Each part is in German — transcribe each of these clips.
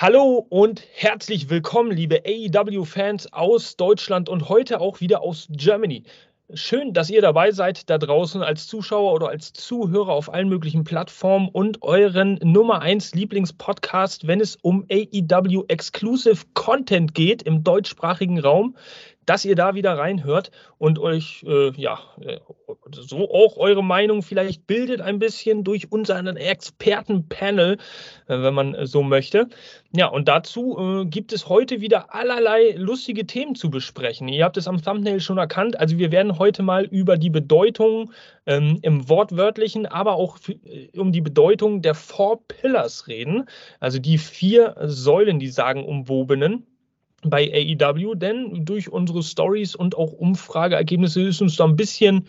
Hallo und herzlich willkommen, liebe AEW-Fans aus Deutschland und heute auch wieder aus Germany. Schön, dass ihr dabei seid da draußen als Zuschauer oder als Zuhörer auf allen möglichen Plattformen und euren Nummer 1 Lieblingspodcast, wenn es um AEW Exclusive Content geht im deutschsprachigen Raum dass ihr da wieder reinhört und euch äh, ja äh, so auch eure Meinung vielleicht bildet ein bisschen durch unseren Expertenpanel, äh, wenn man so möchte. Ja, und dazu äh, gibt es heute wieder allerlei lustige Themen zu besprechen. Ihr habt es am Thumbnail schon erkannt. Also wir werden heute mal über die Bedeutung ähm, im Wortwörtlichen, aber auch äh, um die Bedeutung der Four Pillars reden. Also die vier Säulen, die sagen umwobenen bei AEW, denn durch unsere Stories und auch Umfrageergebnisse ist uns da ein bisschen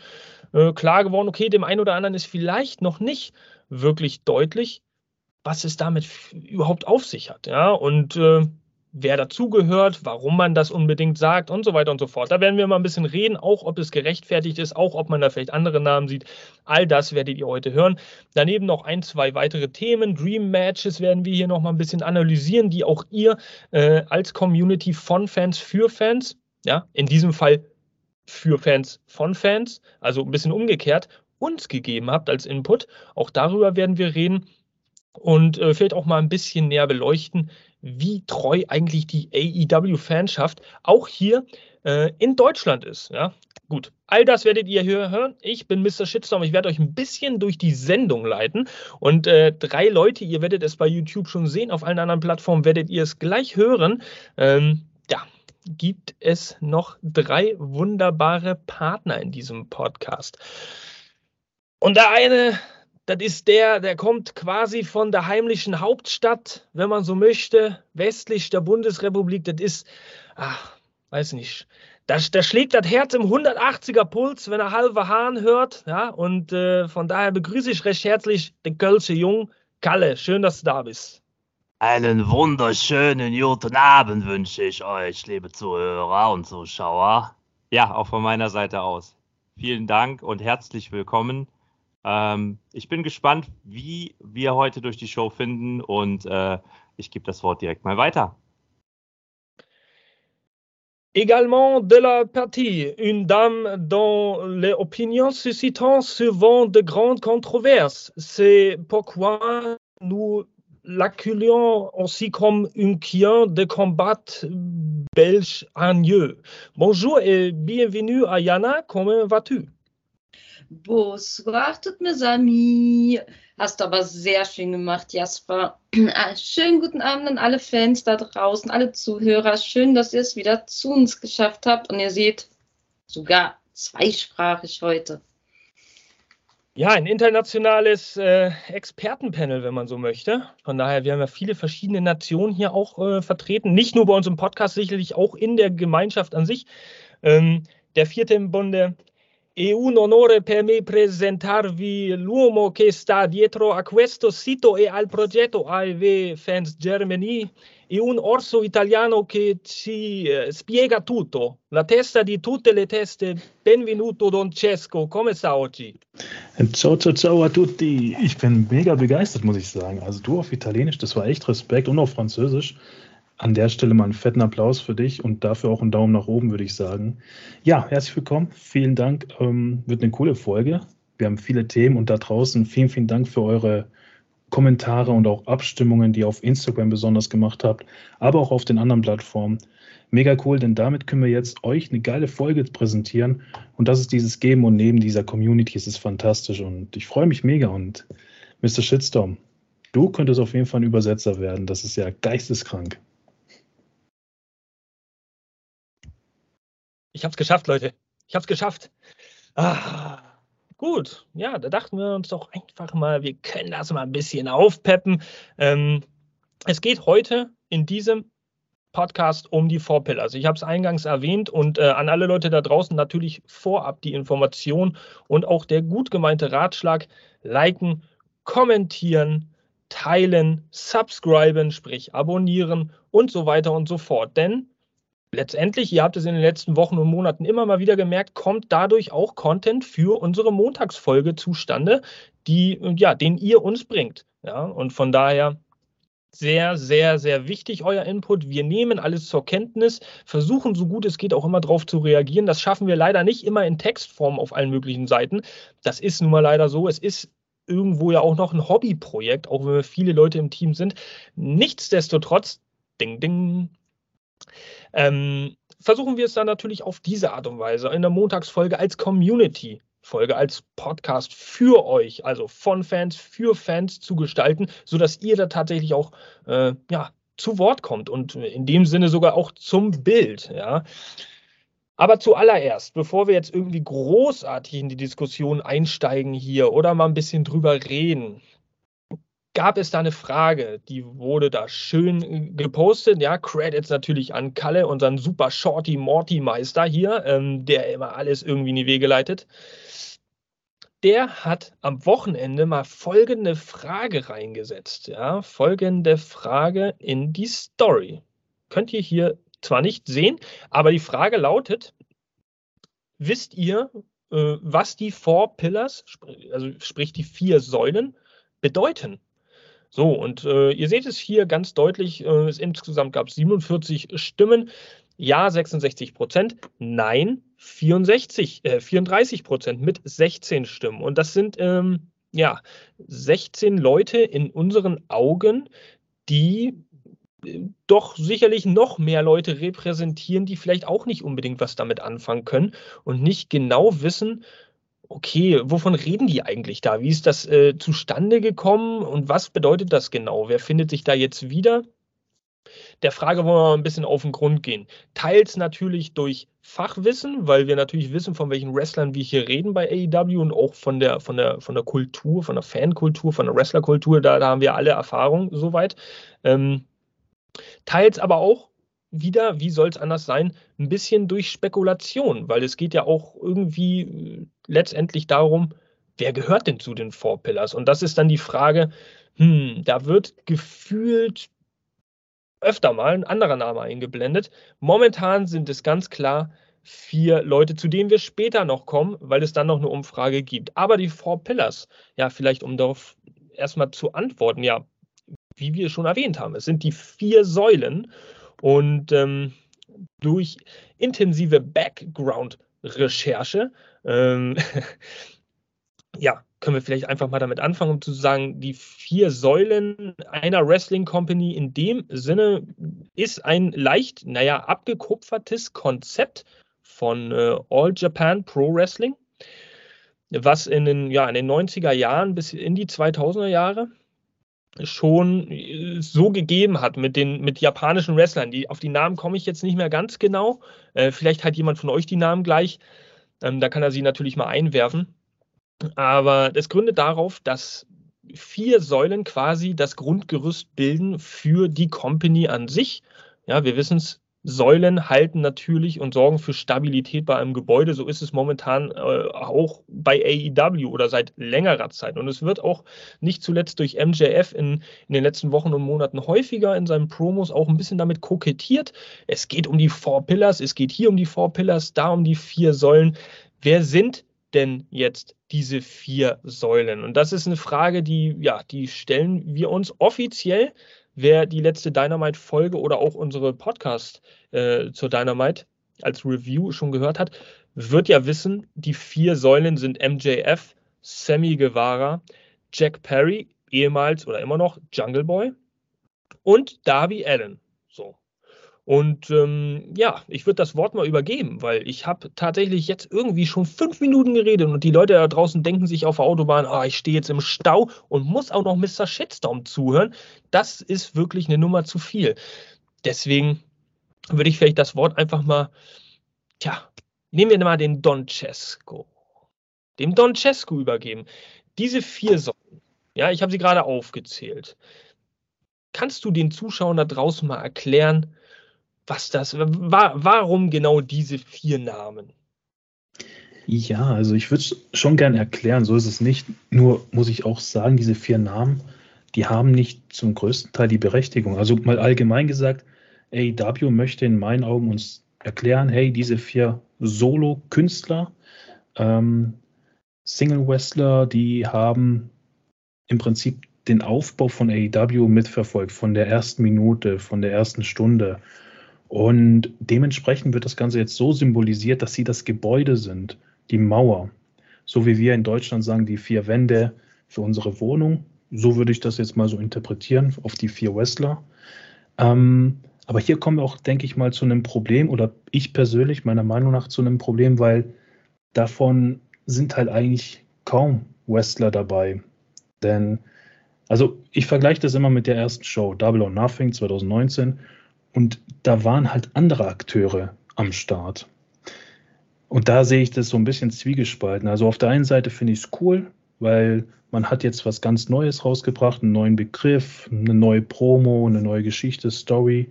äh, klar geworden, okay, dem einen oder anderen ist vielleicht noch nicht wirklich deutlich, was es damit überhaupt auf sich hat. Ja, und äh, wer dazugehört, warum man das unbedingt sagt und so weiter und so fort. Da werden wir mal ein bisschen reden, auch ob es gerechtfertigt ist, auch ob man da vielleicht andere Namen sieht. All das werdet ihr heute hören. Daneben noch ein, zwei weitere Themen. Dream Matches werden wir hier noch mal ein bisschen analysieren, die auch ihr äh, als Community von Fans für Fans, ja, in diesem Fall für Fans von Fans, also ein bisschen umgekehrt, uns gegeben habt als Input. Auch darüber werden wir reden und äh, vielleicht auch mal ein bisschen näher beleuchten, wie treu eigentlich die AEW-Fanschaft auch hier äh, in Deutschland ist. Ja? Gut, all das werdet ihr hier hören. Ich bin Mr. Shitstorm. Ich werde euch ein bisschen durch die Sendung leiten. Und äh, drei Leute, ihr werdet es bei YouTube schon sehen, auf allen anderen Plattformen werdet ihr es gleich hören. Ähm, ja, gibt es noch drei wunderbare Partner in diesem Podcast. Und der eine das ist der, der kommt quasi von der heimlichen Hauptstadt, wenn man so möchte, westlich der Bundesrepublik. Das ist, ach, weiß nicht. Da, da schlägt das Herz im 180er Puls, wenn er halbe Hahn hört. Ja, und äh, von daher begrüße ich recht herzlich den Kölsche Jung. Kalle, schön, dass du da bist. Einen wunderschönen guten Abend wünsche ich euch, liebe Zuhörer und Zuschauer. Ja, auch von meiner Seite aus. Vielen Dank und herzlich willkommen ähm, ich bin gespannt, wie wir heute durch die Show finden und äh, ich gebe das Wort direkt mal weiter. Également de la partie, une dame dont les opinions suscitent souvent de grandes controverses. C'est pourquoi nous l'accueillons aussi comme une quien de combat belge agneux. Bonjour et bienvenue à Yana, comment vas-tu? Bonsoir, tut mir Sami. Hast du aber sehr schön gemacht, Jasper. Ah, schönen guten Abend an alle Fans da draußen, alle Zuhörer. Schön, dass ihr es wieder zu uns geschafft habt. Und ihr seht, sogar zweisprachig heute. Ja, ein internationales äh, Expertenpanel, wenn man so möchte. Von daher, wir haben ja viele verschiedene Nationen hier auch äh, vertreten. Nicht nur bei uns im Podcast, sicherlich auch in der Gemeinschaft an sich. Ähm, der vierte im Bunde, È un onore per me presentarvi l'uomo che sta dietro a questo sito e al progetto AEW Fans Germany. È un orso italiano che ci eh, spiega tutto, la testa di tutte le teste. Benvenuto Don Cesco, come sta oggi? Ciao, ciao, ciao a tutti. Ich bin mega begeistert, muss ich sagen. Also du auf Italienisch, das war echt Respekt und auf Französisch. An der Stelle mal einen fetten Applaus für dich und dafür auch einen Daumen nach oben, würde ich sagen. Ja, herzlich willkommen. Vielen Dank. Ähm, wird eine coole Folge. Wir haben viele Themen und da draußen vielen, vielen Dank für eure Kommentare und auch Abstimmungen, die ihr auf Instagram besonders gemacht habt, aber auch auf den anderen Plattformen. Mega cool, denn damit können wir jetzt euch eine geile Folge präsentieren. Und das ist dieses Geben und Nehmen dieser Community. Es ist fantastisch und ich freue mich mega. Und Mr. Shitstorm, du könntest auf jeden Fall ein Übersetzer werden. Das ist ja geisteskrank. Ich habe es geschafft, Leute. Ich habe es geschafft. Ah, gut, ja, da dachten wir uns doch einfach mal, wir können das mal ein bisschen aufpeppen. Ähm, es geht heute in diesem Podcast um die Four Pillars. Ich habe es eingangs erwähnt und äh, an alle Leute da draußen natürlich vorab die Information und auch der gut gemeinte Ratschlag: liken, kommentieren, teilen, subscriben, sprich abonnieren und so weiter und so fort. Denn letztendlich, ihr habt es in den letzten Wochen und Monaten immer mal wieder gemerkt, kommt dadurch auch Content für unsere Montagsfolge zustande, die, ja, den ihr uns bringt. Ja, und von daher sehr, sehr, sehr wichtig, euer Input. Wir nehmen alles zur Kenntnis, versuchen so gut es geht auch immer darauf zu reagieren. Das schaffen wir leider nicht immer in Textform auf allen möglichen Seiten. Das ist nun mal leider so. Es ist irgendwo ja auch noch ein Hobbyprojekt, auch wenn wir viele Leute im Team sind. Nichtsdestotrotz, ding, ding, ähm, versuchen wir es dann natürlich auf diese Art und Weise in der Montagsfolge als Community Folge als Podcast für euch, also von Fans für Fans zu gestalten, sodass ihr da tatsächlich auch äh, ja, zu Wort kommt und in dem Sinne sogar auch zum Bild. Ja. Aber zuallererst, bevor wir jetzt irgendwie großartig in die Diskussion einsteigen hier oder mal ein bisschen drüber reden, gab es da eine Frage, die wurde da schön gepostet. Ja, Credits natürlich an Kalle, unseren super Shorty Morty Meister hier, ähm, der immer alles irgendwie in die Wege leitet der hat am Wochenende mal folgende Frage reingesetzt. Ja, folgende Frage in die Story. Könnt ihr hier zwar nicht sehen, aber die Frage lautet: Wisst ihr, äh, was die Four Pillars, also sprich die vier Säulen, bedeuten? So, und äh, ihr seht es hier ganz deutlich, äh, insgesamt gab es 47 Stimmen. Ja, 66 Prozent. Nein, 64, äh, 34 Prozent mit 16 Stimmen. Und das sind ähm, ja 16 Leute in unseren Augen, die äh, doch sicherlich noch mehr Leute repräsentieren, die vielleicht auch nicht unbedingt was damit anfangen können und nicht genau wissen, okay, wovon reden die eigentlich da? Wie ist das äh, zustande gekommen und was bedeutet das genau? Wer findet sich da jetzt wieder? Der Frage wollen wir mal ein bisschen auf den Grund gehen. Teils natürlich durch Fachwissen, weil wir natürlich wissen, von welchen Wrestlern wir hier reden bei AEW und auch von der, von der, von der Kultur, von der Fankultur, von der Wrestlerkultur, da, da haben wir alle Erfahrung soweit. Ähm, teils aber auch wieder, wie soll es anders sein, ein bisschen durch Spekulation, weil es geht ja auch irgendwie äh, letztendlich darum, wer gehört denn zu den Four Pillars? Und das ist dann die Frage, hm, da wird gefühlt öfter mal ein anderer Name eingeblendet. Momentan sind es ganz klar vier Leute, zu denen wir später noch kommen, weil es dann noch eine Umfrage gibt. Aber die Four Pillars, ja, vielleicht um darauf erstmal zu antworten, ja, wie wir schon erwähnt haben, es sind die vier Säulen und ähm, durch intensive Background-Recherche ähm, ja, können wir vielleicht einfach mal damit anfangen, um zu sagen, die vier Säulen einer Wrestling Company in dem Sinne ist ein leicht, naja, abgekupfertes Konzept von äh, All Japan Pro Wrestling, was in den, ja, in den 90er Jahren bis in die 2000er Jahre schon äh, so gegeben hat mit den mit japanischen Wrestlern. Die, auf die Namen komme ich jetzt nicht mehr ganz genau. Äh, vielleicht hat jemand von euch die Namen gleich. Ähm, da kann er sie natürlich mal einwerfen. Aber das gründet darauf, dass vier Säulen quasi das Grundgerüst bilden für die Company an sich. Ja, wir wissen es, Säulen halten natürlich und sorgen für Stabilität bei einem Gebäude. So ist es momentan äh, auch bei AEW oder seit längerer Zeit. Und es wird auch nicht zuletzt durch MJF in, in den letzten Wochen und Monaten häufiger in seinen Promos auch ein bisschen damit kokettiert. Es geht um die Four Pillars, es geht hier um die Four Pillars, da um die vier Säulen. Wer sind denn jetzt diese vier Säulen? Und das ist eine Frage, die, ja, die stellen wir uns offiziell. Wer die letzte Dynamite-Folge oder auch unsere Podcast äh, zur Dynamite als Review schon gehört hat, wird ja wissen, die vier Säulen sind MJF, Sammy Guevara, Jack Perry, ehemals oder immer noch Jungle Boy und Darby Allen. Und ähm, ja, ich würde das Wort mal übergeben, weil ich habe tatsächlich jetzt irgendwie schon fünf Minuten geredet und die Leute da draußen denken sich auf der Autobahn, oh, ich stehe jetzt im Stau und muss auch noch Mr. Shitstorm zuhören. Das ist wirklich eine Nummer zu viel. Deswegen würde ich vielleicht das Wort einfach mal, tja, nehmen wir mal den Don Cesco, dem Don Cesco übergeben. Diese vier Säulen, ja, ich habe sie gerade aufgezählt. Kannst du den Zuschauern da draußen mal erklären, was das, wa warum genau diese vier Namen? Ja, also ich würde es schon gern erklären, so ist es nicht. Nur muss ich auch sagen, diese vier Namen, die haben nicht zum größten Teil die Berechtigung. Also mal allgemein gesagt, AEW möchte in meinen Augen uns erklären, hey, diese vier Solo-Künstler, ähm, Single-Wrestler, die haben im Prinzip den Aufbau von AEW mitverfolgt, von der ersten Minute, von der ersten Stunde. Und dementsprechend wird das Ganze jetzt so symbolisiert, dass sie das Gebäude sind, die Mauer. So wie wir in Deutschland sagen, die vier Wände für unsere Wohnung. So würde ich das jetzt mal so interpretieren auf die vier Wrestler. Ähm, aber hier kommen wir auch, denke ich mal, zu einem Problem oder ich persönlich meiner Meinung nach zu einem Problem, weil davon sind halt eigentlich kaum Wrestler dabei. Denn, also ich vergleiche das immer mit der ersten Show, Double or Nothing 2019. Und da waren halt andere Akteure am Start. Und da sehe ich das so ein bisschen zwiegespalten. Also auf der einen Seite finde ich es cool, weil man hat jetzt was ganz Neues rausgebracht, einen neuen Begriff, eine neue Promo, eine neue Geschichte, Story.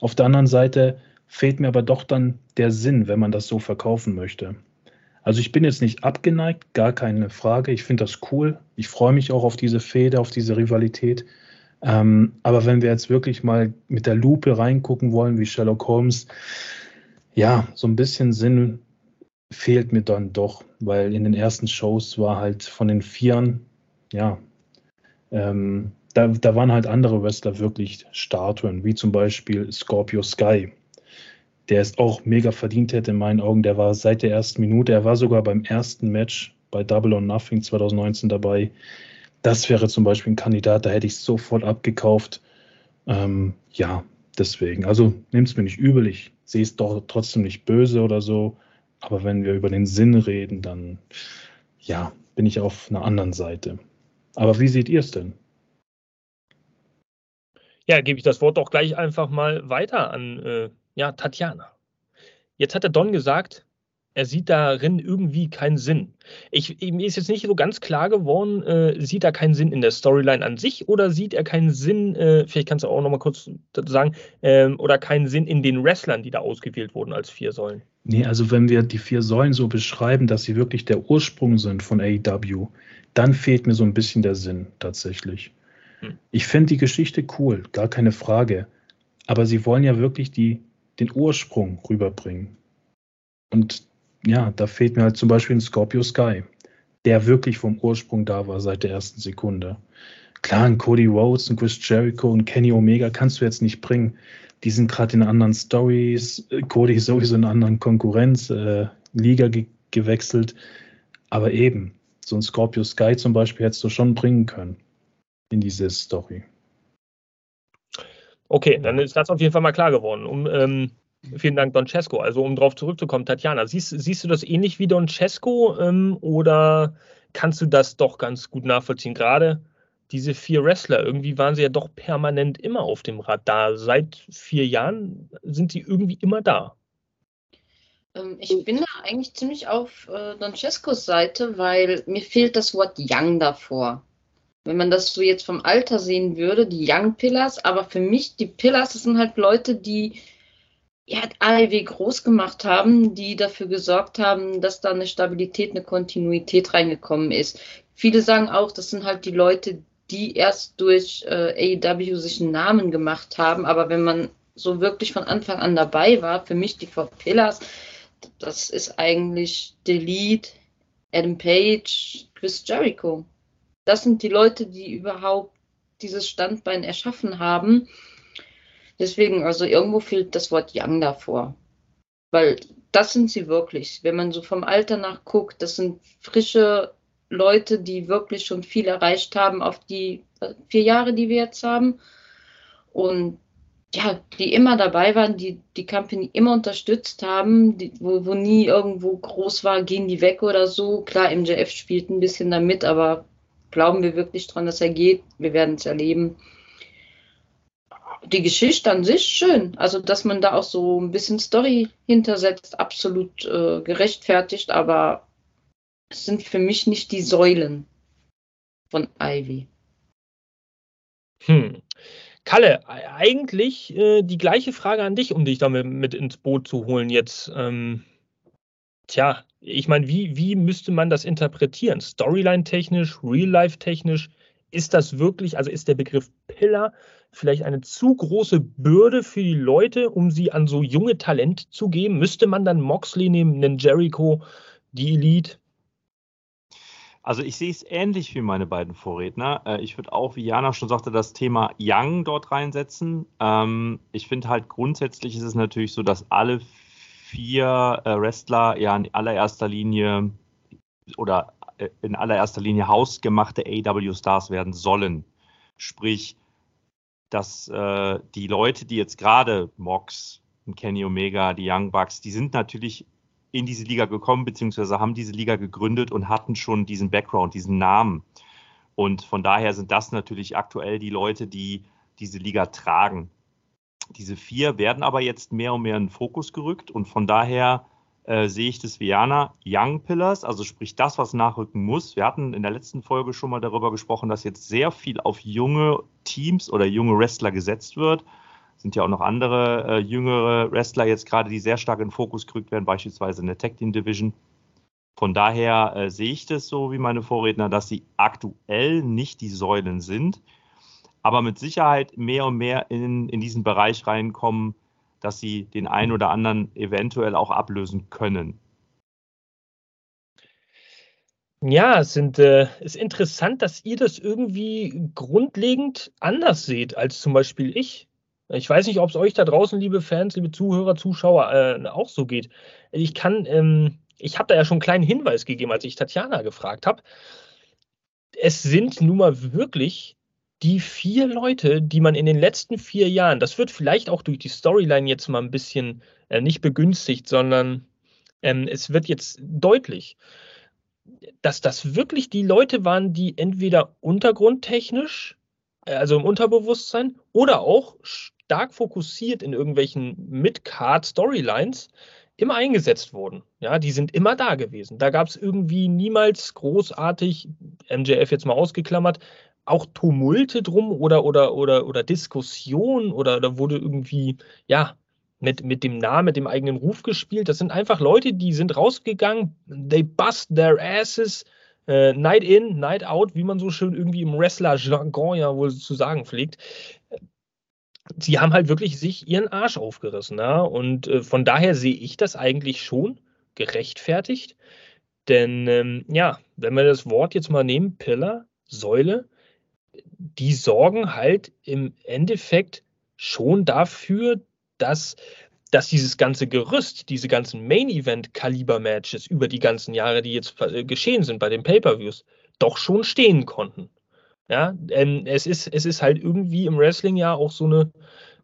Auf der anderen Seite fehlt mir aber doch dann der Sinn, wenn man das so verkaufen möchte. Also ich bin jetzt nicht abgeneigt, gar keine Frage. Ich finde das cool. Ich freue mich auch auf diese Fehde, auf diese Rivalität. Ähm, aber wenn wir jetzt wirklich mal mit der Lupe reingucken wollen, wie Sherlock Holmes, ja, so ein bisschen Sinn fehlt mir dann doch, weil in den ersten Shows war halt von den Vieren ja, ähm, da, da waren halt andere Wrestler wirklich Statuen, wie zum Beispiel Scorpio Sky. Der es auch mega verdient hätte in meinen Augen. Der war seit der ersten Minute, er war sogar beim ersten Match bei Double or Nothing 2019 dabei. Das wäre zum Beispiel ein Kandidat, da hätte ich sofort abgekauft. Ähm, ja, deswegen. Also nehmt es mir nicht übel, ich sehe es doch trotzdem nicht böse oder so. Aber wenn wir über den Sinn reden, dann ja, bin ich auf einer anderen Seite. Aber wie seht ihr es denn? Ja, gebe ich das Wort doch gleich einfach mal weiter an äh, ja, Tatjana. Jetzt hat der Don gesagt, er sieht darin irgendwie keinen Sinn. Ich, mir ist jetzt nicht so ganz klar geworden, äh, sieht er keinen Sinn in der Storyline an sich oder sieht er keinen Sinn, äh, vielleicht kannst du auch noch mal kurz sagen, äh, oder keinen Sinn in den Wrestlern, die da ausgewählt wurden als vier Säulen? Nee, also wenn wir die vier Säulen so beschreiben, dass sie wirklich der Ursprung sind von AEW, dann fehlt mir so ein bisschen der Sinn tatsächlich. Hm. Ich finde die Geschichte cool, gar keine Frage. Aber sie wollen ja wirklich die, den Ursprung rüberbringen. Und ja, da fehlt mir halt zum Beispiel ein Scorpio Sky, der wirklich vom Ursprung da war seit der ersten Sekunde. Klar, ein Cody Rhodes, ein Chris Jericho und Kenny Omega kannst du jetzt nicht bringen. Die sind gerade in anderen Stories. Cody ist sowieso in einer anderen Konkurrenzliga äh, ge gewechselt. Aber eben, so ein Scorpio Sky zum Beispiel hättest du schon bringen können in diese Story. Okay, dann ist das auf jeden Fall mal klar geworden. Um, ähm, vielen Dank, Don Cesco. Also um darauf zurückzukommen, Tatjana, siehst, siehst du das ähnlich wie Don Cesco ähm, oder kannst du das doch ganz gut nachvollziehen? Gerade diese vier Wrestler, irgendwie waren sie ja doch permanent immer auf dem Radar. Seit vier Jahren sind sie irgendwie immer da. Ähm, ich bin da eigentlich ziemlich auf äh, Doncescos Seite, weil mir fehlt das Wort Young davor. Wenn man das so jetzt vom Alter sehen würde, die Young Pillars, aber für mich, die Pillars, das sind halt Leute, die ja, AEW groß gemacht haben, die dafür gesorgt haben, dass da eine Stabilität, eine Kontinuität reingekommen ist. Viele sagen auch, das sind halt die Leute, die erst durch äh, AEW sich einen Namen gemacht haben, aber wenn man so wirklich von Anfang an dabei war, für mich die Four Pillars, das ist eigentlich Delete, Adam Page, Chris Jericho. Das sind die Leute, die überhaupt dieses Standbein erschaffen haben. Deswegen, also irgendwo fehlt das Wort Young davor. Weil das sind sie wirklich. Wenn man so vom Alter nach guckt, das sind frische Leute, die wirklich schon viel erreicht haben auf die vier Jahre, die wir jetzt haben. Und ja, die immer dabei waren, die die Company immer unterstützt haben, die, wo, wo nie irgendwo groß war, gehen die weg oder so. Klar, MJF spielt ein bisschen damit, aber glauben wir wirklich dran, dass er geht? Wir werden es erleben. Die Geschichte an sich schön, also dass man da auch so ein bisschen Story hintersetzt, absolut äh, gerechtfertigt, aber es sind für mich nicht die Säulen von Ivy. Hm. Kalle, e-, eigentlich äh, die gleiche Frage an dich, um dich damit mit ins Boot zu holen jetzt. Ähm, tja, ich meine, wie, wie müsste man das interpretieren? Storyline-technisch, Real-Life-technisch? Ist das wirklich, also ist der Begriff Pillar vielleicht eine zu große Bürde für die Leute, um sie an so junge Talent zu geben? Müsste man dann Moxley nehmen, einen Jericho, die Elite? Also ich sehe es ähnlich wie meine beiden Vorredner. Äh, ich würde auch, wie Jana schon sagte, das Thema Young dort reinsetzen. Ähm, ich finde halt grundsätzlich ist es natürlich so, dass alle vier äh, Wrestler ja in allererster Linie oder in allererster Linie hausgemachte AW-Stars werden sollen. Sprich, dass äh, die Leute, die jetzt gerade Mox, Kenny Omega, die Young Bucks, die sind natürlich in diese Liga gekommen, beziehungsweise haben diese Liga gegründet und hatten schon diesen Background, diesen Namen. Und von daher sind das natürlich aktuell die Leute, die diese Liga tragen. Diese vier werden aber jetzt mehr und mehr in den Fokus gerückt und von daher äh, sehe ich das Viana Young Pillars, also sprich das, was nachrücken muss. Wir hatten in der letzten Folge schon mal darüber gesprochen, dass jetzt sehr viel auf junge Teams oder junge Wrestler gesetzt wird sind ja auch noch andere äh, jüngere Wrestler jetzt gerade, die sehr stark in den Fokus gerückt werden, beispielsweise in der Tag Team Division. Von daher äh, sehe ich das so wie meine Vorredner, dass sie aktuell nicht die Säulen sind, aber mit Sicherheit mehr und mehr in, in diesen Bereich reinkommen, dass sie den einen oder anderen eventuell auch ablösen können. Ja, es sind, äh, ist interessant, dass ihr das irgendwie grundlegend anders seht als zum Beispiel ich. Ich weiß nicht, ob es euch da draußen, liebe Fans, liebe Zuhörer, Zuschauer, äh, auch so geht. Ich kann, ähm, ich habe da ja schon einen kleinen Hinweis gegeben, als ich Tatjana gefragt habe. Es sind nun mal wirklich die vier Leute, die man in den letzten vier Jahren, das wird vielleicht auch durch die Storyline jetzt mal ein bisschen äh, nicht begünstigt, sondern ähm, es wird jetzt deutlich, dass das wirklich die Leute waren, die entweder untergrundtechnisch, äh, also im Unterbewusstsein, oder auch stark fokussiert in irgendwelchen Mid-Card-Storylines immer eingesetzt wurden. Ja, die sind immer da gewesen. Da gab es irgendwie niemals großartig, MJF jetzt mal ausgeklammert, auch Tumulte drum oder, oder, oder, oder Diskussion oder da wurde irgendwie, ja, mit, mit dem Namen, mit dem eigenen Ruf gespielt. Das sind einfach Leute, die sind rausgegangen, they bust their asses, äh, night in, night out, wie man so schön irgendwie im Wrestler-Jargon ja wohl zu sagen pflegt sie haben halt wirklich sich ihren Arsch aufgerissen. Ja? Und äh, von daher sehe ich das eigentlich schon gerechtfertigt. Denn ähm, ja, wenn wir das Wort jetzt mal nehmen, Pillar, Säule, die sorgen halt im Endeffekt schon dafür, dass, dass dieses ganze Gerüst, diese ganzen Main-Event-Kaliber-Matches über die ganzen Jahre, die jetzt äh, geschehen sind bei den Pay-Per-Views, doch schon stehen konnten. Ja, es ist, es ist halt irgendwie im Wrestling ja auch so eine,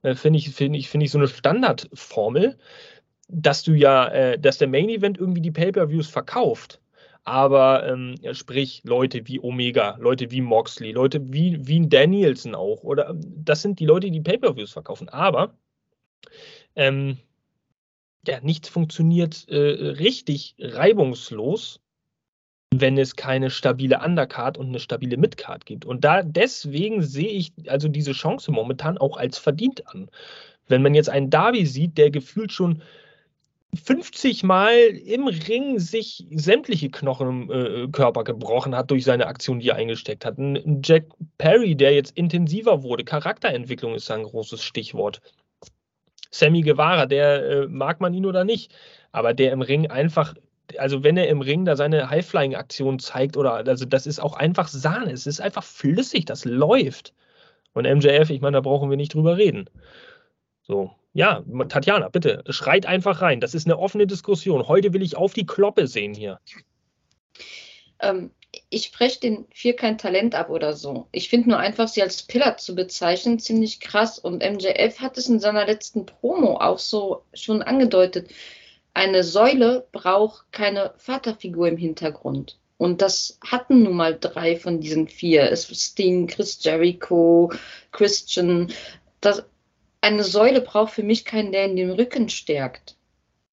äh, finde ich, finde ich, finde ich, so eine Standardformel, dass du ja, äh, dass der Main Event irgendwie die Pay-Per-Views verkauft. Aber ähm, sprich, Leute wie Omega, Leute wie Moxley, Leute wie, wie Danielson auch, oder das sind die Leute, die Pay-Per-Views verkaufen. Aber ähm, ja, nichts funktioniert äh, richtig reibungslos, wenn es keine stabile Undercard und eine stabile Midcard gibt. Und da deswegen sehe ich also diese Chance momentan auch als verdient an. Wenn man jetzt einen Darby sieht, der gefühlt schon 50 Mal im Ring sich sämtliche Knochen im äh, Körper gebrochen hat durch seine Aktion, die er eingesteckt hat. Ein Jack Perry, der jetzt intensiver wurde. Charakterentwicklung ist ein großes Stichwort. Sammy Guevara, der äh, mag man ihn oder nicht, aber der im Ring einfach also wenn er im Ring da seine High-Flying-Aktion zeigt, oder also das ist auch einfach Sahne, es ist einfach flüssig, das läuft. Und MJF, ich meine, da brauchen wir nicht drüber reden. So, ja, Tatjana, bitte, schreit einfach rein. Das ist eine offene Diskussion. Heute will ich auf die Kloppe sehen hier. Ähm, ich spreche den vier kein Talent ab oder so. Ich finde nur einfach, sie als Pillar zu bezeichnen, ziemlich krass. Und MJF hat es in seiner letzten Promo auch so schon angedeutet eine Säule braucht keine Vaterfigur im Hintergrund. Und das hatten nun mal drei von diesen vier. Es Sting, Chris Jericho, Christian. Das, eine Säule braucht für mich keinen, der in den Rücken stärkt.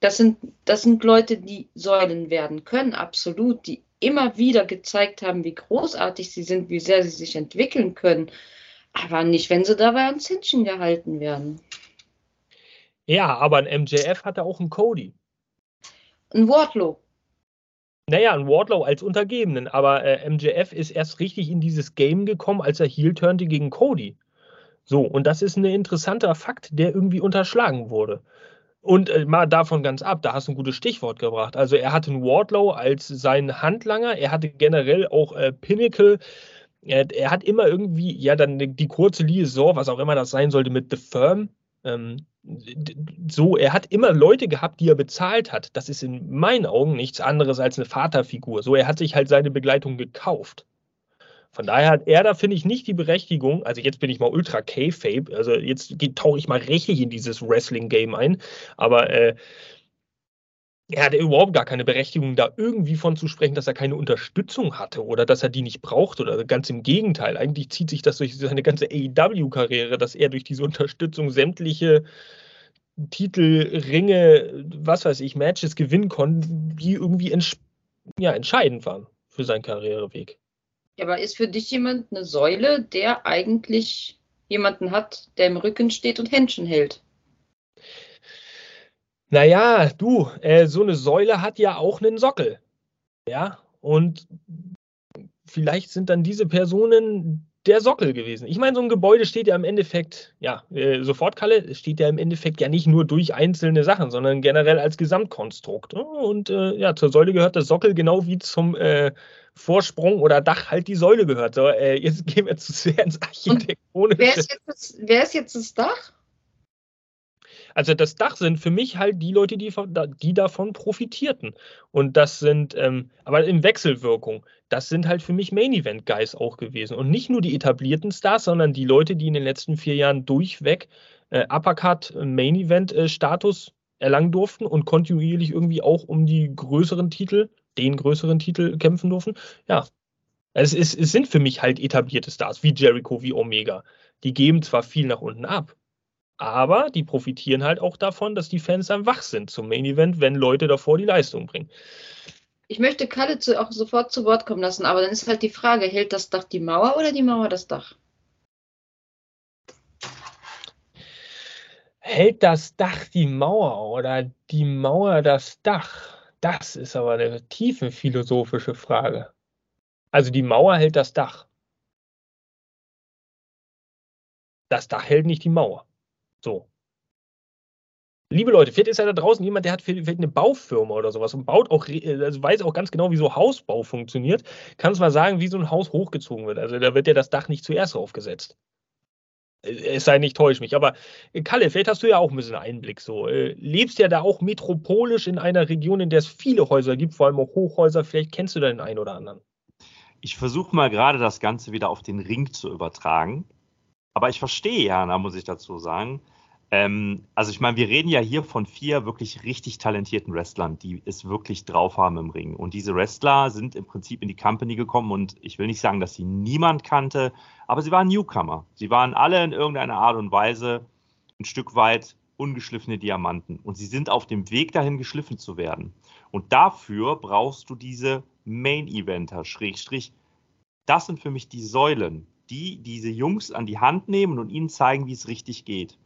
Das sind, das sind Leute, die Säulen werden können, absolut, die immer wieder gezeigt haben, wie großartig sie sind, wie sehr sie sich entwickeln können. Aber nicht, wenn sie dabei ans Händchen gehalten werden. Ja, aber ein MJF hatte auch einen Cody. Ein Wardlow. Naja, ein Wardlow als Untergebenen, aber äh, MJF ist erst richtig in dieses Game gekommen, als er heel turnte gegen Cody. So, und das ist ein interessanter Fakt, der irgendwie unterschlagen wurde. Und äh, mal davon ganz ab, da hast du ein gutes Stichwort gebracht. Also er hatte einen Wardlow als seinen Handlanger, er hatte generell auch äh, Pinnacle. Er, er, hat immer irgendwie, ja, dann die, kurze Liaison, was auch immer das sein sollte, mit The Firm. Ähm, so, er hat immer Leute gehabt, die er bezahlt hat. Das ist in meinen Augen nichts anderes als eine Vaterfigur. So, er hat sich halt seine Begleitung gekauft. Von daher hat er da, finde ich, nicht die Berechtigung. Also jetzt bin ich mal ultra K-Fape, also jetzt tauche ich mal richtig in dieses Wrestling-Game ein. Aber äh, er hatte überhaupt gar keine Berechtigung, da irgendwie von zu sprechen, dass er keine Unterstützung hatte oder dass er die nicht braucht oder ganz im Gegenteil. Eigentlich zieht sich das durch seine ganze AEW-Karriere, dass er durch diese Unterstützung sämtliche Titel, Ringe, was weiß ich, Matches gewinnen konnte, die irgendwie ja, entscheidend waren für seinen Karriereweg. Aber ist für dich jemand eine Säule, der eigentlich jemanden hat, der im Rücken steht und Händchen hält? Naja, du, äh, so eine Säule hat ja auch einen Sockel. Ja, und vielleicht sind dann diese Personen der Sockel gewesen. Ich meine, so ein Gebäude steht ja im Endeffekt, ja, äh, sofort Kalle, steht ja im Endeffekt ja nicht nur durch einzelne Sachen, sondern generell als Gesamtkonstrukt. Und äh, ja, zur Säule gehört der Sockel genau wie zum äh, Vorsprung oder Dach halt die Säule gehört. So, äh, jetzt gehen wir zu sehr ins Architektonische. Wer ist, jetzt das, wer ist jetzt das Dach? Also das Dach sind für mich halt die Leute, die, die davon profitierten. Und das sind, ähm, aber in Wechselwirkung, das sind halt für mich Main-Event-Guys auch gewesen. Und nicht nur die etablierten Stars, sondern die Leute, die in den letzten vier Jahren durchweg äh, Uppercut äh, Main-Event-Status äh, erlangen durften und kontinuierlich irgendwie auch um die größeren Titel, den größeren Titel kämpfen durften. Ja, es, ist, es sind für mich halt etablierte Stars, wie Jericho, wie Omega. Die geben zwar viel nach unten ab, aber die profitieren halt auch davon, dass die Fans dann wach sind zum Main Event, wenn Leute davor die Leistung bringen. Ich möchte Kalle zu, auch sofort zu Wort kommen lassen, aber dann ist halt die Frage, hält das Dach die Mauer oder die Mauer das Dach? Hält das Dach die Mauer oder die Mauer das Dach? Das ist aber eine tiefe philosophische Frage. Also die Mauer hält das Dach. Das Dach hält nicht die Mauer. So. Liebe Leute, vielleicht ist ja da draußen jemand, der hat vielleicht eine Baufirma oder sowas und baut auch, also weiß auch ganz genau, wie so Hausbau funktioniert. Kann es mal sagen, wie so ein Haus hochgezogen wird. Also da wird ja das Dach nicht zuerst aufgesetzt. Es sei nicht, täusch mich. Aber äh, Kalle, vielleicht hast du ja auch ein bisschen Einblick so. Äh, lebst ja da auch metropolisch in einer Region, in der es viele Häuser gibt, vor allem auch Hochhäuser. Vielleicht kennst du da den einen oder anderen. Ich versuche mal gerade das Ganze wieder auf den Ring zu übertragen. Aber ich verstehe Jana, muss ich dazu sagen. Ähm, also ich meine, wir reden ja hier von vier wirklich richtig talentierten Wrestlern, die es wirklich drauf haben im Ring. Und diese Wrestler sind im Prinzip in die Company gekommen und ich will nicht sagen, dass sie niemand kannte, aber sie waren Newcomer. Sie waren alle in irgendeiner Art und Weise ein Stück weit ungeschliffene Diamanten. Und sie sind auf dem Weg dahin, geschliffen zu werden. Und dafür brauchst du diese Main-Eventer, Schrägstrich. Das sind für mich die Säulen, die diese Jungs an die Hand nehmen und ihnen zeigen, wie es richtig geht.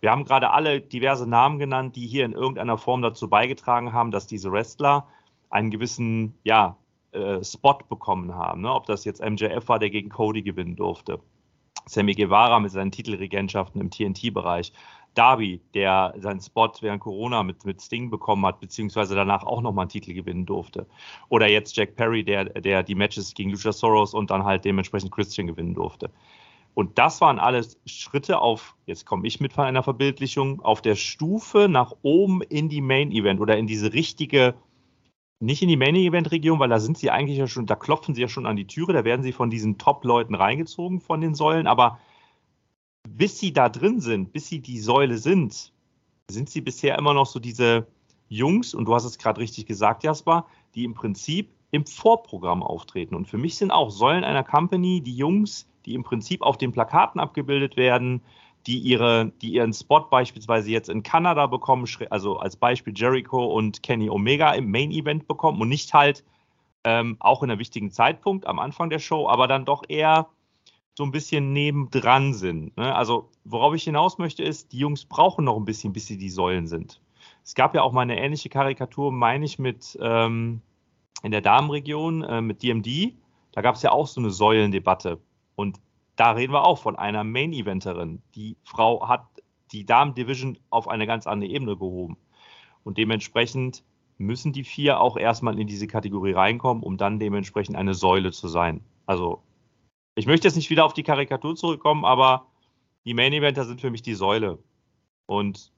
Wir haben gerade alle diverse Namen genannt, die hier in irgendeiner Form dazu beigetragen haben, dass diese Wrestler einen gewissen ja, äh, Spot bekommen haben. Ne? Ob das jetzt MJF war, der gegen Cody gewinnen durfte. Sammy Guevara mit seinen Titelregentschaften im TNT-Bereich. Darby, der seinen Spot während Corona mit, mit Sting bekommen hat, beziehungsweise danach auch nochmal einen Titel gewinnen durfte. Oder jetzt Jack Perry, der, der die Matches gegen Lucha Soros und dann halt dementsprechend Christian gewinnen durfte. Und das waren alles Schritte auf, jetzt komme ich mit von einer Verbildlichung, auf der Stufe nach oben in die Main Event oder in diese richtige, nicht in die Main Event Region, weil da sind sie eigentlich ja schon, da klopfen sie ja schon an die Türe, da werden sie von diesen Top-Leuten reingezogen von den Säulen, aber bis sie da drin sind, bis sie die Säule sind, sind sie bisher immer noch so diese Jungs, und du hast es gerade richtig gesagt, Jasper, die im Prinzip im Vorprogramm auftreten. Und für mich sind auch Säulen einer Company die Jungs, die im Prinzip auf den Plakaten abgebildet werden, die, ihre, die ihren Spot beispielsweise jetzt in Kanada bekommen, also als Beispiel Jericho und Kenny Omega im Main Event bekommen und nicht halt ähm, auch in einem wichtigen Zeitpunkt am Anfang der Show, aber dann doch eher so ein bisschen nebendran sind. Ne? Also worauf ich hinaus möchte ist, die Jungs brauchen noch ein bisschen, bis sie die Säulen sind. Es gab ja auch mal eine ähnliche Karikatur, meine ich, mit ähm, in der Damenregion äh, mit DMD. Da gab es ja auch so eine Säulendebatte. Und da reden wir auch von einer Main-Eventerin. Die Frau hat die Damen-Division auf eine ganz andere Ebene gehoben. Und dementsprechend müssen die vier auch erstmal in diese Kategorie reinkommen, um dann dementsprechend eine Säule zu sein. Also, ich möchte jetzt nicht wieder auf die Karikatur zurückkommen, aber die Main Eventer sind für mich die Säule. Und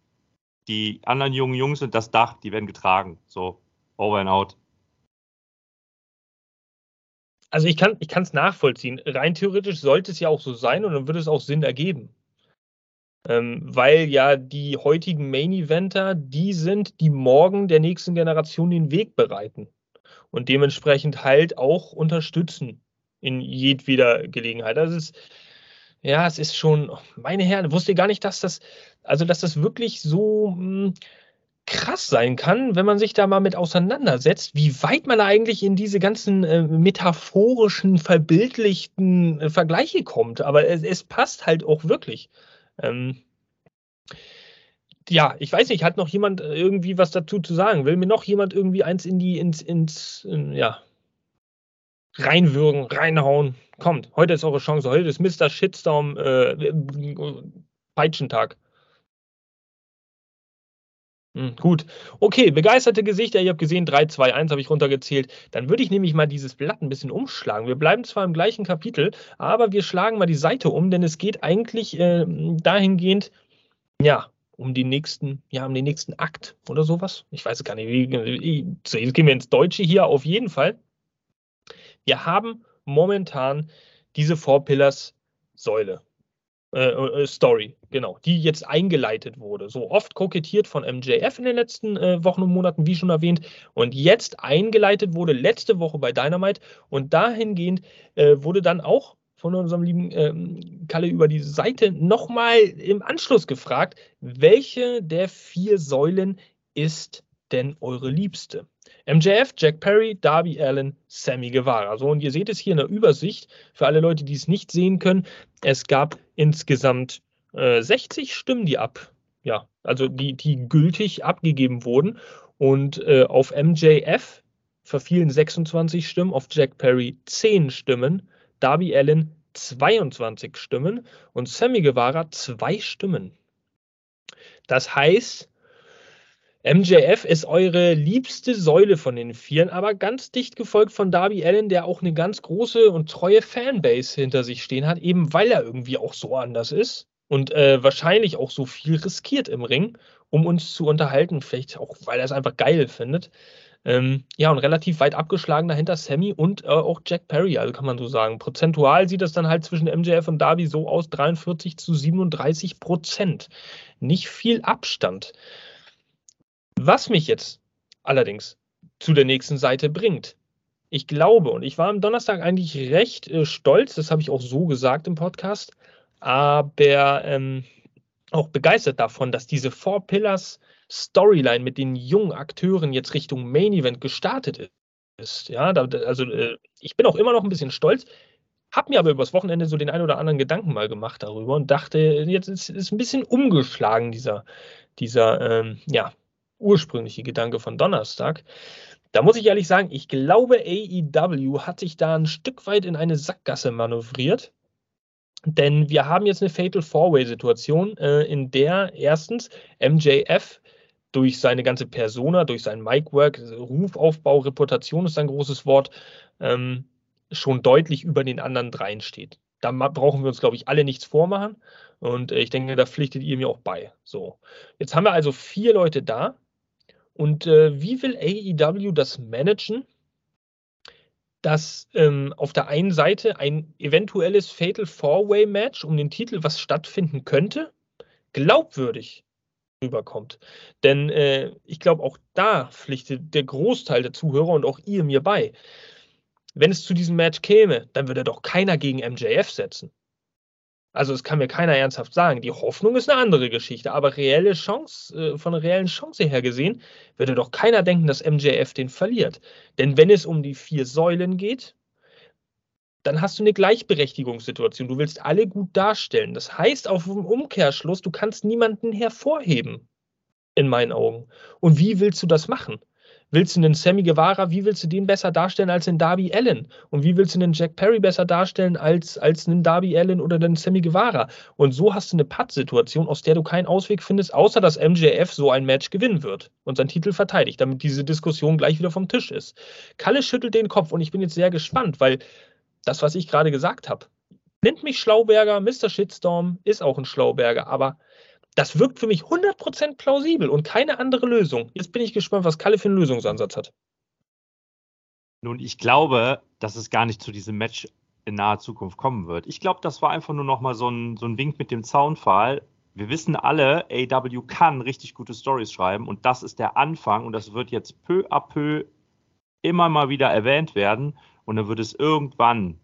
die anderen jungen Jungs sind das Dach, die werden getragen. So, over and out. Also ich kann es nachvollziehen. Rein theoretisch sollte es ja auch so sein und dann würde es auch Sinn ergeben. Ähm, weil ja die heutigen Main-Eventer die sind, die morgen der nächsten Generation den Weg bereiten und dementsprechend halt auch unterstützen in jedweder Gelegenheit. Das ist, ja, es ist schon, meine Herren, wusste gar nicht, dass das, also dass das wirklich so hm, krass sein kann, wenn man sich da mal mit auseinandersetzt, wie weit man eigentlich in diese ganzen äh, metaphorischen, verbildlichten äh, Vergleiche kommt. Aber es, es, passt halt auch wirklich. Ähm, ja, ich weiß nicht, hat noch jemand äh, irgendwie was dazu zu sagen? Will mir noch jemand irgendwie eins in die, ins, ins, in, ja, reinwürgen, reinhauen? Kommt, heute ist eure Chance. Heute ist Mr. Shitstorm äh, Peitschentag. Hm, gut. Okay, begeisterte Gesichter. Ihr habt gesehen, 3, 2, 1 habe ich runtergezählt. Dann würde ich nämlich mal dieses Blatt ein bisschen umschlagen. Wir bleiben zwar im gleichen Kapitel, aber wir schlagen mal die Seite um, denn es geht eigentlich äh, dahingehend, ja, um den nächsten, ja, um den nächsten Akt oder sowas. Ich weiß gar nicht, jetzt gehen wir ins Deutsche hier auf jeden Fall. Wir haben momentan diese Four Pillars Säule. Äh, äh, Story, genau, die jetzt eingeleitet wurde. So oft kokettiert von MJF in den letzten äh, Wochen und Monaten, wie schon erwähnt, und jetzt eingeleitet wurde letzte Woche bei Dynamite. Und dahingehend äh, wurde dann auch von unserem lieben ähm, Kalle über die Seite nochmal im Anschluss gefragt, welche der vier Säulen ist denn eure Liebste? MJF, Jack Perry, Darby Allen, Sammy Guevara. So, und ihr seht es hier in der Übersicht für alle Leute, die es nicht sehen können. Es gab insgesamt äh, 60 Stimmen, die ab, ja, also die, die gültig abgegeben wurden. Und äh, auf MJF verfielen 26 Stimmen, auf Jack Perry 10 Stimmen, Darby Allen 22 Stimmen und Sammy Guevara 2 Stimmen. Das heißt, MJF ist eure liebste Säule von den Vieren, aber ganz dicht gefolgt von Darby Allen, der auch eine ganz große und treue Fanbase hinter sich stehen hat, eben weil er irgendwie auch so anders ist und äh, wahrscheinlich auch so viel riskiert im Ring, um uns zu unterhalten, vielleicht auch, weil er es einfach geil findet. Ähm, ja, und relativ weit abgeschlagen dahinter Sammy und äh, auch Jack Perry, also kann man so sagen. Prozentual sieht das dann halt zwischen MJF und Darby so aus, 43 zu 37 Prozent. Nicht viel Abstand. Was mich jetzt allerdings zu der nächsten Seite bringt. Ich glaube, und ich war am Donnerstag eigentlich recht äh, stolz, das habe ich auch so gesagt im Podcast, aber ähm, auch begeistert davon, dass diese Four Pillars Storyline mit den jungen Akteuren jetzt Richtung Main Event gestartet ist. Ja, da, also äh, ich bin auch immer noch ein bisschen stolz, habe mir aber übers Wochenende so den einen oder anderen Gedanken mal gemacht darüber und dachte, jetzt ist, ist ein bisschen umgeschlagen dieser, dieser ähm, ja, ursprüngliche Gedanke von Donnerstag. Da muss ich ehrlich sagen, ich glaube, AEW hat sich da ein Stück weit in eine Sackgasse manövriert. Denn wir haben jetzt eine Fatal Four-Way-Situation, äh, in der erstens MJF durch seine ganze Persona, durch sein Mic-Work, Rufaufbau, Reputation ist ein großes Wort, ähm, schon deutlich über den anderen dreien steht. Da brauchen wir uns, glaube ich, alle nichts vormachen. Und äh, ich denke, da pflichtet ihr mir auch bei. So, jetzt haben wir also vier Leute da, und äh, wie will AEW das managen, dass ähm, auf der einen Seite ein eventuelles Fatal Four-Way-Match um den Titel, was stattfinden könnte, glaubwürdig rüberkommt. Denn äh, ich glaube, auch da pflichtet der Großteil der Zuhörer und auch ihr mir bei. Wenn es zu diesem Match käme, dann würde doch keiner gegen MJF setzen. Also es kann mir keiner ernsthaft sagen. Die Hoffnung ist eine andere Geschichte, aber reelle Chance, äh, von einer reellen Chance her gesehen, würde doch keiner denken, dass MJF den verliert. Denn wenn es um die vier Säulen geht, dann hast du eine Gleichberechtigungssituation. Du willst alle gut darstellen. Das heißt auf dem Umkehrschluss, du kannst niemanden hervorheben. In meinen Augen. Und wie willst du das machen? Willst du einen Sammy Guevara, wie willst du den besser darstellen als einen Darby Allen? Und wie willst du einen Jack Perry besser darstellen als, als einen Darby Allen oder einen Sammy Guevara? Und so hast du eine Putt-Situation, aus der du keinen Ausweg findest, außer dass MJF so ein Match gewinnen wird und seinen Titel verteidigt, damit diese Diskussion gleich wieder vom Tisch ist. Kalle schüttelt den Kopf und ich bin jetzt sehr gespannt, weil das, was ich gerade gesagt habe, nennt mich Schlauberger, Mr. Shitstorm ist auch ein Schlauberger, aber das wirkt für mich 100% plausibel und keine andere Lösung. Jetzt bin ich gespannt, was Kalle für einen Lösungsansatz hat. Nun, ich glaube, dass es gar nicht zu diesem Match in naher Zukunft kommen wird. Ich glaube, das war einfach nur nochmal so ein, so ein Wink mit dem Zaunpfahl. Wir wissen alle, AW kann richtig gute Stories schreiben und das ist der Anfang und das wird jetzt peu à peu immer mal wieder erwähnt werden und dann wird es irgendwann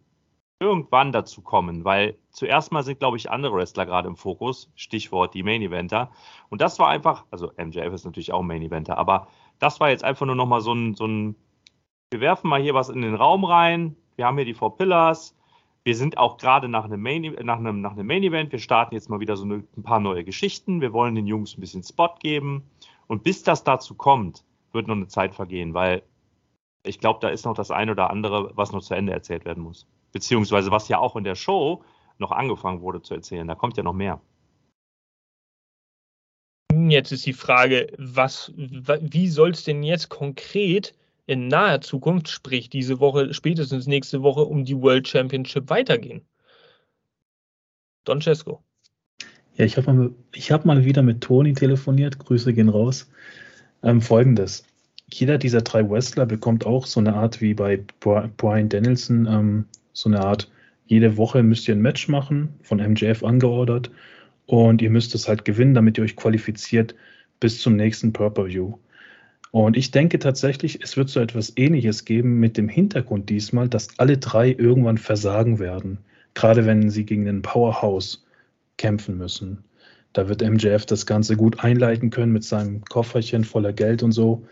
irgendwann dazu kommen, weil zuerst mal sind, glaube ich, andere Wrestler gerade im Fokus, Stichwort die Main Eventer. Und das war einfach, also MJF ist natürlich auch Main Eventer, aber das war jetzt einfach nur nochmal so ein, so ein, wir werfen mal hier was in den Raum rein, wir haben hier die Four Pillars, wir sind auch gerade nach einem, Main, nach, einem, nach einem Main Event, wir starten jetzt mal wieder so eine, ein paar neue Geschichten, wir wollen den Jungs ein bisschen Spot geben und bis das dazu kommt, wird noch eine Zeit vergehen, weil ich glaube, da ist noch das eine oder andere, was noch zu Ende erzählt werden muss beziehungsweise was ja auch in der Show noch angefangen wurde zu erzählen. Da kommt ja noch mehr. Jetzt ist die Frage, was, wie soll es denn jetzt konkret in naher Zukunft, sprich diese Woche, spätestens nächste Woche, um die World Championship weitergehen? Don Cesco. Ja, ich habe mal, hab mal wieder mit Toni telefoniert. Grüße gehen raus. Ähm, Folgendes. Jeder dieser drei Wrestler bekommt auch so eine Art wie bei Brian Danielson ähm, so eine Art, jede Woche müsst ihr ein Match machen, von MJF angeordert. Und ihr müsst es halt gewinnen, damit ihr euch qualifiziert bis zum nächsten Purple-View. Und ich denke tatsächlich, es wird so etwas Ähnliches geben mit dem Hintergrund diesmal, dass alle drei irgendwann versagen werden. Gerade wenn sie gegen den Powerhouse kämpfen müssen. Da wird MJF das Ganze gut einleiten können mit seinem Kofferchen voller Geld und so.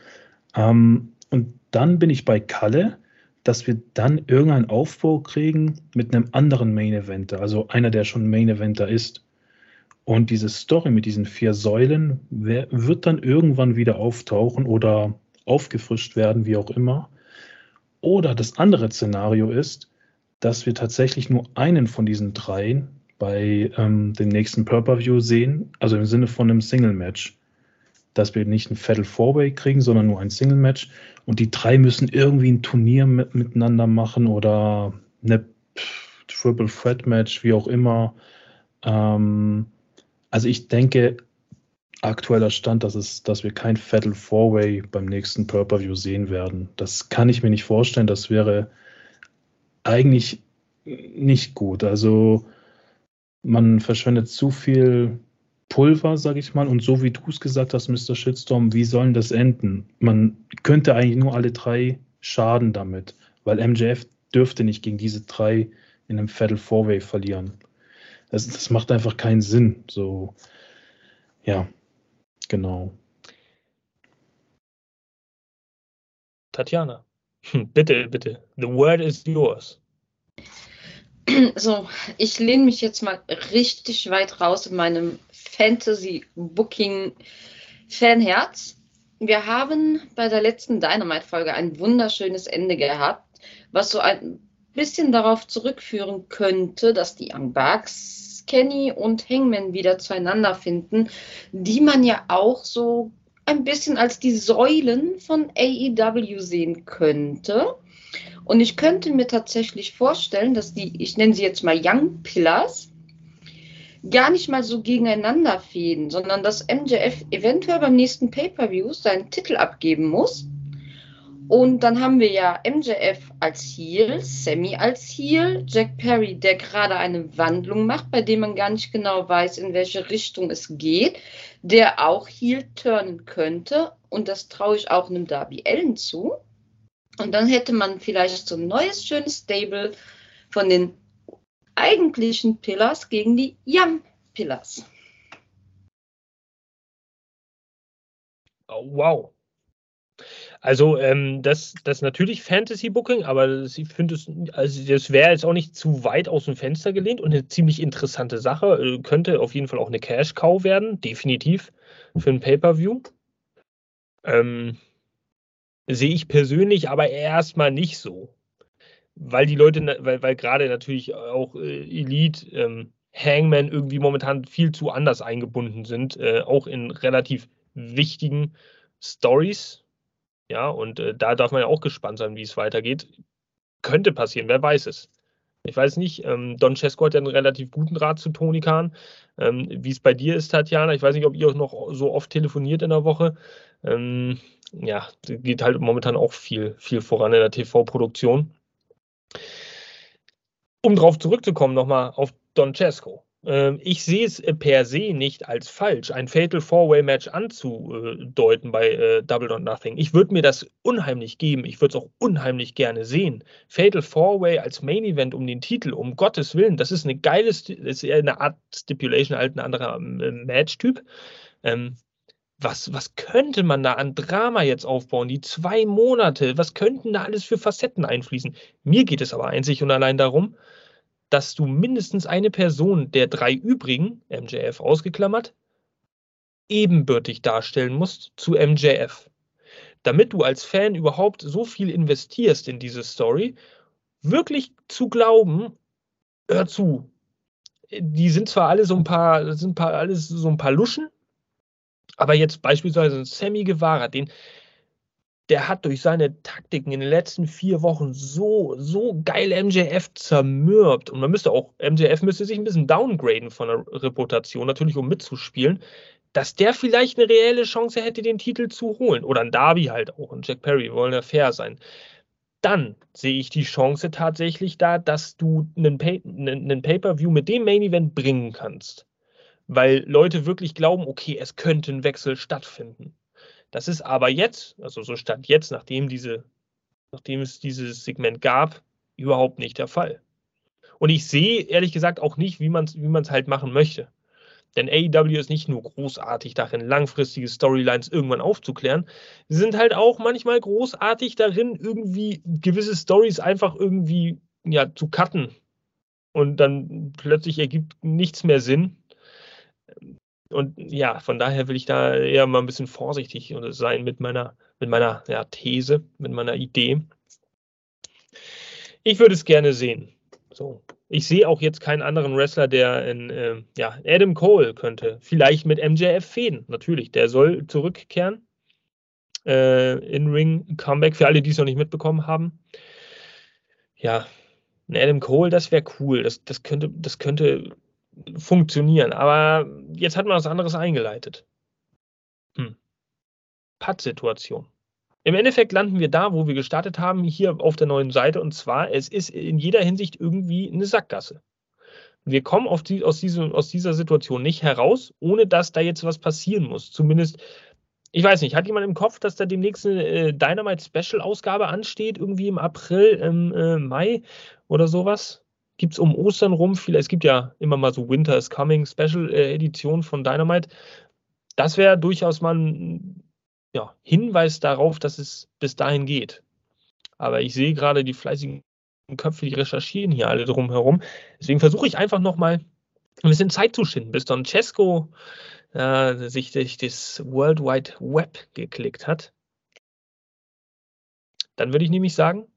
Ähm, und dann bin ich bei Kalle, dass wir dann irgendeinen Aufbau kriegen mit einem anderen Main Eventer, also einer, der schon Main Eventer ist. Und diese Story mit diesen vier Säulen wird dann irgendwann wieder auftauchen oder aufgefrischt werden, wie auch immer. Oder das andere Szenario ist, dass wir tatsächlich nur einen von diesen dreien bei ähm, dem nächsten Purple-View sehen, also im Sinne von einem Single-Match dass wir nicht ein Fatal Four-Way kriegen, sondern nur ein Single-Match. Und die drei müssen irgendwie ein Turnier mit, miteinander machen oder eine Triple Threat Match, wie auch immer. Ähm, also ich denke, aktueller Stand, dass, es, dass wir kein Fatal Four-Way beim nächsten Pay-Per-View sehen werden. Das kann ich mir nicht vorstellen. Das wäre eigentlich nicht gut. Also man verschwendet zu viel Pulver, sage ich mal. Und so wie du es gesagt hast, Mr. Shitstorm, wie sollen das enden? Man könnte eigentlich nur alle drei schaden damit, weil MJF dürfte nicht gegen diese drei in einem Fatal Four-Way verlieren. Das, das macht einfach keinen Sinn. So, ja, genau. Tatjana, bitte, bitte. The word is yours. So, ich lehne mich jetzt mal richtig weit raus in meinem Fantasy-Booking-Fanherz. Wir haben bei der letzten Dynamite-Folge ein wunderschönes Ende gehabt, was so ein bisschen darauf zurückführen könnte, dass die Young Bucks, Kenny und Hangman wieder zueinander finden, die man ja auch so ein bisschen als die Säulen von AEW sehen könnte. Und ich könnte mir tatsächlich vorstellen, dass die, ich nenne sie jetzt mal Young Pillars, gar nicht mal so gegeneinander fäden, sondern dass MJF eventuell beim nächsten Pay-Per-View seinen Titel abgeben muss. Und dann haben wir ja MJF als Heel, Sammy als Heel, Jack Perry, der gerade eine Wandlung macht, bei dem man gar nicht genau weiß, in welche Richtung es geht, der auch Heel turnen könnte. Und das traue ich auch einem Darby Allen zu. Und dann hätte man vielleicht so ein neues, schönes Stable von den eigentlichen Pillars gegen die Young Pillars. Oh, wow. Also ähm, das, das natürlich Fantasy Booking, aber ich finde es, also das wäre jetzt auch nicht zu weit aus dem Fenster gelehnt und eine ziemlich interessante Sache. Äh, könnte auf jeden Fall auch eine Cash Cow werden, definitiv für ein Pay-per-View. Ähm, sehe ich persönlich aber erstmal nicht so. Weil die Leute, weil, weil gerade natürlich auch äh, Elite, ähm, Hangman irgendwie momentan viel zu anders eingebunden sind, äh, auch in relativ wichtigen Stories. Ja, und äh, da darf man ja auch gespannt sein, wie es weitergeht. Könnte passieren, wer weiß es. Ich weiß nicht, ähm, Don Cesco hat ja einen relativ guten Draht zu Toni Kahn. Ähm, wie es bei dir ist, Tatjana, ich weiß nicht, ob ihr auch noch so oft telefoniert in der Woche. Ähm, ja, geht halt momentan auch viel, viel voran in der TV-Produktion. Um darauf zurückzukommen, nochmal auf Don Cesco. Ähm, ich sehe es per se nicht als falsch, ein Fatal Four-Way-Match anzudeuten bei äh, Double or Nothing. Ich würde mir das unheimlich geben. Ich würde es auch unheimlich gerne sehen. Fatal Four-Way als Main-Event um den Titel, um Gottes Willen, das ist eine geile, ist eher eine Art Stipulation, halt ein anderer äh, Match-Typ. Ähm, was, was könnte man da an Drama jetzt aufbauen? Die zwei Monate, was könnten da alles für Facetten einfließen? Mir geht es aber einzig und allein darum, dass du mindestens eine Person der drei übrigen, MJF ausgeklammert, ebenbürtig darstellen musst zu MJF. Damit du als Fan überhaupt so viel investierst in diese Story, wirklich zu glauben, hör zu, die sind zwar alle so ein paar, sind paar, alles so ein paar Luschen, aber jetzt beispielsweise ein Sammy Guevara, den, der hat durch seine Taktiken in den letzten vier Wochen so, so geil MJF zermürbt. Und man müsste auch, MJF müsste sich ein bisschen downgraden von der Reputation, natürlich um mitzuspielen, dass der vielleicht eine reelle Chance hätte, den Titel zu holen. Oder ein Darby halt auch. Und Jack Perry, wollen ja fair sein. Dann sehe ich die Chance tatsächlich da, dass du einen, Pay einen Pay-Per-View mit dem Main Event bringen kannst. Weil Leute wirklich glauben, okay, es könnte ein Wechsel stattfinden. Das ist aber jetzt, also so stand jetzt, nachdem, diese, nachdem es dieses Segment gab, überhaupt nicht der Fall. Und ich sehe ehrlich gesagt auch nicht, wie man es wie halt machen möchte. Denn AEW ist nicht nur großartig darin, langfristige Storylines irgendwann aufzuklären. Sie sind halt auch manchmal großartig darin, irgendwie gewisse Stories einfach irgendwie ja, zu cutten. Und dann plötzlich ergibt nichts mehr Sinn. Und ja, von daher will ich da eher mal ein bisschen vorsichtig sein mit meiner, mit meiner ja, These, mit meiner Idee. Ich würde es gerne sehen. So. Ich sehe auch jetzt keinen anderen Wrestler, der in, äh, ja, Adam Cole könnte. Vielleicht mit MJF fäden, natürlich. Der soll zurückkehren. Äh, In-Ring Comeback für alle, die es noch nicht mitbekommen haben. Ja, Adam Cole, das wäre cool. Das, das, könnte, das könnte funktionieren. Aber jetzt hat man was anderes eingeleitet. Hm. Patt-Situation. Im Endeffekt landen wir da, wo wir gestartet haben, hier auf der neuen Seite. Und zwar, es ist in jeder Hinsicht irgendwie eine Sackgasse. Wir kommen die, aus, diese, aus dieser Situation nicht heraus, ohne dass da jetzt was passieren muss. Zumindest, ich weiß nicht, hat jemand im Kopf, dass da demnächst eine äh, Dynamite Special Ausgabe ansteht, irgendwie im April, im äh, Mai oder sowas? Gibt es um Ostern rum viele, es gibt ja immer mal so Winter is Coming Special äh, Edition von Dynamite. Das wäre durchaus mal ein ja, Hinweis darauf, dass es bis dahin geht. Aber ich sehe gerade die fleißigen Köpfe, die recherchieren hier alle drumherum. Deswegen versuche ich einfach nochmal ein bisschen Zeit zu schinden, bis Don Cesco äh, sich durch das World Wide Web geklickt hat. Dann würde ich nämlich sagen,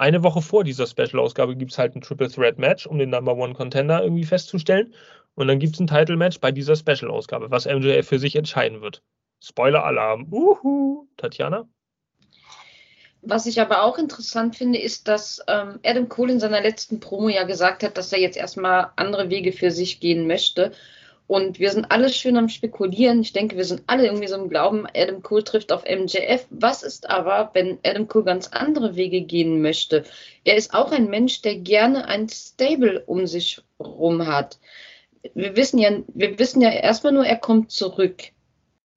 eine Woche vor dieser Special-Ausgabe gibt es halt ein Triple Threat Match, um den Number One Contender irgendwie festzustellen. Und dann gibt es ein Title Match bei dieser Special-Ausgabe, was MJF für sich entscheiden wird. Spoiler-Alarm. Uhu. Tatjana? Was ich aber auch interessant finde, ist, dass ähm, Adam Cole in seiner letzten Promo ja gesagt hat, dass er jetzt erstmal andere Wege für sich gehen möchte. Und wir sind alle schön am Spekulieren. Ich denke, wir sind alle irgendwie so im Glauben, Adam Cole trifft auf MJF. Was ist aber, wenn Adam Cole ganz andere Wege gehen möchte? Er ist auch ein Mensch, der gerne ein Stable um sich rum hat. Wir wissen ja, wir wissen ja erstmal nur, er kommt zurück.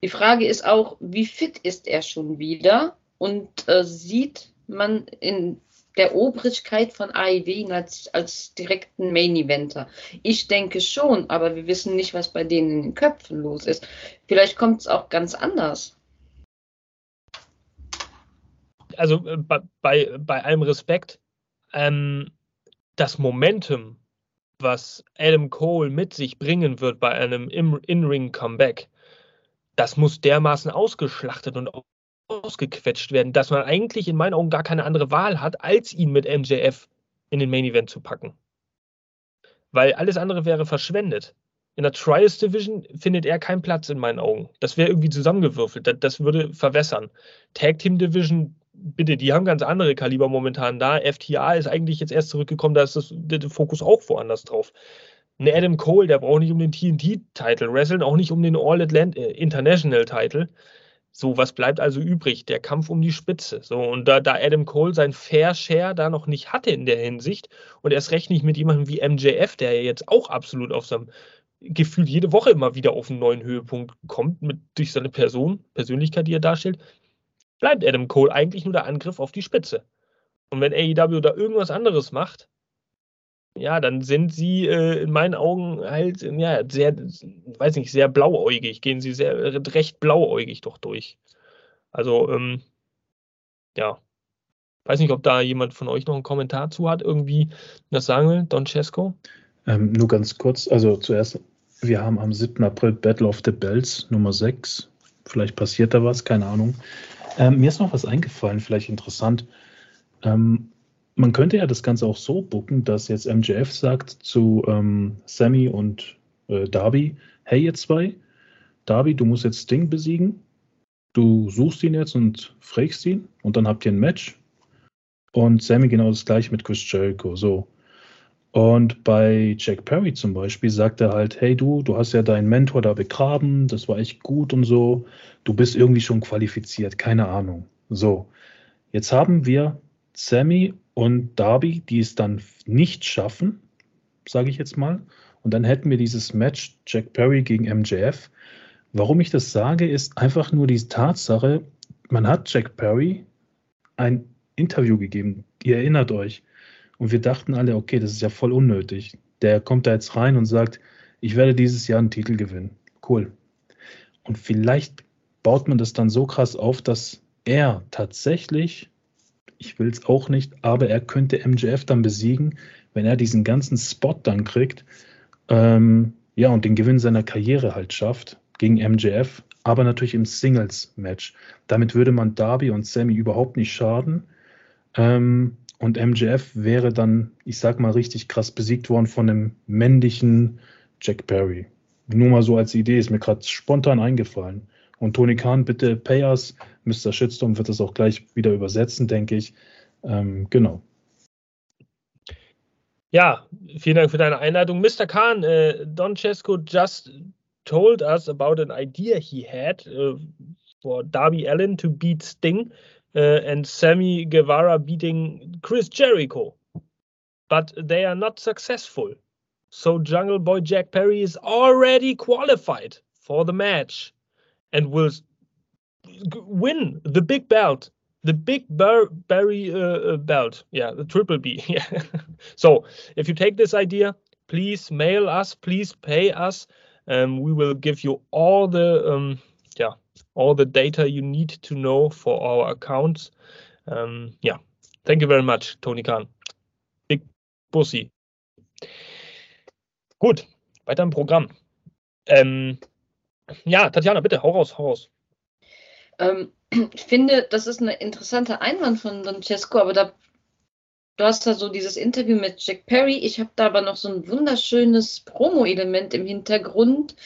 Die Frage ist auch, wie fit ist er schon wieder? Und äh, sieht man in der Obrigkeit von AEW als, als direkten Main-Eventer? Ich denke schon, aber wir wissen nicht, was bei denen in den Köpfen los ist. Vielleicht kommt es auch ganz anders. Also äh, bei, bei allem Respekt, ähm, das Momentum, was Adam Cole mit sich bringen wird bei einem In-Ring-Comeback, das muss dermaßen ausgeschlachtet und rausgequetscht werden, dass man eigentlich in meinen Augen gar keine andere Wahl hat, als ihn mit MJF in den Main Event zu packen. Weil alles andere wäre verschwendet. In der Trials Division findet er keinen Platz in meinen Augen. Das wäre irgendwie zusammengewürfelt. Das, das, würde verwässern. Tag Team Division, bitte, die haben ganz andere Kaliber momentan da. FTA ist eigentlich jetzt erst zurückgekommen, da ist das, der Fokus auch woanders drauf. Ein Adam Cole, der braucht nicht um den TNT-Title wresteln, auch nicht um den All Atlant äh, International Title. So, was bleibt also übrig? Der Kampf um die Spitze. So, und da, da Adam Cole sein Fair Share da noch nicht hatte in der Hinsicht und erst recht nicht mit jemandem wie MJF, der ja jetzt auch absolut auf seinem gefühlt jede Woche immer wieder auf einen neuen Höhepunkt kommt, mit, durch seine Person, Persönlichkeit, die er darstellt, bleibt Adam Cole eigentlich nur der Angriff auf die Spitze. Und wenn AEW da irgendwas anderes macht, ja, dann sind sie äh, in meinen Augen halt, ja, sehr, weiß nicht, sehr blauäugig, gehen sie sehr recht blauäugig doch durch. Also, ähm, ja. Weiß nicht, ob da jemand von euch noch einen Kommentar zu hat, irgendwie das sagen will, Don Cesco? Ähm, nur ganz kurz, also zuerst, wir haben am 7. April Battle of the Bells Nummer 6. Vielleicht passiert da was, keine Ahnung. Ähm, mir ist noch was eingefallen, vielleicht interessant. Ähm, man könnte ja das Ganze auch so bucken, dass jetzt MJF sagt zu ähm, Sammy und äh, Darby, hey ihr zwei, Darby, du musst jetzt Sting besiegen. Du suchst ihn jetzt und fragst ihn und dann habt ihr ein Match. Und Sammy genau das gleiche mit Chris Jericho. So. Und bei Jack Perry zum Beispiel sagt er halt, hey du, du hast ja deinen Mentor da begraben, das war echt gut und so. Du bist irgendwie schon qualifiziert, keine Ahnung. So, jetzt haben wir Sammy und Darby, die es dann nicht schaffen, sage ich jetzt mal. Und dann hätten wir dieses Match Jack Perry gegen MJF. Warum ich das sage, ist einfach nur die Tatsache, man hat Jack Perry ein Interview gegeben. Ihr erinnert euch. Und wir dachten alle, okay, das ist ja voll unnötig. Der kommt da jetzt rein und sagt, ich werde dieses Jahr einen Titel gewinnen. Cool. Und vielleicht baut man das dann so krass auf, dass er tatsächlich ich will es auch nicht, aber er könnte MJF dann besiegen, wenn er diesen ganzen Spot dann kriegt. Ähm, ja, und den Gewinn seiner Karriere halt schafft gegen MJF, aber natürlich im Singles-Match. Damit würde man Darby und Sammy überhaupt nicht schaden. Ähm, und MJF wäre dann, ich sag mal, richtig krass besiegt worden von einem männlichen Jack Perry. Nur mal so als Idee, ist mir gerade spontan eingefallen. Und Tony Khan, bitte pay us. Mr. Shitstorm wird das auch gleich wieder übersetzen, denke ich. Ähm, genau. Ja, vielen Dank für deine Einleitung. Mr. Khan, uh, Don Cesco just told us about an idea he had uh, for Darby Allen to beat Sting uh, and Sammy Guevara beating Chris Jericho. But they are not successful. So Jungle Boy Jack Perry is already qualified for the match. And will win the big belt, the big Bar- Barry uh, uh belt. Yeah, the triple B. Yeah. so if you take this idea, please mail us, please pay us. Um, we will give you all the um, yeah all the data you need to know for our accounts. Um, yeah, thank you very much, Tony Khan. Big Pussy. Gut, weiter im Programm. Ähm, Ja, Tatjana, bitte, hau raus, hau raus. Ähm, ich finde, das ist ein interessanter Einwand von Don Cesco, aber da, du hast da so dieses Interview mit Jack Perry. Ich habe da aber noch so ein wunderschönes Promo-Element im Hintergrund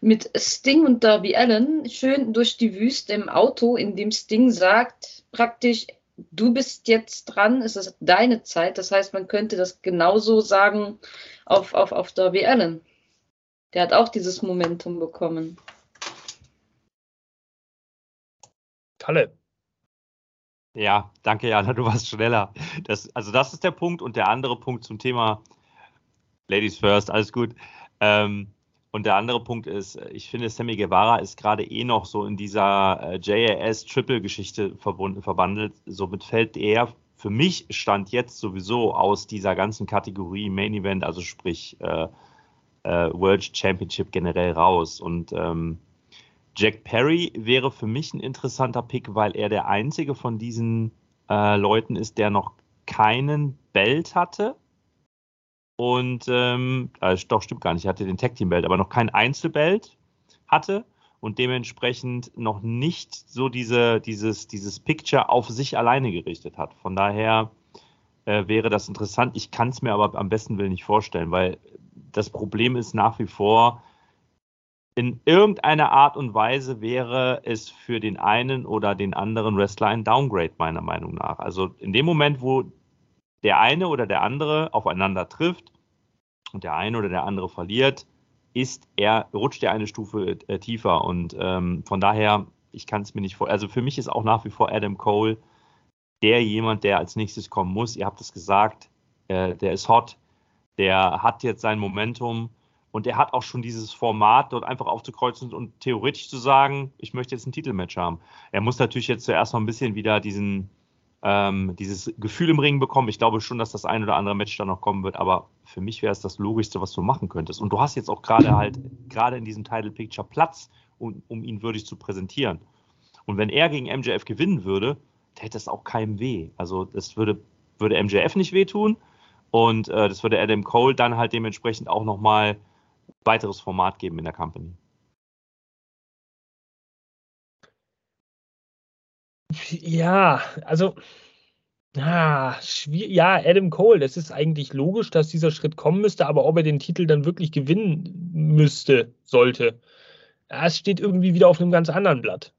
mit Sting und Darby Allen, schön durch die Wüste im Auto, in dem Sting sagt, praktisch, du bist jetzt dran, es ist deine Zeit. Das heißt, man könnte das genauso sagen auf, auf, auf Darby Allen. Der hat auch dieses Momentum bekommen. Kalle. Ja, danke, Jana, du warst schneller. Das, also das ist der Punkt und der andere Punkt zum Thema Ladies First, alles gut. Ähm, und der andere Punkt ist, ich finde, Sammy Guevara ist gerade eh noch so in dieser äh, JAS-Triple-Geschichte verbandelt. Somit fällt er für mich Stand jetzt sowieso aus dieser ganzen Kategorie Main Event, also sprich äh, äh, World Championship generell raus. Und ähm, Jack Perry wäre für mich ein interessanter Pick, weil er der einzige von diesen äh, Leuten ist, der noch keinen Belt hatte. Und ähm, äh, doch, stimmt gar nicht, er hatte den Tag Team Belt, aber noch kein Einzelbelt hatte. und dementsprechend noch nicht so diese, dieses, dieses Picture auf sich alleine gerichtet hat. Von daher äh, wäre das interessant. Ich kann es mir aber am besten will nicht vorstellen, weil das Problem ist nach wie vor, in irgendeiner Art und Weise wäre es für den einen oder den anderen Wrestler ein Downgrade, meiner Meinung nach. Also in dem Moment, wo der eine oder der andere aufeinander trifft und der eine oder der andere verliert, ist er, rutscht er eine Stufe äh, tiefer. Und ähm, von daher, ich kann es mir nicht vor. Also für mich ist auch nach wie vor Adam Cole der jemand, der als nächstes kommen muss. Ihr habt es gesagt, äh, der ist hot, der hat jetzt sein Momentum und er hat auch schon dieses Format, dort einfach aufzukreuzen und theoretisch zu sagen, ich möchte jetzt ein Titelmatch haben. Er muss natürlich jetzt zuerst noch ein bisschen wieder diesen, ähm, dieses Gefühl im Ring bekommen. Ich glaube schon, dass das ein oder andere Match da noch kommen wird, aber für mich wäre es das Logischste, was du machen könntest. Und du hast jetzt auch gerade halt, gerade in diesem Title Picture Platz, um, um ihn würdig zu präsentieren. Und wenn er gegen MJF gewinnen würde, hätte es auch keinem weh. Also das würde, würde MJF nicht wehtun und äh, das würde Adam Cole dann halt dementsprechend auch nochmal weiteres Format geben in der Company. Ja, also ah, ja, Adam Cole, das ist eigentlich logisch, dass dieser Schritt kommen müsste, aber ob er den Titel dann wirklich gewinnen müsste, sollte, das steht irgendwie wieder auf einem ganz anderen Blatt.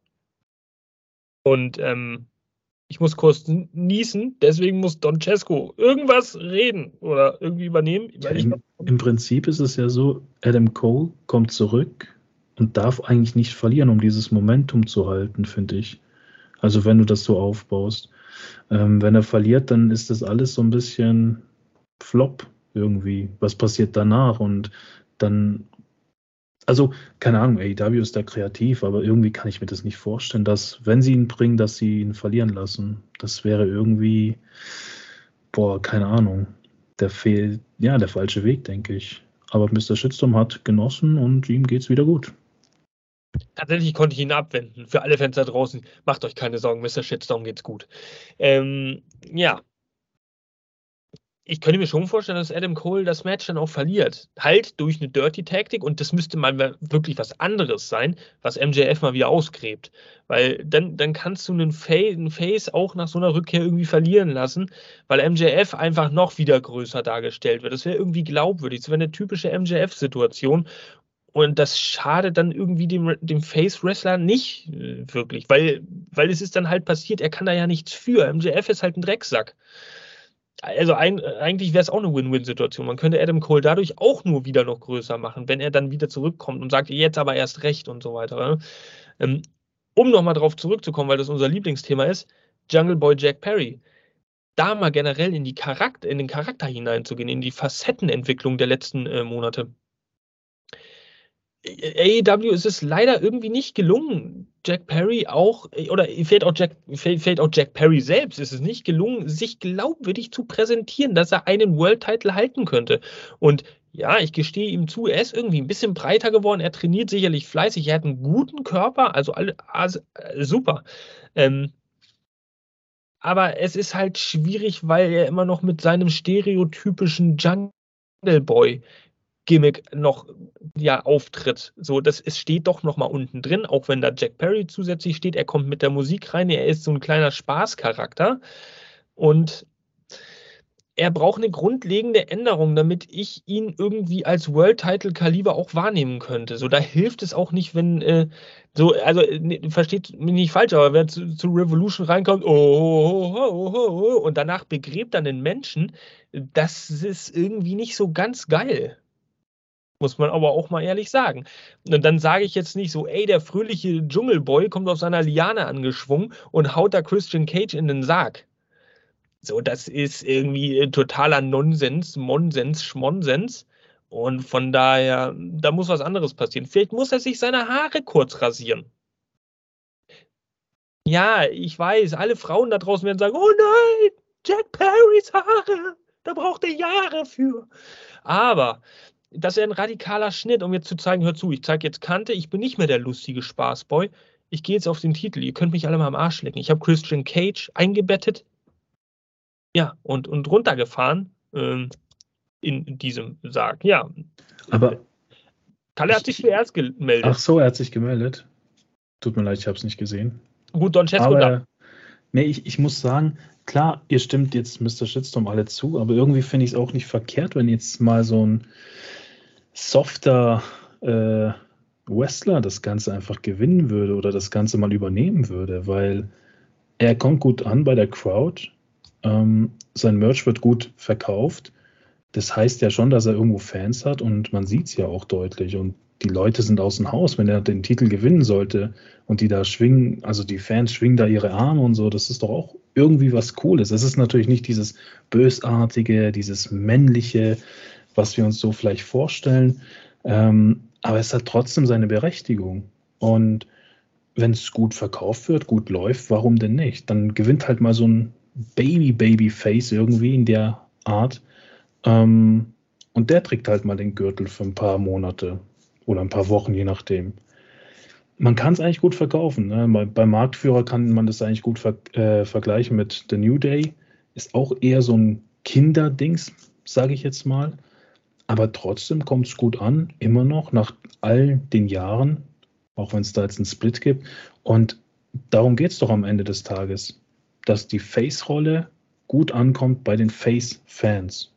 Und ähm, ich muss kurz niesen, deswegen muss Don Cesco irgendwas reden oder irgendwie übernehmen. Ja, im, Im Prinzip ist es ja so, Adam Cole kommt zurück und darf eigentlich nicht verlieren, um dieses Momentum zu halten, finde ich. Also wenn du das so aufbaust. Ähm, wenn er verliert, dann ist das alles so ein bisschen flop irgendwie. Was passiert danach? Und dann, also keine Ahnung, AEW ist da kreativ, aber irgendwie kann ich mir das nicht vorstellen, dass wenn sie ihn bringen, dass sie ihn verlieren lassen. Das wäre irgendwie, boah, keine Ahnung. Der fehlt, ja, der falsche Weg, denke ich. Aber Mr. Shitstorm hat genossen und ihm geht's wieder gut. Tatsächlich konnte ich ihn abwenden. Für alle Fans da draußen, macht euch keine Sorgen, Mr. Shitstorm geht's gut. Ähm, ja. Ich könnte mir schon vorstellen, dass Adam Cole das Match dann auch verliert. Halt durch eine Dirty-Taktik und das müsste mal wirklich was anderes sein, was MJF mal wieder ausgräbt. Weil dann, dann kannst du einen, Fa einen Face auch nach so einer Rückkehr irgendwie verlieren lassen, weil MJF einfach noch wieder größer dargestellt wird. Das wäre irgendwie glaubwürdig. Das wäre eine typische MJF-Situation und das schadet dann irgendwie dem, dem Face-Wrestler nicht äh, wirklich, weil, weil es ist dann halt passiert, er kann da ja nichts für. MJF ist halt ein Drecksack. Also ein, eigentlich wäre es auch eine Win-Win-Situation. Man könnte Adam Cole dadurch auch nur wieder noch größer machen, wenn er dann wieder zurückkommt und sagt, jetzt aber erst recht und so weiter. Ne? Ähm, um nochmal drauf zurückzukommen, weil das unser Lieblingsthema ist, Jungle Boy Jack Perry. Da mal generell in, die Charakter, in den Charakter hineinzugehen, in die Facettenentwicklung der letzten äh, Monate AEW ist es leider irgendwie nicht gelungen, Jack Perry auch, oder fehlt auch Jack, fehlt auch Jack Perry selbst, ist es nicht gelungen, sich glaubwürdig zu präsentieren, dass er einen World Title halten könnte. Und ja, ich gestehe ihm zu, er ist irgendwie ein bisschen breiter geworden, er trainiert sicherlich fleißig, er hat einen guten Körper, also, alle, also super. Ähm, aber es ist halt schwierig, weil er immer noch mit seinem stereotypischen Jungle Boy Gimmick noch ja auftritt. So, das es steht doch noch mal unten drin, auch wenn da Jack Perry zusätzlich steht. Er kommt mit der Musik rein. Er ist so ein kleiner Spaßcharakter und er braucht eine grundlegende Änderung, damit ich ihn irgendwie als World Title Kaliber auch wahrnehmen könnte. So, da hilft es auch nicht, wenn äh, so, also ne, versteht mich nicht falsch, aber wenn zu, zu Revolution reinkommt, oh, oh, oh, oh, und danach begräbt dann den Menschen, das ist irgendwie nicht so ganz geil. Muss man aber auch mal ehrlich sagen. Und dann sage ich jetzt nicht so, ey, der fröhliche Dschungelboy kommt auf seiner Liane angeschwungen und haut da Christian Cage in den Sarg. So, das ist irgendwie totaler Nonsens, Monsens, Schmonsens. Und von daher, da muss was anderes passieren. Vielleicht muss er sich seine Haare kurz rasieren. Ja, ich weiß, alle Frauen da draußen werden sagen, oh nein, Jack Perrys Haare, da braucht er Jahre für. Aber das ist ein radikaler Schnitt, um jetzt zu zeigen, hör zu, ich zeige jetzt Kante, ich bin nicht mehr der lustige Spaßboy. Ich gehe jetzt auf den Titel. Ihr könnt mich alle mal am Arsch lecken. Ich habe Christian Cage eingebettet. Ja, und, und runtergefahren ähm, in, in diesem Sarg. Ja. Aber Kalle hat sich zuerst gemeldet. Ach so, er hat sich gemeldet. Tut mir leid, ich habe es nicht gesehen. Gut, Don Cesco da. Nee, ich, ich muss sagen, klar, ihr stimmt jetzt Mr. Shitstorm alle zu, aber irgendwie finde ich es auch nicht verkehrt, wenn jetzt mal so ein softer äh, Wrestler das Ganze einfach gewinnen würde oder das Ganze mal übernehmen würde, weil er kommt gut an bei der Crowd, ähm, sein Merch wird gut verkauft. Das heißt ja schon, dass er irgendwo Fans hat und man sieht es ja auch deutlich. Und die Leute sind aus dem Haus, wenn er den Titel gewinnen sollte und die da schwingen, also die Fans schwingen da ihre Arme und so, das ist doch auch irgendwie was Cooles. Es ist natürlich nicht dieses Bösartige, dieses Männliche, was wir uns so vielleicht vorstellen, ähm, aber es hat trotzdem seine Berechtigung. Und wenn es gut verkauft wird, gut läuft, warum denn nicht? Dann gewinnt halt mal so ein Baby-Baby-Face irgendwie in der Art. Ähm, und der trägt halt mal den Gürtel für ein paar Monate oder ein paar Wochen, je nachdem. Man kann es eigentlich gut verkaufen. Ne? Bei, beim Marktführer kann man das eigentlich gut ver äh, vergleichen mit The New Day. Ist auch eher so ein Kinderdings, sage ich jetzt mal. Aber trotzdem kommt es gut an, immer noch, nach all den Jahren, auch wenn es da jetzt einen Split gibt. Und darum geht es doch am Ende des Tages, dass die Face-Rolle gut ankommt bei den Face-Fans.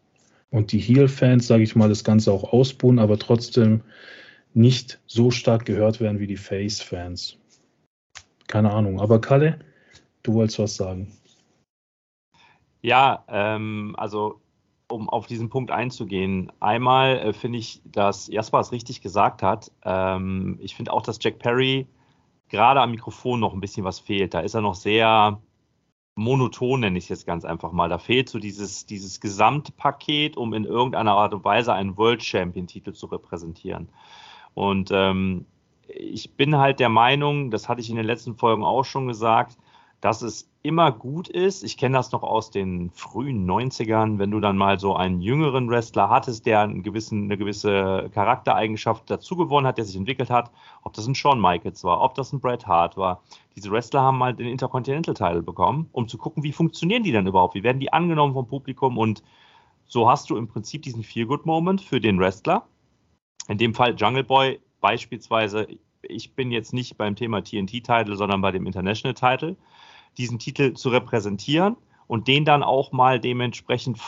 Und die Heel-Fans, sage ich mal, das Ganze auch ausbuhen, aber trotzdem nicht so stark gehört werden wie die Face-Fans. Keine Ahnung. Aber Kalle, du wolltest was sagen. Ja, ähm, also um auf diesen Punkt einzugehen. Einmal äh, finde ich, dass Jasper es richtig gesagt hat. Ähm, ich finde auch, dass Jack Perry gerade am Mikrofon noch ein bisschen was fehlt. Da ist er noch sehr monoton, nenne ich es jetzt ganz einfach mal. Da fehlt so dieses, dieses Gesamtpaket, um in irgendeiner Art und Weise einen World Champion-Titel zu repräsentieren. Und ähm, ich bin halt der Meinung, das hatte ich in den letzten Folgen auch schon gesagt, dass es immer gut ist. Ich kenne das noch aus den frühen 90ern, wenn du dann mal so einen jüngeren Wrestler hattest, der einen gewissen, eine gewisse Charaktereigenschaft dazu gewonnen hat, der sich entwickelt hat, ob das ein Shawn Michaels war, ob das ein Bret Hart war. Diese Wrestler haben mal den Intercontinental Title bekommen, um zu gucken, wie funktionieren die denn überhaupt, wie werden die angenommen vom Publikum und so hast du im Prinzip diesen Feel-Good-Moment für den Wrestler. In dem Fall Jungle Boy beispielsweise, ich bin jetzt nicht beim Thema TNT-Title, sondern bei dem International-Title diesen Titel zu repräsentieren und den dann auch mal dementsprechend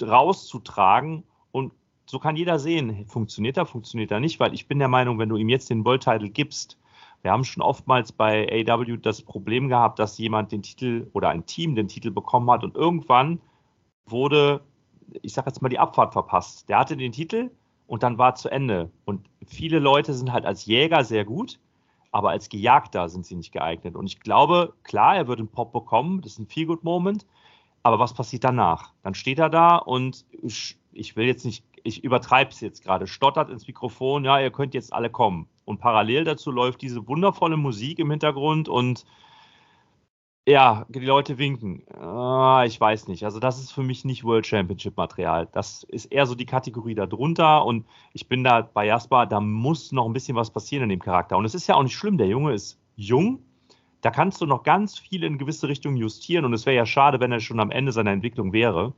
rauszutragen. Und so kann jeder sehen, funktioniert er, funktioniert er nicht, weil ich bin der Meinung, wenn du ihm jetzt den World Title gibst, wir haben schon oftmals bei AW das Problem gehabt, dass jemand den Titel oder ein Team den Titel bekommen hat und irgendwann wurde, ich sage jetzt mal, die Abfahrt verpasst. Der hatte den Titel und dann war zu Ende. Und viele Leute sind halt als Jäger sehr gut aber als Gejagter sind sie nicht geeignet. Und ich glaube, klar, er wird einen Pop bekommen, das ist ein Feel-Good-Moment, aber was passiert danach? Dann steht er da und ich, will jetzt nicht, ich übertreibe es jetzt gerade, stottert ins Mikrofon, ja, ihr könnt jetzt alle kommen. Und parallel dazu läuft diese wundervolle Musik im Hintergrund und ja, die Leute winken. Ah, ich weiß nicht. Also, das ist für mich nicht World Championship Material. Das ist eher so die Kategorie darunter. Und ich bin da bei Jasper, da muss noch ein bisschen was passieren in dem Charakter. Und es ist ja auch nicht schlimm. Der Junge ist jung. Da kannst du noch ganz viel in gewisse Richtungen justieren. Und es wäre ja schade, wenn er schon am Ende seiner Entwicklung wäre.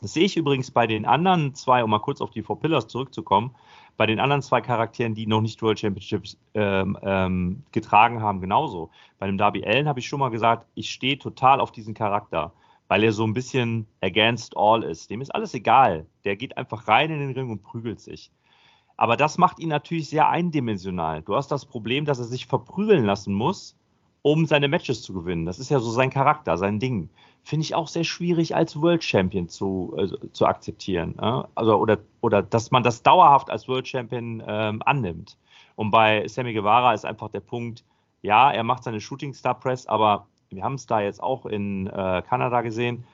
Das sehe ich übrigens bei den anderen zwei, um mal kurz auf die Four Pillars zurückzukommen bei den anderen zwei Charakteren, die noch nicht World Championships ähm, ähm, getragen haben, genauso. Bei dem Darby Allen habe ich schon mal gesagt, ich stehe total auf diesen Charakter, weil er so ein bisschen against all ist. Dem ist alles egal. Der geht einfach rein in den Ring und prügelt sich. Aber das macht ihn natürlich sehr eindimensional. Du hast das Problem, dass er sich verprügeln lassen muss, um seine Matches zu gewinnen. Das ist ja so sein Charakter, sein Ding finde ich auch sehr schwierig als World Champion zu, äh, zu akzeptieren. Äh? Also, oder, oder dass man das dauerhaft als World Champion ähm, annimmt. Und bei Sammy Guevara ist einfach der Punkt, ja, er macht seine Shooting Star Press, aber wir haben es da jetzt auch in äh, Kanada gesehen.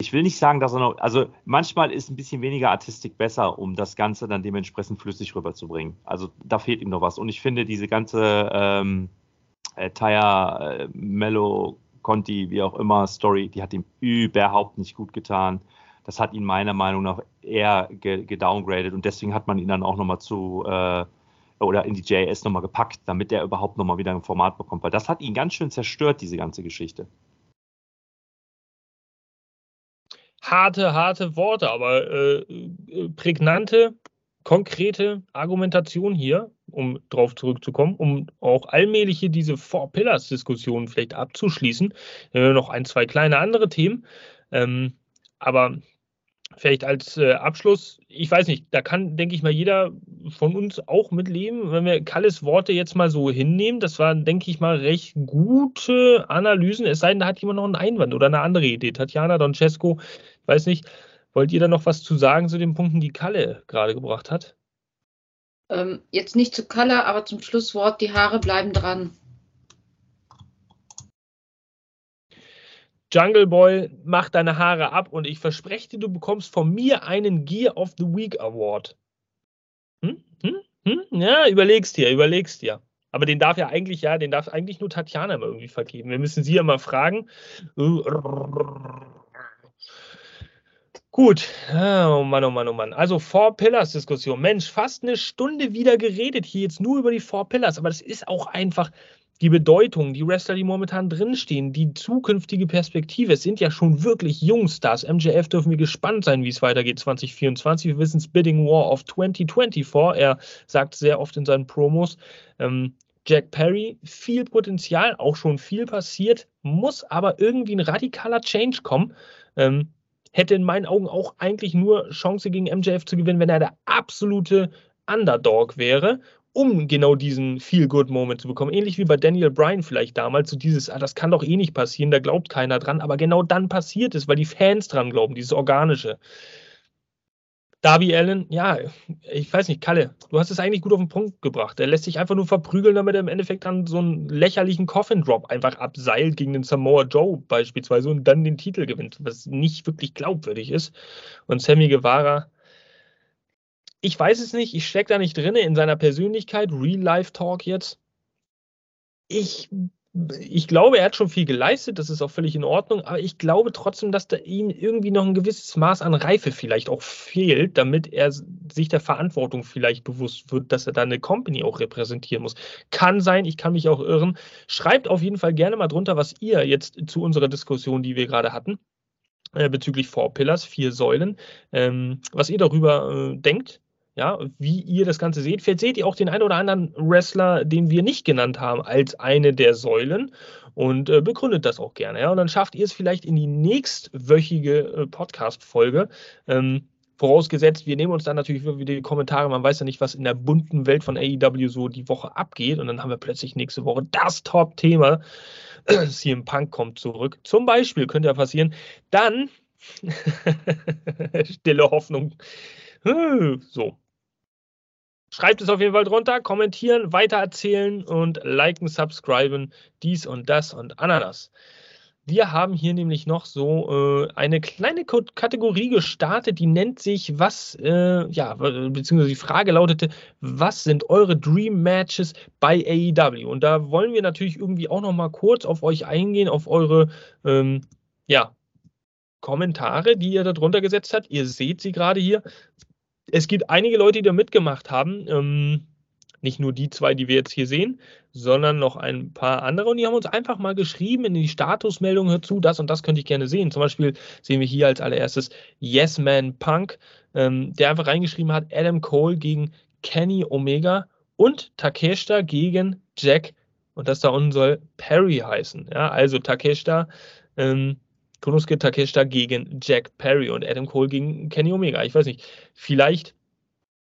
Ich will nicht sagen, dass er noch, also manchmal ist ein bisschen weniger Artistik besser, um das Ganze dann dementsprechend flüssig rüberzubringen. Also da fehlt ihm noch was. Und ich finde diese ganze ähm, äh, Tire äh, Mellow Conti, wie auch immer, Story, die hat ihm überhaupt nicht gut getan. Das hat ihn meiner Meinung nach eher gedowngraded und deswegen hat man ihn dann auch nochmal zu äh, oder in die JS nochmal gepackt, damit er überhaupt nochmal wieder ein Format bekommt, weil das hat ihn ganz schön zerstört, diese ganze Geschichte. Harte, harte Worte, aber äh, äh prägnante konkrete Argumentation hier, um drauf zurückzukommen, um auch allmählich hier diese Four Pillars-Diskussion vielleicht abzuschließen. Äh, noch ein, zwei kleine andere Themen. Ähm, aber vielleicht als äh, Abschluss, ich weiß nicht, da kann, denke ich mal, jeder von uns auch mitleben, wenn wir Kalles Worte jetzt mal so hinnehmen. Das waren, denke ich mal, recht gute Analysen, es sei denn, da hat jemand noch einen Einwand oder eine andere Idee. Tatjana, Doncesco, ich weiß nicht, wollt ihr da noch was zu sagen zu den Punkten, die Kalle gerade gebracht hat? Ähm, jetzt nicht zu Kalle, aber zum Schlusswort, die Haare bleiben dran. Jungle Boy, mach deine Haare ab und ich verspreche dir, du bekommst von mir einen Gear of the Week Award. Hm? Hm? Hm? Ja, überlegst dir, überlegst dir. Aber den darf ja eigentlich, ja, den darf eigentlich nur Tatjana immer irgendwie vergeben. Wir müssen sie ja mal fragen. Gut, oh Mann, oh Mann, oh Mann. Also Four Pillars Diskussion. Mensch, fast eine Stunde wieder geredet hier jetzt nur über die Four Pillars. Aber das ist auch einfach, die Bedeutung, die Wrestler, die momentan drinstehen, die zukünftige Perspektive. Es sind ja schon wirklich Jungstars. MJF dürfen wir gespannt sein, wie es weitergeht 2024. Wir wissen es, Bidding War of 2024. Er sagt sehr oft in seinen Promos, ähm, Jack Perry, viel Potenzial, auch schon viel passiert, muss aber irgendwie ein radikaler Change kommen. Ähm, hätte in meinen Augen auch eigentlich nur Chance gegen MJF zu gewinnen, wenn er der absolute Underdog wäre um genau diesen Feel-Good-Moment zu bekommen. Ähnlich wie bei Daniel Bryan vielleicht damals, so dieses, ah, das kann doch eh nicht passieren, da glaubt keiner dran, aber genau dann passiert es, weil die Fans dran glauben, dieses Organische. Darby Allen, ja, ich weiß nicht, Kalle, du hast es eigentlich gut auf den Punkt gebracht. Er lässt sich einfach nur verprügeln, damit er im Endeffekt dann so einen lächerlichen Coffin-Drop einfach abseilt gegen den Samoa Joe beispielsweise und dann den Titel gewinnt, was nicht wirklich glaubwürdig ist. Und Sammy Guevara, ich weiß es nicht, ich stecke da nicht drin in seiner Persönlichkeit, Real-Life-Talk jetzt. Ich, ich glaube, er hat schon viel geleistet, das ist auch völlig in Ordnung, aber ich glaube trotzdem, dass da ihm irgendwie noch ein gewisses Maß an Reife vielleicht auch fehlt, damit er sich der Verantwortung vielleicht bewusst wird, dass er da eine Company auch repräsentieren muss. Kann sein, ich kann mich auch irren. Schreibt auf jeden Fall gerne mal drunter, was ihr jetzt zu unserer Diskussion, die wir gerade hatten, äh, bezüglich Four Pillars, vier Säulen, ähm, was ihr darüber äh, denkt ja, wie ihr das Ganze seht. Vielleicht seht ihr auch den einen oder anderen Wrestler, den wir nicht genannt haben, als eine der Säulen und äh, begründet das auch gerne. Ja, und dann schafft ihr es vielleicht in die nächstwöchige äh, Podcast-Folge. Ähm, vorausgesetzt, wir nehmen uns dann natürlich wieder die Kommentare. Man weiß ja nicht, was in der bunten Welt von AEW so die Woche abgeht. Und dann haben wir plötzlich nächste Woche das Top-Thema. CM Punk kommt zurück. Zum Beispiel könnte ja passieren. Dann, stille Hoffnung. So, Schreibt es auf jeden Fall drunter, kommentieren, weitererzählen und liken, subscriben, dies und das und Ananas. Wir haben hier nämlich noch so äh, eine kleine K Kategorie gestartet, die nennt sich was, äh, ja, beziehungsweise die Frage lautete, was sind eure Dream Matches bei AEW? Und da wollen wir natürlich irgendwie auch noch mal kurz auf euch eingehen, auf eure, ähm, ja, Kommentare, die ihr da drunter gesetzt habt. Ihr seht sie gerade hier es gibt einige Leute, die da mitgemacht haben. Ähm, nicht nur die zwei, die wir jetzt hier sehen, sondern noch ein paar andere. Und die haben uns einfach mal geschrieben in die Statusmeldung, hör das und das könnte ich gerne sehen. Zum Beispiel sehen wir hier als allererstes Yes Man Punk, ähm, der einfach reingeschrieben hat, Adam Cole gegen Kenny Omega und Takeshita gegen Jack. Und das da unten soll Perry heißen. Ja, also Takeshita ähm, Konosuke Takeshita gegen Jack Perry und Adam Cole gegen Kenny Omega. Ich weiß nicht, vielleicht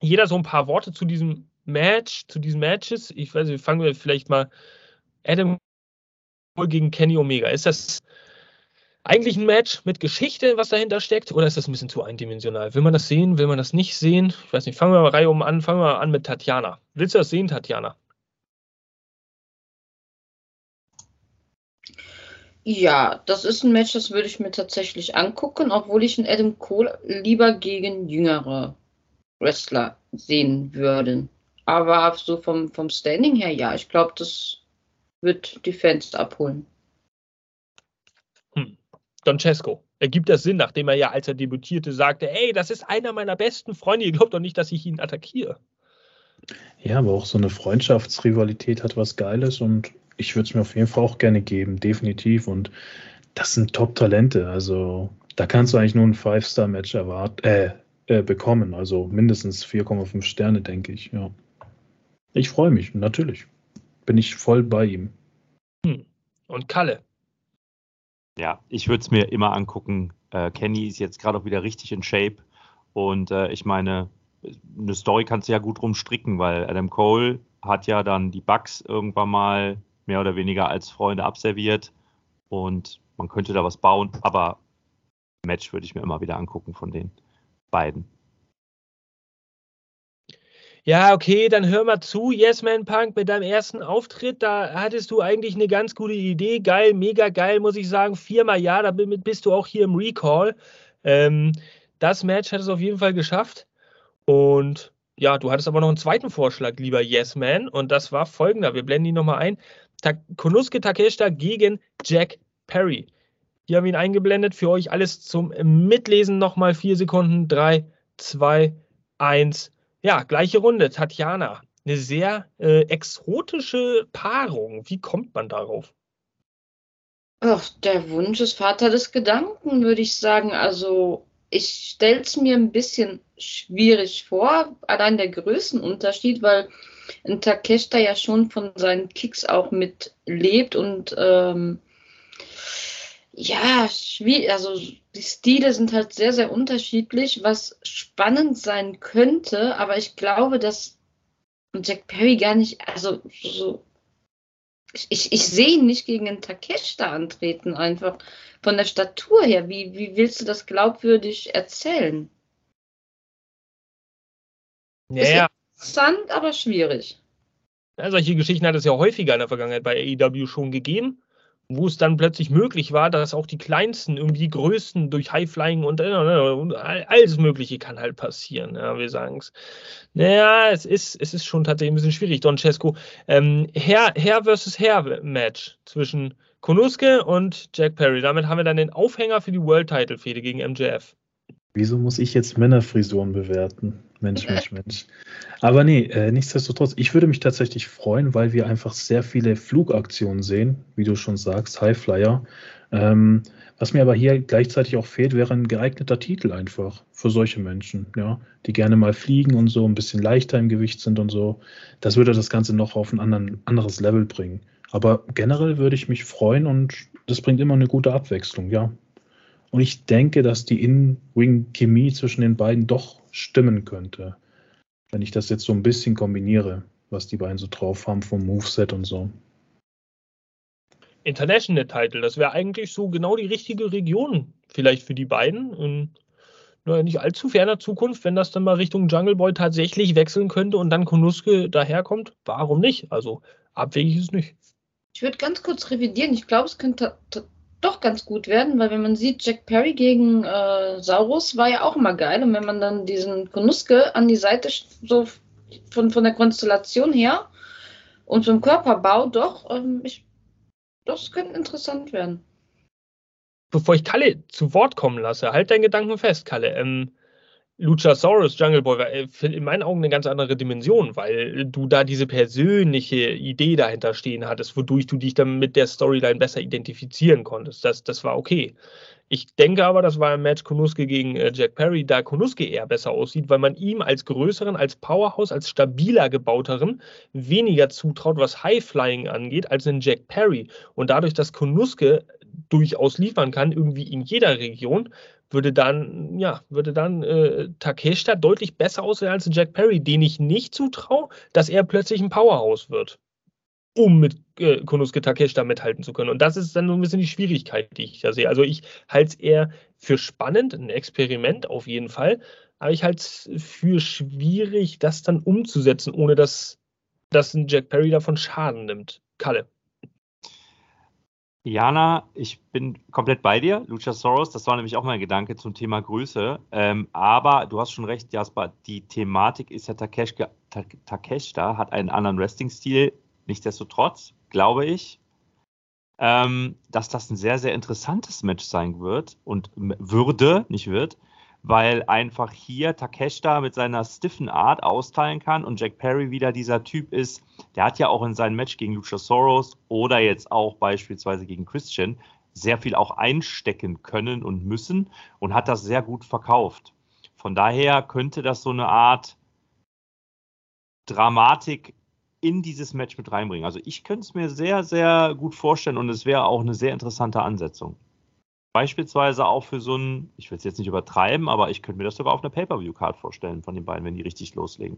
jeder so ein paar Worte zu diesem Match, zu diesen Matches. Ich weiß nicht, fangen wir vielleicht mal Adam Cole gegen Kenny Omega. Ist das eigentlich ein Match mit Geschichte, was dahinter steckt, oder ist das ein bisschen zu eindimensional? Will man das sehen? Will man das nicht sehen? Ich weiß nicht. Fangen wir mal Reihe um an. Fangen wir mal an mit Tatjana. Willst du das sehen, Tatjana? Ja, das ist ein Match, das würde ich mir tatsächlich angucken, obwohl ich einen Adam Cole lieber gegen jüngere Wrestler sehen würde. Aber so vom, vom Standing her, ja, ich glaube, das wird die Fans abholen. Hm. Don Cesco, ergibt das Sinn, nachdem er ja, als er debütierte, sagte, ey, das ist einer meiner besten Freunde, ihr glaubt doch nicht, dass ich ihn attackiere. Ja, aber auch so eine Freundschaftsrivalität hat was Geiles und ich würde es mir auf jeden Fall auch gerne geben, definitiv. Und das sind Top-Talente. Also da kannst du eigentlich nur ein Five-Star-Match erwarten, äh, äh, bekommen. Also mindestens 4,5 Sterne, denke ich. Ja. Ich freue mich, natürlich. Bin ich voll bei ihm. Hm. Und Kalle. Ja, ich würde es mir immer angucken. Äh, Kenny ist jetzt gerade auch wieder richtig in Shape. Und äh, ich meine, eine Story kannst du ja gut rumstricken, weil Adam Cole hat ja dann die Bugs irgendwann mal mehr oder weniger als Freunde abserviert. Und man könnte da was bauen, aber Match würde ich mir immer wieder angucken von den beiden. Ja, okay, dann hör mal zu, Yes Man Punk, mit deinem ersten Auftritt, da hattest du eigentlich eine ganz gute Idee. Geil, mega geil, muss ich sagen. Viermal ja, damit bist du auch hier im Recall. Ähm, das Match hat es auf jeden Fall geschafft. Und ja, du hattest aber noch einen zweiten Vorschlag, lieber Yes Man, und das war folgender. Wir blenden ihn nochmal ein. Ta Konuske Takeshita gegen Jack Perry. Hier haben wir ihn eingeblendet. Für euch alles zum Mitlesen nochmal vier Sekunden. Drei, zwei, eins. Ja, gleiche Runde. Tatjana. Eine sehr äh, exotische Paarung. Wie kommt man darauf? Ach, der Wunsch ist Vater des Gedanken, würde ich sagen. Also, ich stelle es mir ein bisschen schwierig vor, allein der Größenunterschied, weil ein Takeshita ja schon von seinen Kicks auch mitlebt und ähm, ja, also die Stile sind halt sehr, sehr unterschiedlich, was spannend sein könnte, aber ich glaube, dass Jack Perry gar nicht, also so, ich, ich sehe ihn nicht gegen einen Takeshita antreten, einfach von der Statur her. Wie, wie willst du das glaubwürdig erzählen? Ja, Ist interessant, aber schwierig. Ja, solche Geschichten hat es ja häufiger in der Vergangenheit bei AEW schon gegeben wo es dann plötzlich möglich war, dass auch die Kleinsten irgendwie die Größten durch Highflying und, äh, und alles Mögliche kann halt passieren. Ja, wir sagen es. Naja, es ist, es ist schon tatsächlich ein bisschen schwierig. Don Cesco, ähm, Herr, Herr versus Herr Match zwischen Konuske und Jack Perry. Damit haben wir dann den Aufhänger für die World Title Fehde gegen MJF. Wieso muss ich jetzt Männerfrisuren bewerten? Mensch, Mensch, Mensch. Aber nee, äh, nichtsdestotrotz, ich würde mich tatsächlich freuen, weil wir einfach sehr viele Flugaktionen sehen, wie du schon sagst, Highflyer. Ähm, was mir aber hier gleichzeitig auch fehlt, wäre ein geeigneter Titel einfach für solche Menschen, ja, die gerne mal fliegen und so ein bisschen leichter im Gewicht sind und so. Das würde das Ganze noch auf ein anderen, anderes Level bringen. Aber generell würde ich mich freuen und das bringt immer eine gute Abwechslung, ja. Und ich denke, dass die In-Wing-Chemie zwischen den beiden doch stimmen könnte. Wenn ich das jetzt so ein bisschen kombiniere, was die beiden so drauf haben vom Moveset und so. International Title, das wäre eigentlich so genau die richtige Region vielleicht für die beiden. In na, nicht allzu ferner Zukunft, wenn das dann mal Richtung Jungle Boy tatsächlich wechseln könnte und dann Konuske daherkommt, warum nicht? Also abwegig ist es nicht. Ich würde ganz kurz revidieren. Ich glaube, es könnte doch ganz gut werden, weil wenn man sieht, Jack Perry gegen äh, Saurus war ja auch immer geil. Und wenn man dann diesen Konuske an die Seite so von, von der Konstellation her und vom Körperbau doch, ähm, ich, das könnte interessant werden. Bevor ich Kalle zu Wort kommen lasse, halt deinen Gedanken fest, Kalle. Ähm, Luchasaurus Jungle Boy war äh, in meinen Augen eine ganz andere Dimension, weil du da diese persönliche Idee dahinter stehen hattest, wodurch du dich dann mit der Storyline besser identifizieren konntest. Das, das war okay. Ich denke aber, das war ein Match Konuske gegen äh, Jack Perry, da Konuske eher besser aussieht, weil man ihm als größeren, als Powerhouse, als stabiler gebauteren weniger zutraut, was High-Flying angeht, als in Jack Perry. Und dadurch, dass Konuske durchaus liefern kann, irgendwie in jeder Region, würde dann, ja, würde dann äh, Takeshita deutlich besser aussehen als Jack Perry, den ich nicht zutraue, dass er plötzlich ein Powerhouse wird, um mit äh, Konosuke Takeshita mithalten zu können. Und das ist dann so ein bisschen die Schwierigkeit, die ich da sehe. Also ich halte es eher für spannend, ein Experiment auf jeden Fall, aber ich halte es für schwierig, das dann umzusetzen, ohne dass, dass ein Jack Perry davon Schaden nimmt. Kalle. Jana, ich bin komplett bei dir. Luchasaurus, das war nämlich auch mein Gedanke zum Thema Größe. Ähm, aber du hast schon recht, Jasper, die Thematik ist ja Takeshka, Takeshita hat einen anderen Wrestling-Stil. Nichtsdestotrotz glaube ich, ähm, dass das ein sehr, sehr interessantes Match sein wird und würde, nicht wird, weil einfach hier Takeshita mit seiner stiffen Art austeilen kann und Jack Perry wieder dieser Typ ist, der hat ja auch in seinem Match gegen Luchasaurus oder jetzt auch beispielsweise gegen Christian sehr viel auch einstecken können und müssen und hat das sehr gut verkauft. von daher könnte das so eine Art Dramatik in dieses Match mit reinbringen. Also ich könnte es mir sehr, sehr gut vorstellen und es wäre auch eine sehr interessante Ansetzung. Beispielsweise auch für so ein, ich will es jetzt nicht übertreiben, aber ich könnte mir das sogar auf einer Pay-Per-View-Card vorstellen von den beiden, wenn die richtig loslegen.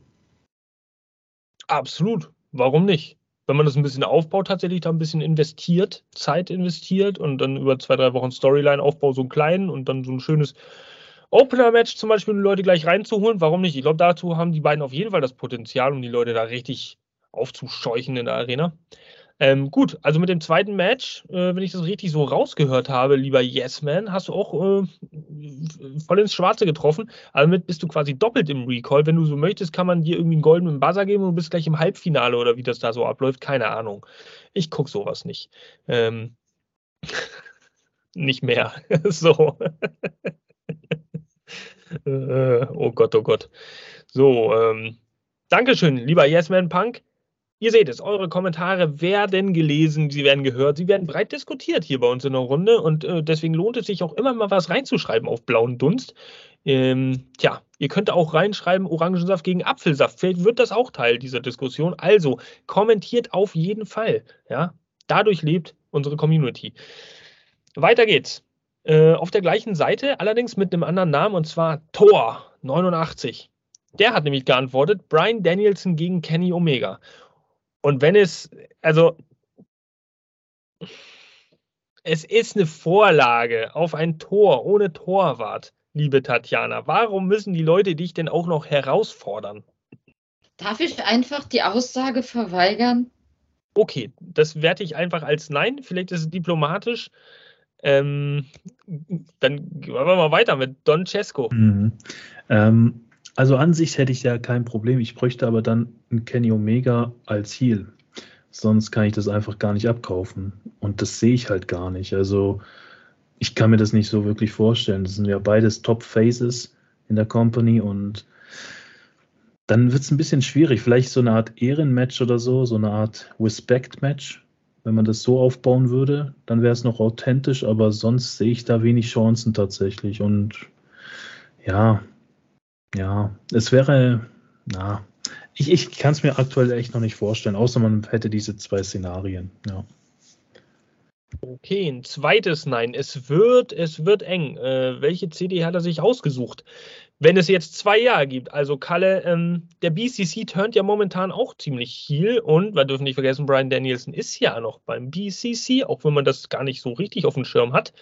Absolut. Warum nicht? Wenn man das ein bisschen aufbaut, tatsächlich da ein bisschen investiert, Zeit investiert und dann über zwei, drei Wochen Storyline-Aufbau so einen kleinen und dann so ein schönes Opener-Match zum Beispiel, um die Leute gleich reinzuholen. Warum nicht? Ich glaube, dazu haben die beiden auf jeden Fall das Potenzial, um die Leute da richtig aufzuscheuchen in der Arena. Ähm, gut, also mit dem zweiten Match, äh, wenn ich das richtig so rausgehört habe, lieber Yes-Man, hast du auch äh, voll ins Schwarze getroffen. Also damit bist du quasi doppelt im Recall. Wenn du so möchtest, kann man dir irgendwie einen goldenen Buzzer geben und du bist gleich im Halbfinale oder wie das da so abläuft. Keine Ahnung. Ich gucke sowas nicht. Ähm, nicht mehr. so. äh, oh Gott, oh Gott. So, ähm, Dankeschön, lieber Yes-Man Punk. Ihr seht es, eure Kommentare werden gelesen, sie werden gehört, sie werden breit diskutiert hier bei uns in der Runde und äh, deswegen lohnt es sich auch immer mal was reinzuschreiben auf blauen Dunst. Ähm, tja, ihr könnt auch reinschreiben, Orangensaft gegen Apfelsaft. Vielleicht wird das auch Teil dieser Diskussion. Also kommentiert auf jeden Fall. Ja, dadurch lebt unsere Community. Weiter geht's. Äh, auf der gleichen Seite, allerdings mit einem anderen Namen und zwar Thor 89. Der hat nämlich geantwortet, Brian Danielson gegen Kenny Omega. Und wenn es, also, es ist eine Vorlage auf ein Tor ohne Torwart, liebe Tatjana. Warum müssen die Leute dich denn auch noch herausfordern? Darf ich einfach die Aussage verweigern? Okay, das werte ich einfach als Nein. Vielleicht ist es diplomatisch. Ähm, dann gehen wir mal weiter mit Don Cesco. Mhm. Ähm, also an sich hätte ich ja kein Problem. Ich bräuchte aber dann einen Kenny Omega als Heal. Sonst kann ich das einfach gar nicht abkaufen. Und das sehe ich halt gar nicht. Also ich kann mir das nicht so wirklich vorstellen. Das sind ja beides Top Phases in der Company und dann wird es ein bisschen schwierig. Vielleicht so eine Art Ehrenmatch oder so, so eine Art Respect-Match. Wenn man das so aufbauen würde, dann wäre es noch authentisch, aber sonst sehe ich da wenig Chancen tatsächlich. Und ja, ja, es wäre, na, ich, ich kann es mir aktuell echt noch nicht vorstellen, außer man hätte diese zwei Szenarien, ja. Okay, ein zweites Nein. Es wird, es wird eng. Äh, welche CD hat er sich ausgesucht? Wenn es jetzt zwei Jahre gibt, also Kalle, ähm, der BCC turnt ja momentan auch ziemlich heel und wir dürfen nicht vergessen, Brian Danielson ist ja noch beim BCC, auch wenn man das gar nicht so richtig auf dem Schirm hat.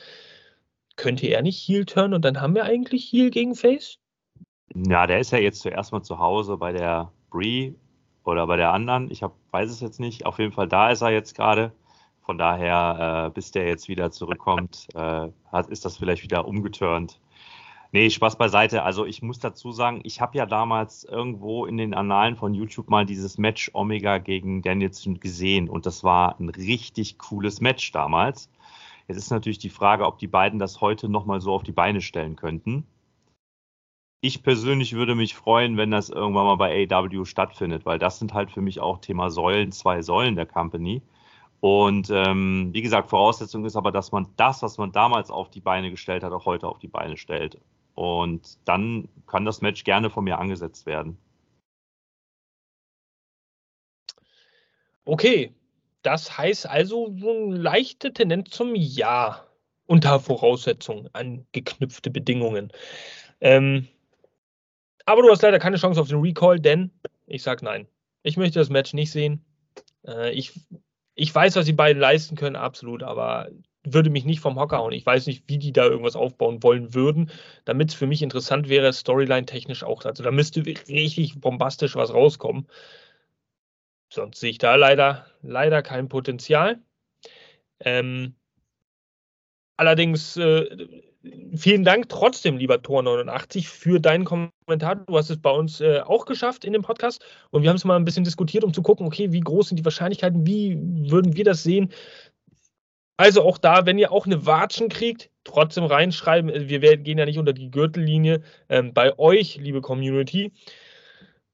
Könnte er nicht heel turnen und dann haben wir eigentlich heel gegen Face? Ja, der ist ja jetzt zuerst mal zu Hause bei der Brie oder bei der anderen. Ich hab, weiß es jetzt nicht. Auf jeden Fall da ist er jetzt gerade. Von daher, äh, bis der jetzt wieder zurückkommt, äh, hat, ist das vielleicht wieder umgeturnt. Nee, Spaß beiseite. Also ich muss dazu sagen, ich habe ja damals irgendwo in den Annalen von YouTube mal dieses Match Omega gegen Danielson gesehen und das war ein richtig cooles Match damals. Jetzt ist natürlich die Frage, ob die beiden das heute nochmal so auf die Beine stellen könnten ich persönlich würde mich freuen, wenn das irgendwann mal bei AW stattfindet, weil das sind halt für mich auch Thema Säulen, zwei Säulen der Company. Und ähm, wie gesagt, Voraussetzung ist aber, dass man das, was man damals auf die Beine gestellt hat, auch heute auf die Beine stellt. Und dann kann das Match gerne von mir angesetzt werden. Okay, das heißt also so eine leichte Tendenz zum Ja unter Voraussetzungen an geknüpfte Bedingungen. Ähm, aber du hast leider keine Chance auf den Recall, denn ich sage nein. Ich möchte das Match nicht sehen. Äh, ich, ich weiß, was die beiden leisten können, absolut, aber würde mich nicht vom Hocker hauen. Ich weiß nicht, wie die da irgendwas aufbauen wollen würden, damit es für mich interessant wäre, Storyline-technisch auch. Also da müsste richtig bombastisch was rauskommen. Sonst sehe ich da leider, leider kein Potenzial. Ähm, allerdings äh, vielen Dank trotzdem, lieber Tor89, für deinen Kommentar. Du hast es bei uns äh, auch geschafft in dem Podcast und wir haben es mal ein bisschen diskutiert, um zu gucken, okay, wie groß sind die Wahrscheinlichkeiten, wie würden wir das sehen. Also auch da, wenn ihr auch eine Watschen kriegt, trotzdem reinschreiben. Wir gehen ja nicht unter die Gürtellinie ähm, bei euch, liebe Community.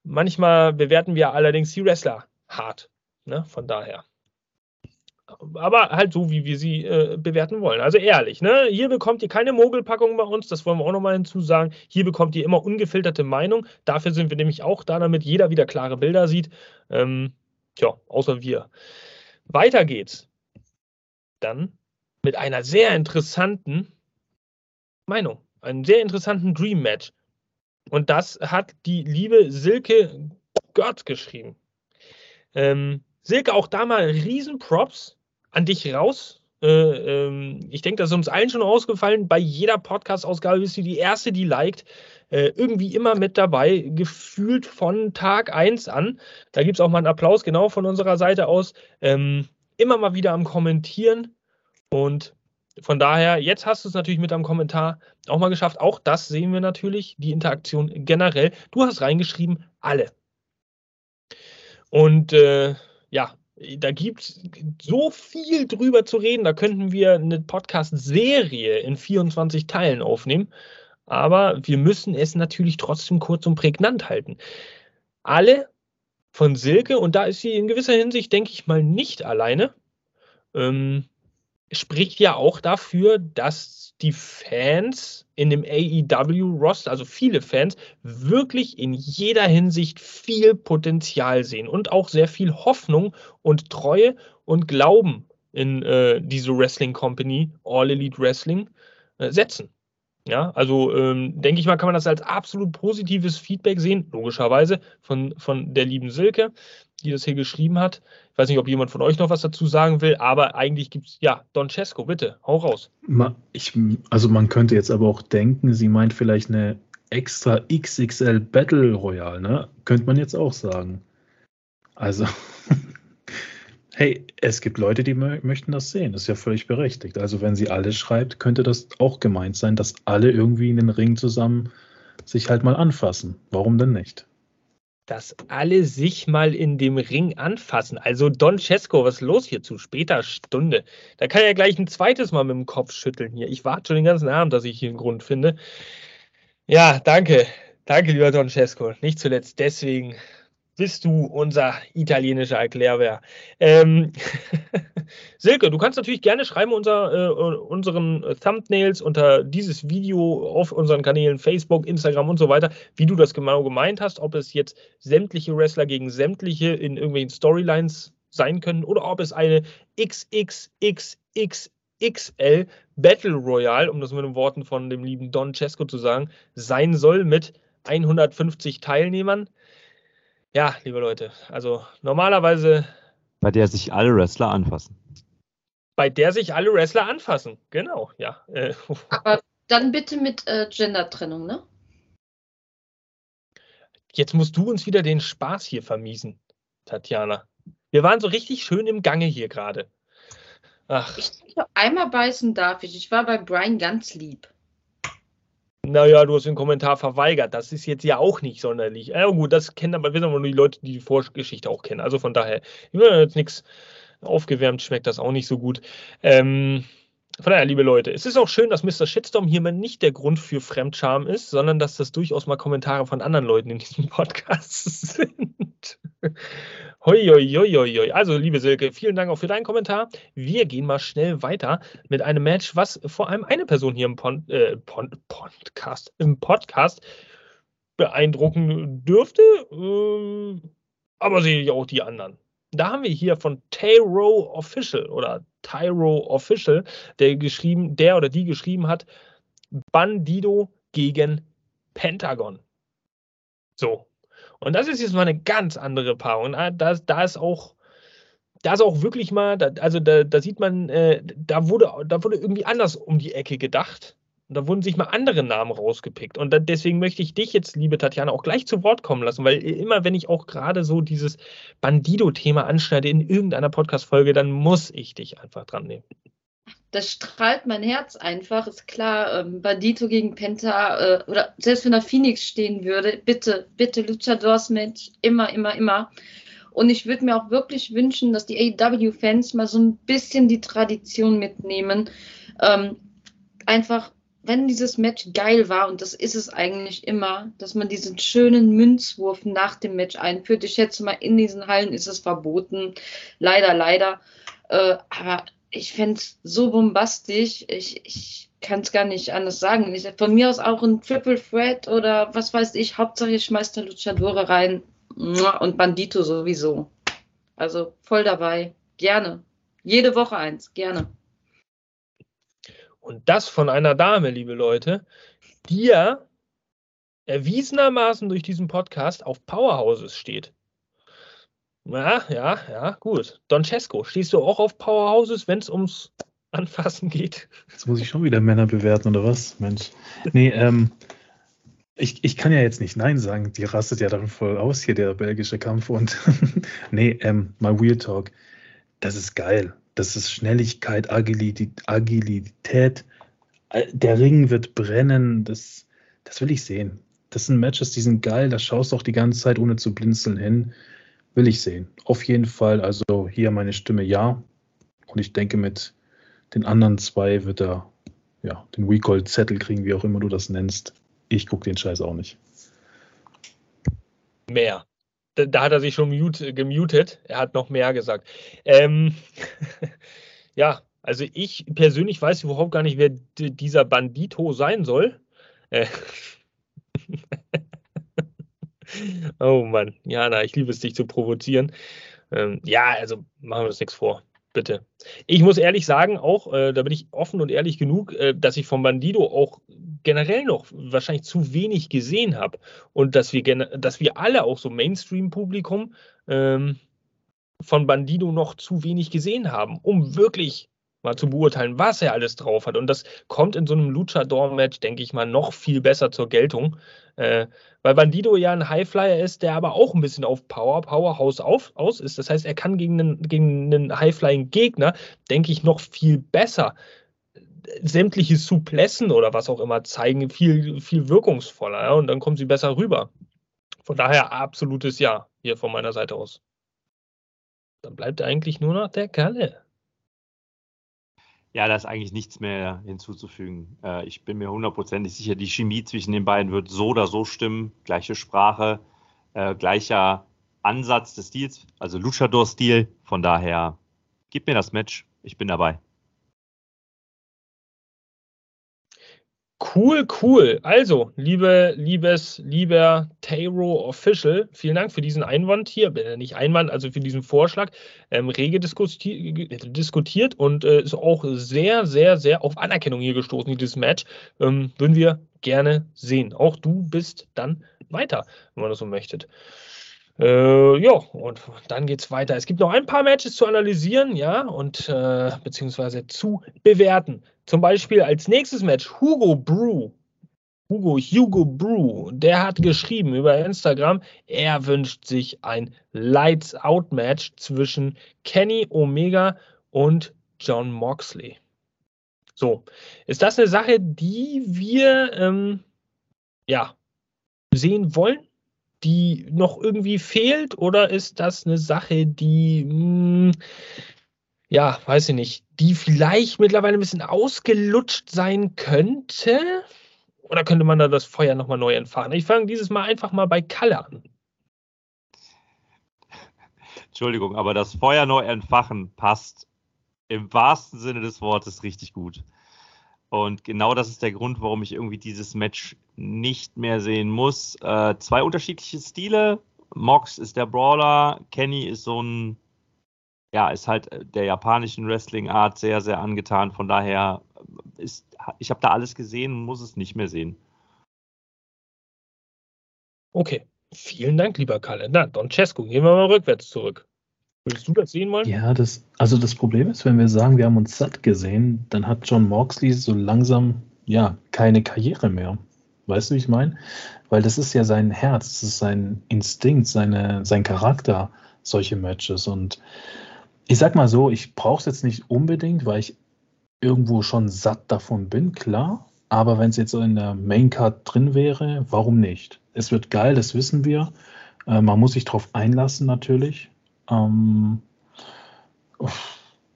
Manchmal bewerten wir allerdings die Wrestler hart. Ne? Von daher. Aber halt so, wie wir sie äh, bewerten wollen. Also ehrlich, ne? Hier bekommt ihr keine Mogelpackung bei uns, das wollen wir auch nochmal hinzusagen. Hier bekommt ihr immer ungefilterte Meinung. Dafür sind wir nämlich auch da, damit jeder wieder klare Bilder sieht. Ähm, tja, außer wir. Weiter geht's. Dann mit einer sehr interessanten Meinung, einem sehr interessanten Dream Match. Und das hat die liebe Silke Götz geschrieben. Ähm, Silke, auch da mal Riesenprops an dich raus. Äh, ähm, ich denke, das ist uns allen schon ausgefallen. Bei jeder Podcast-Ausgabe bist du die Erste, die liked. Äh, irgendwie immer mit dabei, gefühlt von Tag 1 an. Da gibt es auch mal einen Applaus genau von unserer Seite aus. Ähm, immer mal wieder am Kommentieren. Und von daher, jetzt hast du es natürlich mit deinem Kommentar auch mal geschafft. Auch das sehen wir natürlich, die Interaktion generell. Du hast reingeschrieben, alle. Und äh, ja, da gibt es so viel drüber zu reden. Da könnten wir eine Podcast-Serie in 24 Teilen aufnehmen. Aber wir müssen es natürlich trotzdem kurz und prägnant halten. Alle von Silke, und da ist sie in gewisser Hinsicht, denke ich mal, nicht alleine. Ähm, spricht ja auch dafür, dass die Fans in dem AEW-Roster, also viele Fans, wirklich in jeder Hinsicht viel Potenzial sehen und auch sehr viel Hoffnung und Treue und Glauben in äh, diese Wrestling Company, All Elite Wrestling, äh, setzen. Ja, also ähm, denke ich mal, kann man das als absolut positives Feedback sehen, logischerweise von, von der lieben Silke, die das hier geschrieben hat. Ich weiß nicht, ob jemand von euch noch was dazu sagen will, aber eigentlich gibt es, ja, Don Cesco, bitte, hau raus. Ich, also man könnte jetzt aber auch denken, sie meint vielleicht eine extra XXL Battle Royale, ne? Könnte man jetzt auch sagen. Also, hey, es gibt Leute, die möchten das sehen. Das ist ja völlig berechtigt. Also, wenn sie alle schreibt, könnte das auch gemeint sein, dass alle irgendwie in den Ring zusammen sich halt mal anfassen. Warum denn nicht? Dass alle sich mal in dem Ring anfassen. Also Don Cesco, was ist los hier zu später Stunde? Da kann er ja gleich ein zweites Mal mit dem Kopf schütteln hier. Ich warte schon den ganzen Abend, dass ich hier einen Grund finde. Ja, danke. Danke, lieber Don Cesco. Nicht zuletzt deswegen bist du unser italienischer Erklärbär. Ähm, Silke, du kannst natürlich gerne schreiben unter äh, unseren Thumbnails, unter dieses Video auf unseren Kanälen Facebook, Instagram und so weiter, wie du das genau gemeint hast, ob es jetzt sämtliche Wrestler gegen sämtliche in irgendwelchen Storylines sein können oder ob es eine XXXXXL Battle Royale, um das mit den Worten von dem lieben Don Cesco zu sagen, sein soll mit 150 Teilnehmern. Ja, liebe Leute, also normalerweise. Bei der sich alle Wrestler anfassen. Bei der sich alle Wrestler anfassen, genau, ja. Äh, Aber dann bitte mit äh, Gender-Trennung, ne? Jetzt musst du uns wieder den Spaß hier vermiesen, Tatjana. Wir waren so richtig schön im Gange hier gerade. Ach. Ich denke, einmal beißen darf ich. Ich war bei Brian ganz lieb. Naja, du hast den Kommentar verweigert. Das ist jetzt ja auch nicht sonderlich. Ja, gut, das kennen aber wissen aber nur die Leute, die die Vorgeschichte auch kennen. Also von daher, jetzt nichts aufgewärmt, schmeckt das auch nicht so gut. Ähm, von daher, liebe Leute, es ist auch schön, dass Mr. Shitstorm hier mal nicht der Grund für Fremdscham ist, sondern dass das durchaus mal Kommentare von anderen Leuten in diesem Podcast sind. Hoi, hoi, hoi, hoi. Also, liebe Silke, vielen Dank auch für deinen Kommentar. Wir gehen mal schnell weiter mit einem Match, was vor allem eine Person hier im Pon äh, Pon Podcast, im Podcast beeindrucken dürfte, äh, aber sicherlich auch die anderen. Da haben wir hier von Tyro Official oder Tyro Official, der geschrieben, der oder die geschrieben hat, Bandido gegen Pentagon. So, und das ist jetzt mal eine ganz andere Paarung. Da, da ist auch, da ist auch wirklich mal, da, also da, da sieht man, äh, da, wurde, da wurde irgendwie anders um die Ecke gedacht. Und da wurden sich mal andere Namen rausgepickt. Und da, deswegen möchte ich dich jetzt, liebe Tatjana, auch gleich zu Wort kommen lassen, weil immer, wenn ich auch gerade so dieses Bandido-Thema anschneide in irgendeiner Podcast-Folge, dann muss ich dich einfach dran nehmen das strahlt mein Herz einfach. Ist klar, ähm, Bandito gegen Penta äh, oder selbst wenn da Phoenix stehen würde, bitte, bitte Luchadors Match, immer, immer, immer. Und ich würde mir auch wirklich wünschen, dass die AEW-Fans mal so ein bisschen die Tradition mitnehmen. Ähm, einfach, wenn dieses Match geil war, und das ist es eigentlich immer, dass man diesen schönen Münzwurf nach dem Match einführt. Ich schätze mal, in diesen Hallen ist es verboten. Leider, leider. Äh, aber ich fände es so bombastisch. Ich, ich kann es gar nicht anders sagen. Ich, von mir aus auch ein Triple Threat oder was weiß ich. Hauptsache ich schmeiß da Luchadore rein. Und Bandito sowieso. Also voll dabei. Gerne. Jede Woche eins. Gerne. Und das von einer Dame, liebe Leute, die ja erwiesenermaßen durch diesen Podcast auf Powerhouses steht. Ja, ja, ja, gut. Don Cesco, stehst du auch auf Powerhouses, wenn es ums Anfassen geht? Jetzt muss ich schon wieder Männer bewerten, oder was? Mensch. Nee, ähm, ich, ich kann ja jetzt nicht Nein sagen. Die rastet ja dann voll aus hier, der belgische Kampf. Und nee, ähm, mal Real Talk. Das ist geil. Das ist Schnelligkeit, Agilität. Äh, der Ring wird brennen. Das, das will ich sehen. Das sind Matches, die sind geil. Da schaust du auch die ganze Zeit ohne zu blinzeln hin. Will ich sehen. Auf jeden Fall. Also hier meine Stimme ja. Und ich denke, mit den anderen zwei wird er ja, den Recall-Zettel kriegen, wie auch immer du das nennst. Ich gucke den Scheiß auch nicht. Mehr. Da, da hat er sich schon mute, gemutet. Er hat noch mehr gesagt. Ähm, ja, also ich persönlich weiß überhaupt gar nicht, wer dieser Bandito sein soll. Äh, oh Mann, Jana, ich liebe es, dich zu provozieren. Ähm, ja, also machen wir uns nichts vor, bitte. Ich muss ehrlich sagen, auch, äh, da bin ich offen und ehrlich genug, äh, dass ich vom Bandido auch generell noch wahrscheinlich zu wenig gesehen habe. Und dass wir, dass wir alle auch so Mainstream-Publikum ähm, von Bandido noch zu wenig gesehen haben, um wirklich mal zu beurteilen, was er alles drauf hat. Und das kommt in so einem Luchador-Match, denke ich mal, noch viel besser zur Geltung. Äh, weil Bandido ja ein Highflyer ist, der aber auch ein bisschen auf Power, Powerhouse auf, aus ist. Das heißt, er kann gegen einen, gegen einen Highflying-Gegner, denke ich, noch viel besser sämtliche Suplessen oder was auch immer zeigen, viel, viel wirkungsvoller. Ja? Und dann kommen sie besser rüber. Von daher absolutes Ja hier von meiner Seite aus. Dann bleibt eigentlich nur noch der Kalle. Ja, da ist eigentlich nichts mehr hinzuzufügen. Äh, ich bin mir hundertprozentig sicher, die Chemie zwischen den beiden wird so oder so stimmen. Gleiche Sprache, äh, gleicher Ansatz des Stils, also Luchador-Stil. Von daher, gib mir das Match. Ich bin dabei. Cool, cool. Also, liebe, liebes, lieber Tayro Official, vielen Dank für diesen Einwand hier, äh, nicht Einwand, also für diesen Vorschlag. Ähm, rege diskuti diskutiert und äh, ist auch sehr, sehr, sehr auf Anerkennung hier gestoßen, dieses Match. Ähm, würden wir gerne sehen. Auch du bist dann weiter, wenn man das so möchte. Äh, ja, und dann geht es weiter. Es gibt noch ein paar Matches zu analysieren, ja, und äh, beziehungsweise zu bewerten. Zum Beispiel als nächstes Match Hugo Brew. Hugo Hugo Brew, der hat geschrieben über Instagram, er wünscht sich ein Lights Out Match zwischen Kenny Omega und John Moxley. So, ist das eine Sache, die wir ähm, ja sehen wollen, die noch irgendwie fehlt, oder ist das eine Sache, die mh, hm, ja, weiß ich nicht, die vielleicht mittlerweile ein bisschen ausgelutscht sein könnte? Oder könnte man da das Feuer nochmal neu entfachen? Ich fange dieses Mal einfach mal bei Kalle an. Entschuldigung, aber das Feuer neu entfachen passt im wahrsten Sinne des Wortes richtig gut. Und genau das ist der Grund, warum ich irgendwie dieses Match nicht mehr sehen muss. Äh, zwei unterschiedliche Stile. Mox ist der Brawler, Kenny ist so ein ja, ist halt der japanischen Wrestling-Art sehr, sehr angetan. Von daher ist, ich habe da alles gesehen und muss es nicht mehr sehen. Okay, vielen Dank, lieber Kalle. Na, Don Cesco, gehen wir mal rückwärts zurück. Würdest du das sehen wollen? Ja, das, also das Problem ist, wenn wir sagen, wir haben uns satt gesehen, dann hat John Moxley so langsam ja keine Karriere mehr. Weißt du, wie ich meine? Weil das ist ja sein Herz, das ist sein Instinkt, seine, sein Charakter, solche Matches. Und ich sag mal so, ich brauche es jetzt nicht unbedingt, weil ich irgendwo schon satt davon bin, klar. Aber wenn es jetzt so in der Maincard drin wäre, warum nicht? Es wird geil, das wissen wir. Äh, man muss sich darauf einlassen, natürlich. Ähm,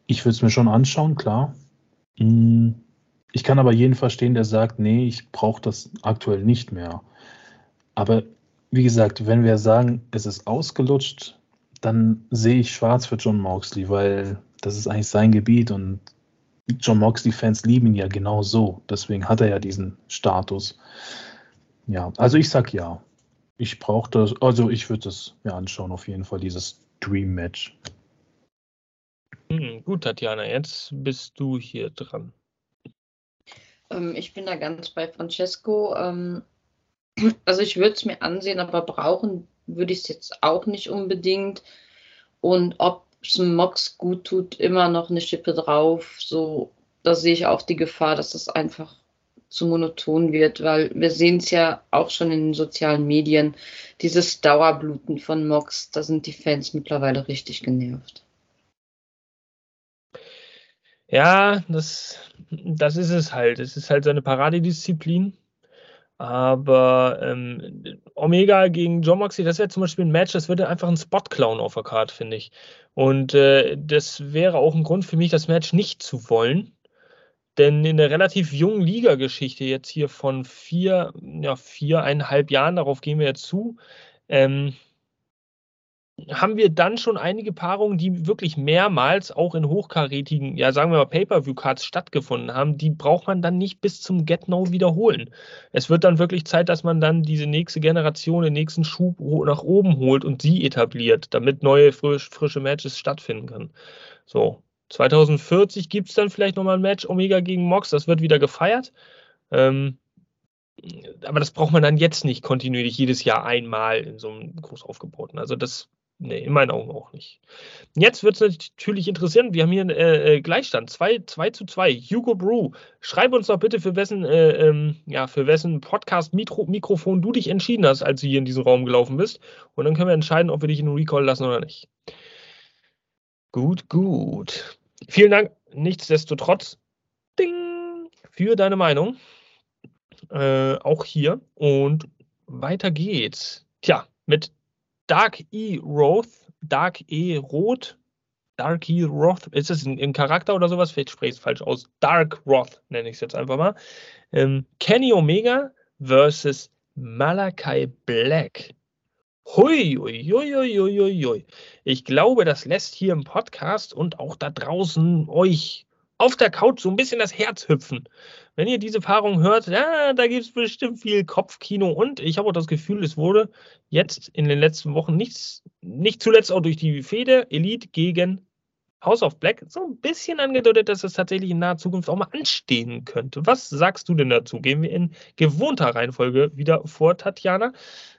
ich würde es mir schon anschauen, klar. Mm, ich kann aber jeden verstehen, der sagt, nee, ich brauche das aktuell nicht mehr. Aber wie gesagt, wenn wir sagen, es ist ausgelutscht, dann sehe ich schwarz für John Moxley, weil das ist eigentlich sein Gebiet und John Moxley-Fans lieben ihn ja genau so. Deswegen hat er ja diesen Status. Ja, also ich sag ja. Ich brauche das, also ich würde es mir anschauen, auf jeden Fall, dieses Dream Match. Hm, gut, Tatjana, jetzt bist du hier dran. Ähm, ich bin da ganz bei Francesco. Ähm, also ich würde es mir ansehen, aber brauchen würde ich es jetzt auch nicht unbedingt. Und ob es Mox gut tut, immer noch eine Schippe drauf. So, da sehe ich auch die Gefahr, dass das einfach zu monoton wird, weil wir sehen es ja auch schon in den sozialen Medien, dieses Dauerbluten von Mox, da sind die Fans mittlerweile richtig genervt. Ja, das, das ist es halt. Es ist halt seine Paradedisziplin. Aber ähm, Omega gegen John Moxley, das wäre zum Beispiel ein Match, das würde einfach ein Spot klauen auf der Card, finde ich. Und äh, das wäre auch ein Grund für mich, das Match nicht zu wollen. Denn in der relativ jungen Liga-Geschichte jetzt hier von vier, ja, viereinhalb Jahren, darauf gehen wir jetzt zu, ähm, haben wir dann schon einige Paarungen, die wirklich mehrmals auch in hochkarätigen, ja sagen wir mal Pay-per-view-Cards stattgefunden haben, die braucht man dann nicht bis zum Get-No wiederholen. Es wird dann wirklich Zeit, dass man dann diese nächste Generation, den nächsten Schub nach oben holt und sie etabliert, damit neue frisch, frische Matches stattfinden können. So, 2040 gibt es dann vielleicht nochmal ein Match Omega gegen Mox, das wird wieder gefeiert. Ähm, aber das braucht man dann jetzt nicht kontinuierlich jedes Jahr einmal in so einem groß aufgebauten. Also das Nee, in meinen Augen auch nicht. Jetzt wird es natürlich interessieren. Wir haben hier einen äh, äh Gleichstand. 2 zu 2. Hugo Brew, schreib uns doch bitte, für wessen, äh, ähm, ja, für wessen Podcast-Mikrofon du dich entschieden hast, als du hier in diesen Raum gelaufen bist. Und dann können wir entscheiden, ob wir dich in Recall lassen oder nicht. Gut, gut. Vielen Dank. Nichtsdestotrotz, ding, für deine Meinung. Äh, auch hier. Und weiter geht's. Tja, mit Dark E. Roth, Dark E. Roth, Dark E. Roth, ist das ein, ein Charakter oder sowas? Vielleicht spreche ich es falsch aus. Dark Roth nenne ich es jetzt einfach mal. Ähm, Kenny Omega versus Malachi Black. Hui, hui, hui, hui, hui. Ich glaube, das lässt hier im Podcast und auch da draußen euch auf der Couch so ein bisschen das Herz hüpfen. Wenn ihr diese Paarung hört, ja, da gibt es bestimmt viel Kopfkino und ich habe auch das Gefühl, es wurde jetzt in den letzten Wochen nichts, nicht zuletzt auch durch die Fehde Elite gegen House of Black so ein bisschen angedeutet, dass es tatsächlich in naher Zukunft auch mal anstehen könnte. Was sagst du denn dazu? Gehen wir in gewohnter Reihenfolge wieder vor, Tatjana.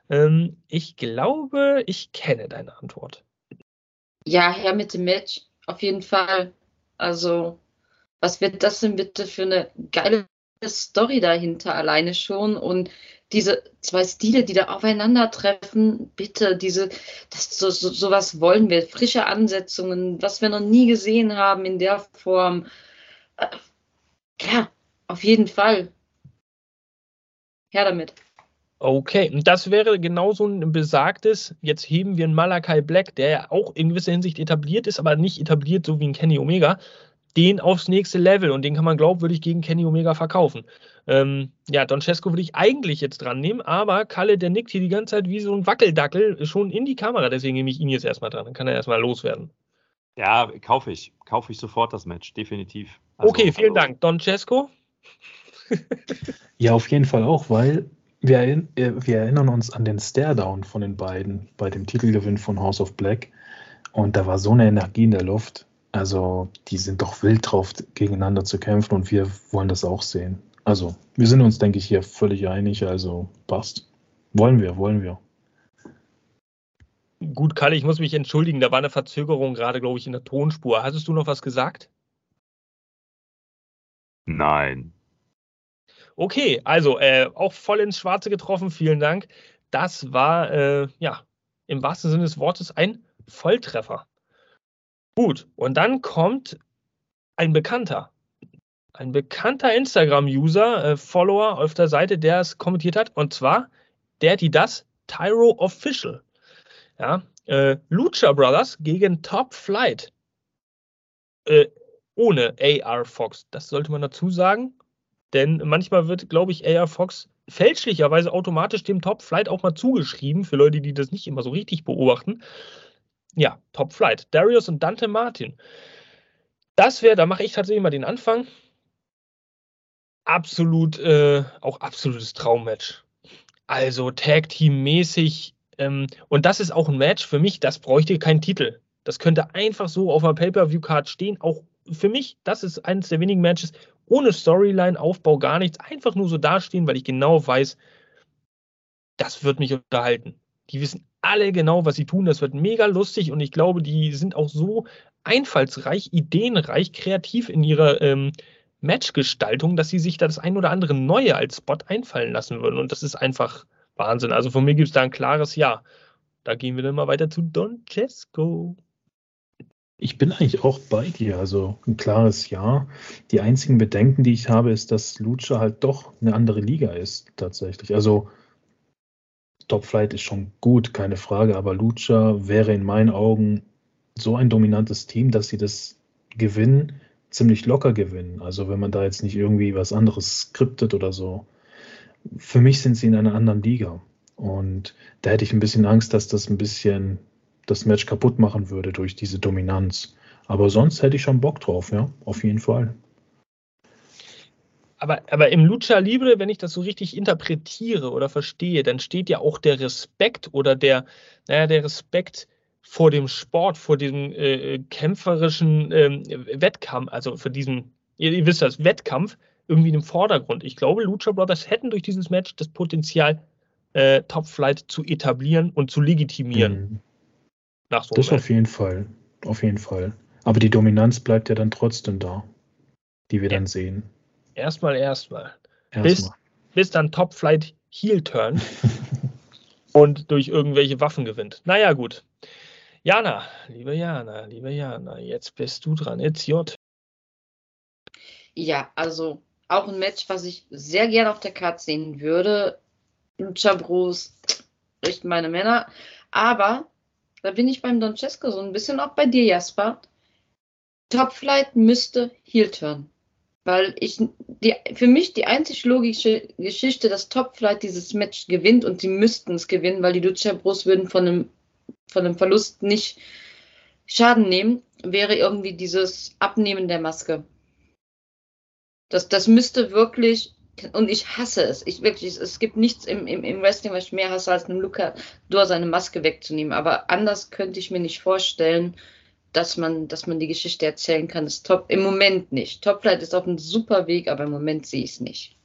Ähm, ich glaube, ich kenne deine Antwort. Ja, her mit dem Match, auf jeden Fall. Also was wird das denn bitte für eine geile Story dahinter alleine schon und diese zwei Stile, die da aufeinandertreffen, bitte, diese, das, so, so, sowas wollen wir, frische Ansetzungen, was wir noch nie gesehen haben in der Form. Äh, ja, auf jeden Fall. Her damit. Okay, und das wäre genauso ein besagtes, jetzt heben wir einen Malakai Black, der ja auch in gewisser Hinsicht etabliert ist, aber nicht etabliert so wie ein Kenny Omega, den aufs nächste Level und den kann man glaubwürdig gegen Kenny Omega verkaufen. Ähm, ja, Don Cesco würde ich eigentlich jetzt dran nehmen, aber Kalle, der nickt hier die ganze Zeit wie so ein Wackeldackel schon in die Kamera, deswegen nehme ich ihn jetzt erstmal dran, dann kann er erstmal loswerden. Ja, kaufe ich. Kaufe ich sofort das Match, definitiv. Also, okay, vielen also, Dank. Don Cesco? ja, auf jeden Fall auch, weil wir, äh, wir erinnern uns an den Stare-Down von den beiden bei dem Titelgewinn von House of Black. Und da war so eine Energie in der Luft. Also, die sind doch wild drauf, gegeneinander zu kämpfen und wir wollen das auch sehen. Also, wir sind uns, denke ich, hier völlig einig, also passt. Wollen wir, wollen wir. Gut, Kalle, ich muss mich entschuldigen, da war eine Verzögerung gerade, glaube ich, in der Tonspur. Hattest du noch was gesagt? Nein. Okay, also äh, auch voll ins Schwarze getroffen, vielen Dank. Das war, äh, ja, im wahrsten Sinne des Wortes ein Volltreffer. Gut, und dann kommt ein Bekannter. Ein bekannter Instagram-User, äh, Follower auf der Seite, der es kommentiert hat, und zwar der, die das, Tyro Official. Ja, äh, Lucha Brothers gegen Top Flight. Äh, ohne AR Fox. Das sollte man dazu sagen. Denn manchmal wird, glaube ich, AR Fox fälschlicherweise automatisch dem Top Flight auch mal zugeschrieben, für Leute, die das nicht immer so richtig beobachten ja, Top Flight. Darius und Dante Martin. Das wäre, da mache ich tatsächlich mal den Anfang. Absolut, äh, auch absolutes Traummatch. Also Tag-Team-mäßig. Ähm, und das ist auch ein Match für mich, das bräuchte keinen Titel. Das könnte einfach so auf einer Pay-Per-View-Card stehen. Auch für mich, das ist eines der wenigen Matches ohne Storyline, Aufbau, gar nichts. Einfach nur so dastehen, weil ich genau weiß, das wird mich unterhalten. Die wissen alle genau, was sie tun. Das wird mega lustig und ich glaube, die sind auch so einfallsreich, ideenreich, kreativ in ihrer ähm, Matchgestaltung, dass sie sich da das ein oder andere Neue als Spot einfallen lassen würden. Und das ist einfach Wahnsinn. Also von mir gibt es da ein klares Ja. Da gehen wir dann mal weiter zu Don Cesco. Ich bin eigentlich auch bei dir, also ein klares Ja. Die einzigen Bedenken, die ich habe, ist, dass Lucha halt doch eine andere Liga ist, tatsächlich. Also Top Flight ist schon gut, keine Frage, aber Lucha wäre in meinen Augen so ein dominantes Team, dass sie das gewinnen, ziemlich locker gewinnen. Also wenn man da jetzt nicht irgendwie was anderes skriptet oder so. Für mich sind sie in einer anderen Liga. Und da hätte ich ein bisschen Angst, dass das ein bisschen das Match kaputt machen würde durch diese Dominanz. Aber sonst hätte ich schon Bock drauf, ja, auf jeden Fall. Aber, aber im Lucha Libre, wenn ich das so richtig interpretiere oder verstehe, dann steht ja auch der Respekt oder der, naja, der Respekt vor dem Sport, vor dem äh, kämpferischen äh, Wettkampf, also für diesen, ihr, ihr wisst das, Wettkampf irgendwie im Vordergrund. Ich glaube, Lucha Brothers hätten durch dieses Match das Potenzial, äh, Top Flight zu etablieren und zu legitimieren. Mhm. Nach so das auf jeden Fall. Auf jeden Fall. Aber die Dominanz bleibt ja dann trotzdem da, die wir ja. dann sehen. Erstmal, erstmal. Erst bis, bis dann Top Flight Heel Turn und durch irgendwelche Waffen gewinnt. Naja, gut. Jana, liebe Jana, liebe Jana, jetzt bist du dran. It's your Ja, also auch ein Match, was ich sehr gerne auf der Karte sehen würde. Lucha Bros, richten meine Männer. Aber da bin ich beim Don Cesco so ein bisschen auch bei dir, Jasper. Top Flight müsste Heel turn. Weil ich, die, für mich die einzig logische Geschichte, dass Top Flight dieses Match gewinnt und sie müssten es gewinnen, weil die Lucha Bros würden von einem, von einem Verlust nicht Schaden nehmen, wäre irgendwie dieses Abnehmen der Maske. Das, das müsste wirklich und ich hasse es. Ich wirklich, es gibt nichts im, im, im Wrestling, was ich mehr hasse, als einem Luca Dor seine Maske wegzunehmen. Aber anders könnte ich mir nicht vorstellen, dass man, dass man die Geschichte erzählen kann. Das Top im Moment nicht. Toplight ist auf einem super Weg, aber im Moment sehe ich es nicht.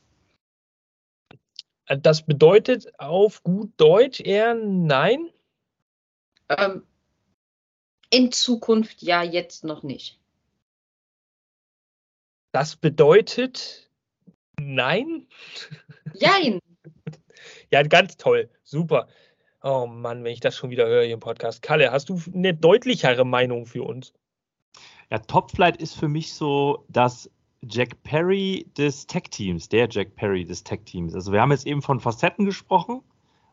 Das bedeutet auf gut Deutsch eher nein? Ähm, in Zukunft ja, jetzt noch nicht. Das bedeutet, Nein? Jein. ja, ganz toll. Super. Oh Mann, wenn ich das schon wieder höre hier im Podcast. Kalle, hast du eine deutlichere Meinung für uns? Ja, Top Flight ist für mich so das Jack Perry des Tech-Teams, der Jack Perry des Tech-Teams. Also wir haben jetzt eben von Facetten gesprochen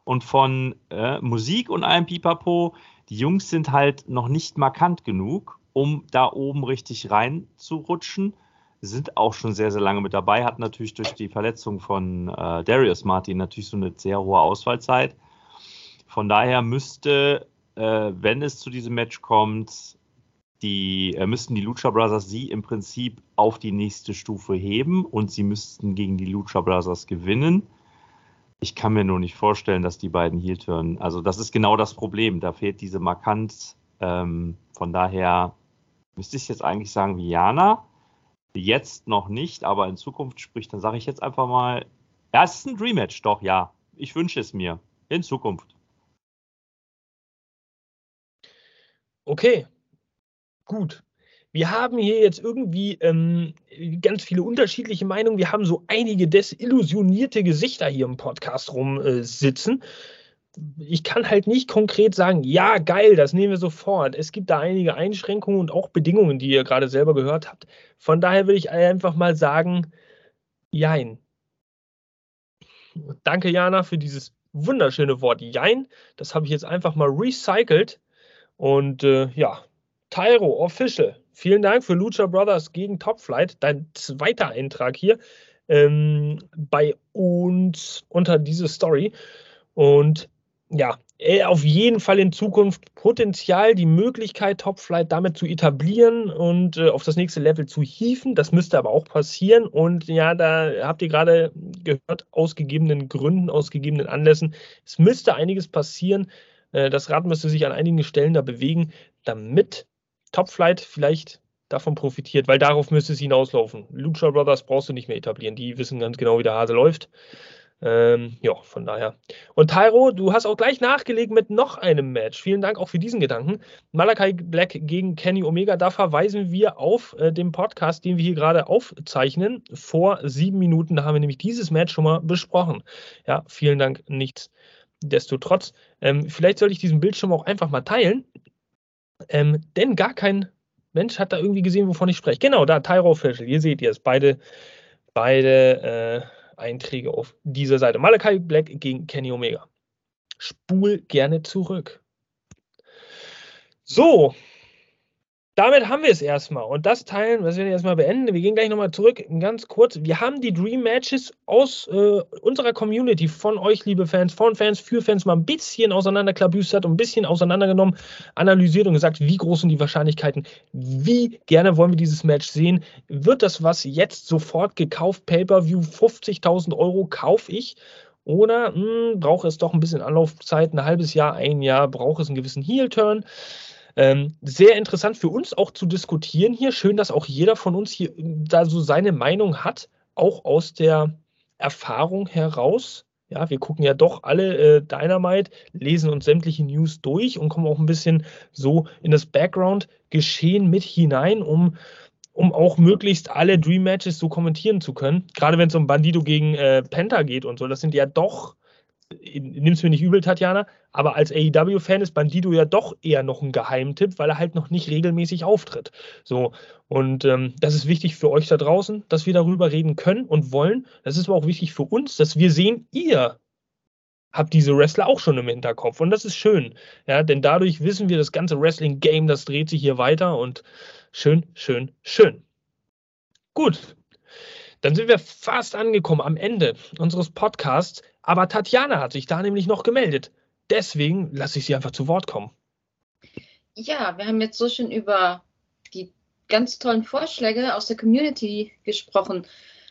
und von äh, Musik und allem Pipapo. Die Jungs sind halt noch nicht markant genug, um da oben richtig reinzurutschen sind auch schon sehr, sehr lange mit dabei, hat natürlich durch die Verletzung von äh, Darius Martin natürlich so eine sehr hohe Ausfallzeit. Von daher müsste, äh, wenn es zu diesem Match kommt, die, äh, müssten die Lucha Brothers sie im Prinzip auf die nächste Stufe heben und sie müssten gegen die Lucha Brothers gewinnen. Ich kann mir nur nicht vorstellen, dass die beiden hier turnen. Also das ist genau das Problem. Da fehlt diese Markanz. Ähm, von daher müsste ich jetzt eigentlich sagen, Viana Jetzt noch nicht, aber in Zukunft spricht, dann sage ich jetzt einfach mal, ja, es ist ein Dream Match, doch, ja. Ich wünsche es mir. In Zukunft. Okay, gut. Wir haben hier jetzt irgendwie ähm, ganz viele unterschiedliche Meinungen. Wir haben so einige desillusionierte Gesichter hier im Podcast rumsitzen. Äh, ich kann halt nicht konkret sagen, ja, geil, das nehmen wir sofort. Es gibt da einige Einschränkungen und auch Bedingungen, die ihr gerade selber gehört habt. Von daher würde ich einfach mal sagen, jein. Danke, Jana, für dieses wunderschöne Wort Jein. Das habe ich jetzt einfach mal recycelt. Und äh, ja, Tyro Official. Vielen Dank für Lucha Brothers gegen Top Flight. Dein zweiter Eintrag hier ähm, bei uns unter diese Story. Und ja, äh, auf jeden Fall in Zukunft Potenzial, die Möglichkeit, Topflight damit zu etablieren und äh, auf das nächste Level zu hieven. Das müsste aber auch passieren. Und ja, da habt ihr gerade gehört, aus gegebenen Gründen, aus gegebenen Anlässen. Es müsste einiges passieren. Äh, das Rad müsste sich an einigen Stellen da bewegen, damit Topflight vielleicht davon profitiert, weil darauf müsste es hinauslaufen. Lucha Brothers brauchst du nicht mehr etablieren. Die wissen ganz genau, wie der Hase läuft. Ähm, ja, von daher. Und Tyro, du hast auch gleich nachgelegt mit noch einem Match. Vielen Dank auch für diesen Gedanken. Malakai Black gegen Kenny Omega. Da verweisen wir auf äh, den Podcast, den wir hier gerade aufzeichnen. Vor sieben Minuten, da haben wir nämlich dieses Match schon mal besprochen. Ja, vielen Dank. Nichtsdestotrotz. Ähm, vielleicht sollte ich diesen Bildschirm auch einfach mal teilen. Ähm, denn gar kein Mensch hat da irgendwie gesehen, wovon ich spreche. Genau, da Tyro Official. Hier seht ihr es. Beide, beide. Äh, Einträge auf dieser Seite. Malakai Black gegen Kenny Omega. Spul gerne zurück. So, damit haben wir es erstmal. Und das teilen, was wir erstmal beenden. Wir gehen gleich nochmal zurück, ganz kurz. Wir haben die Dream Matches aus äh, unserer Community, von euch, liebe Fans, von Fans, für Fans, mal ein bisschen auseinanderklabüstert und ein bisschen auseinandergenommen, analysiert und gesagt, wie groß sind die Wahrscheinlichkeiten, wie gerne wollen wir dieses Match sehen. Wird das was jetzt sofort gekauft? Pay-Per-View 50.000 Euro kaufe ich. Oder mh, hm, braucht es doch ein bisschen Anlaufzeit, ein halbes Jahr, ein Jahr, braucht es einen gewissen Heel-Turn? Ähm, sehr interessant für uns auch zu diskutieren hier. Schön, dass auch jeder von uns hier da so seine Meinung hat, auch aus der Erfahrung heraus. Ja, wir gucken ja doch alle äh, Dynamite, lesen uns sämtliche News durch und kommen auch ein bisschen so in das Background-Geschehen mit hinein, um, um auch möglichst alle Dream Matches so kommentieren zu können. Gerade wenn es um Bandido gegen äh, Penta geht und so, das sind ja doch nimm es mir nicht übel, Tatjana, aber als AEW-Fan ist Bandido ja doch eher noch ein Geheimtipp, weil er halt noch nicht regelmäßig auftritt. So, und ähm, das ist wichtig für euch da draußen, dass wir darüber reden können und wollen. Das ist aber auch wichtig für uns, dass wir sehen, ihr habt diese Wrestler auch schon im Hinterkopf. Und das ist schön. Ja, denn dadurch wissen wir, das ganze Wrestling-Game, das dreht sich hier weiter und schön, schön, schön. Gut. Dann sind wir fast angekommen am Ende unseres Podcasts. Aber Tatjana hat sich da nämlich noch gemeldet. Deswegen lasse ich sie einfach zu Wort kommen. Ja, wir haben jetzt so schön über die ganz tollen Vorschläge aus der Community gesprochen.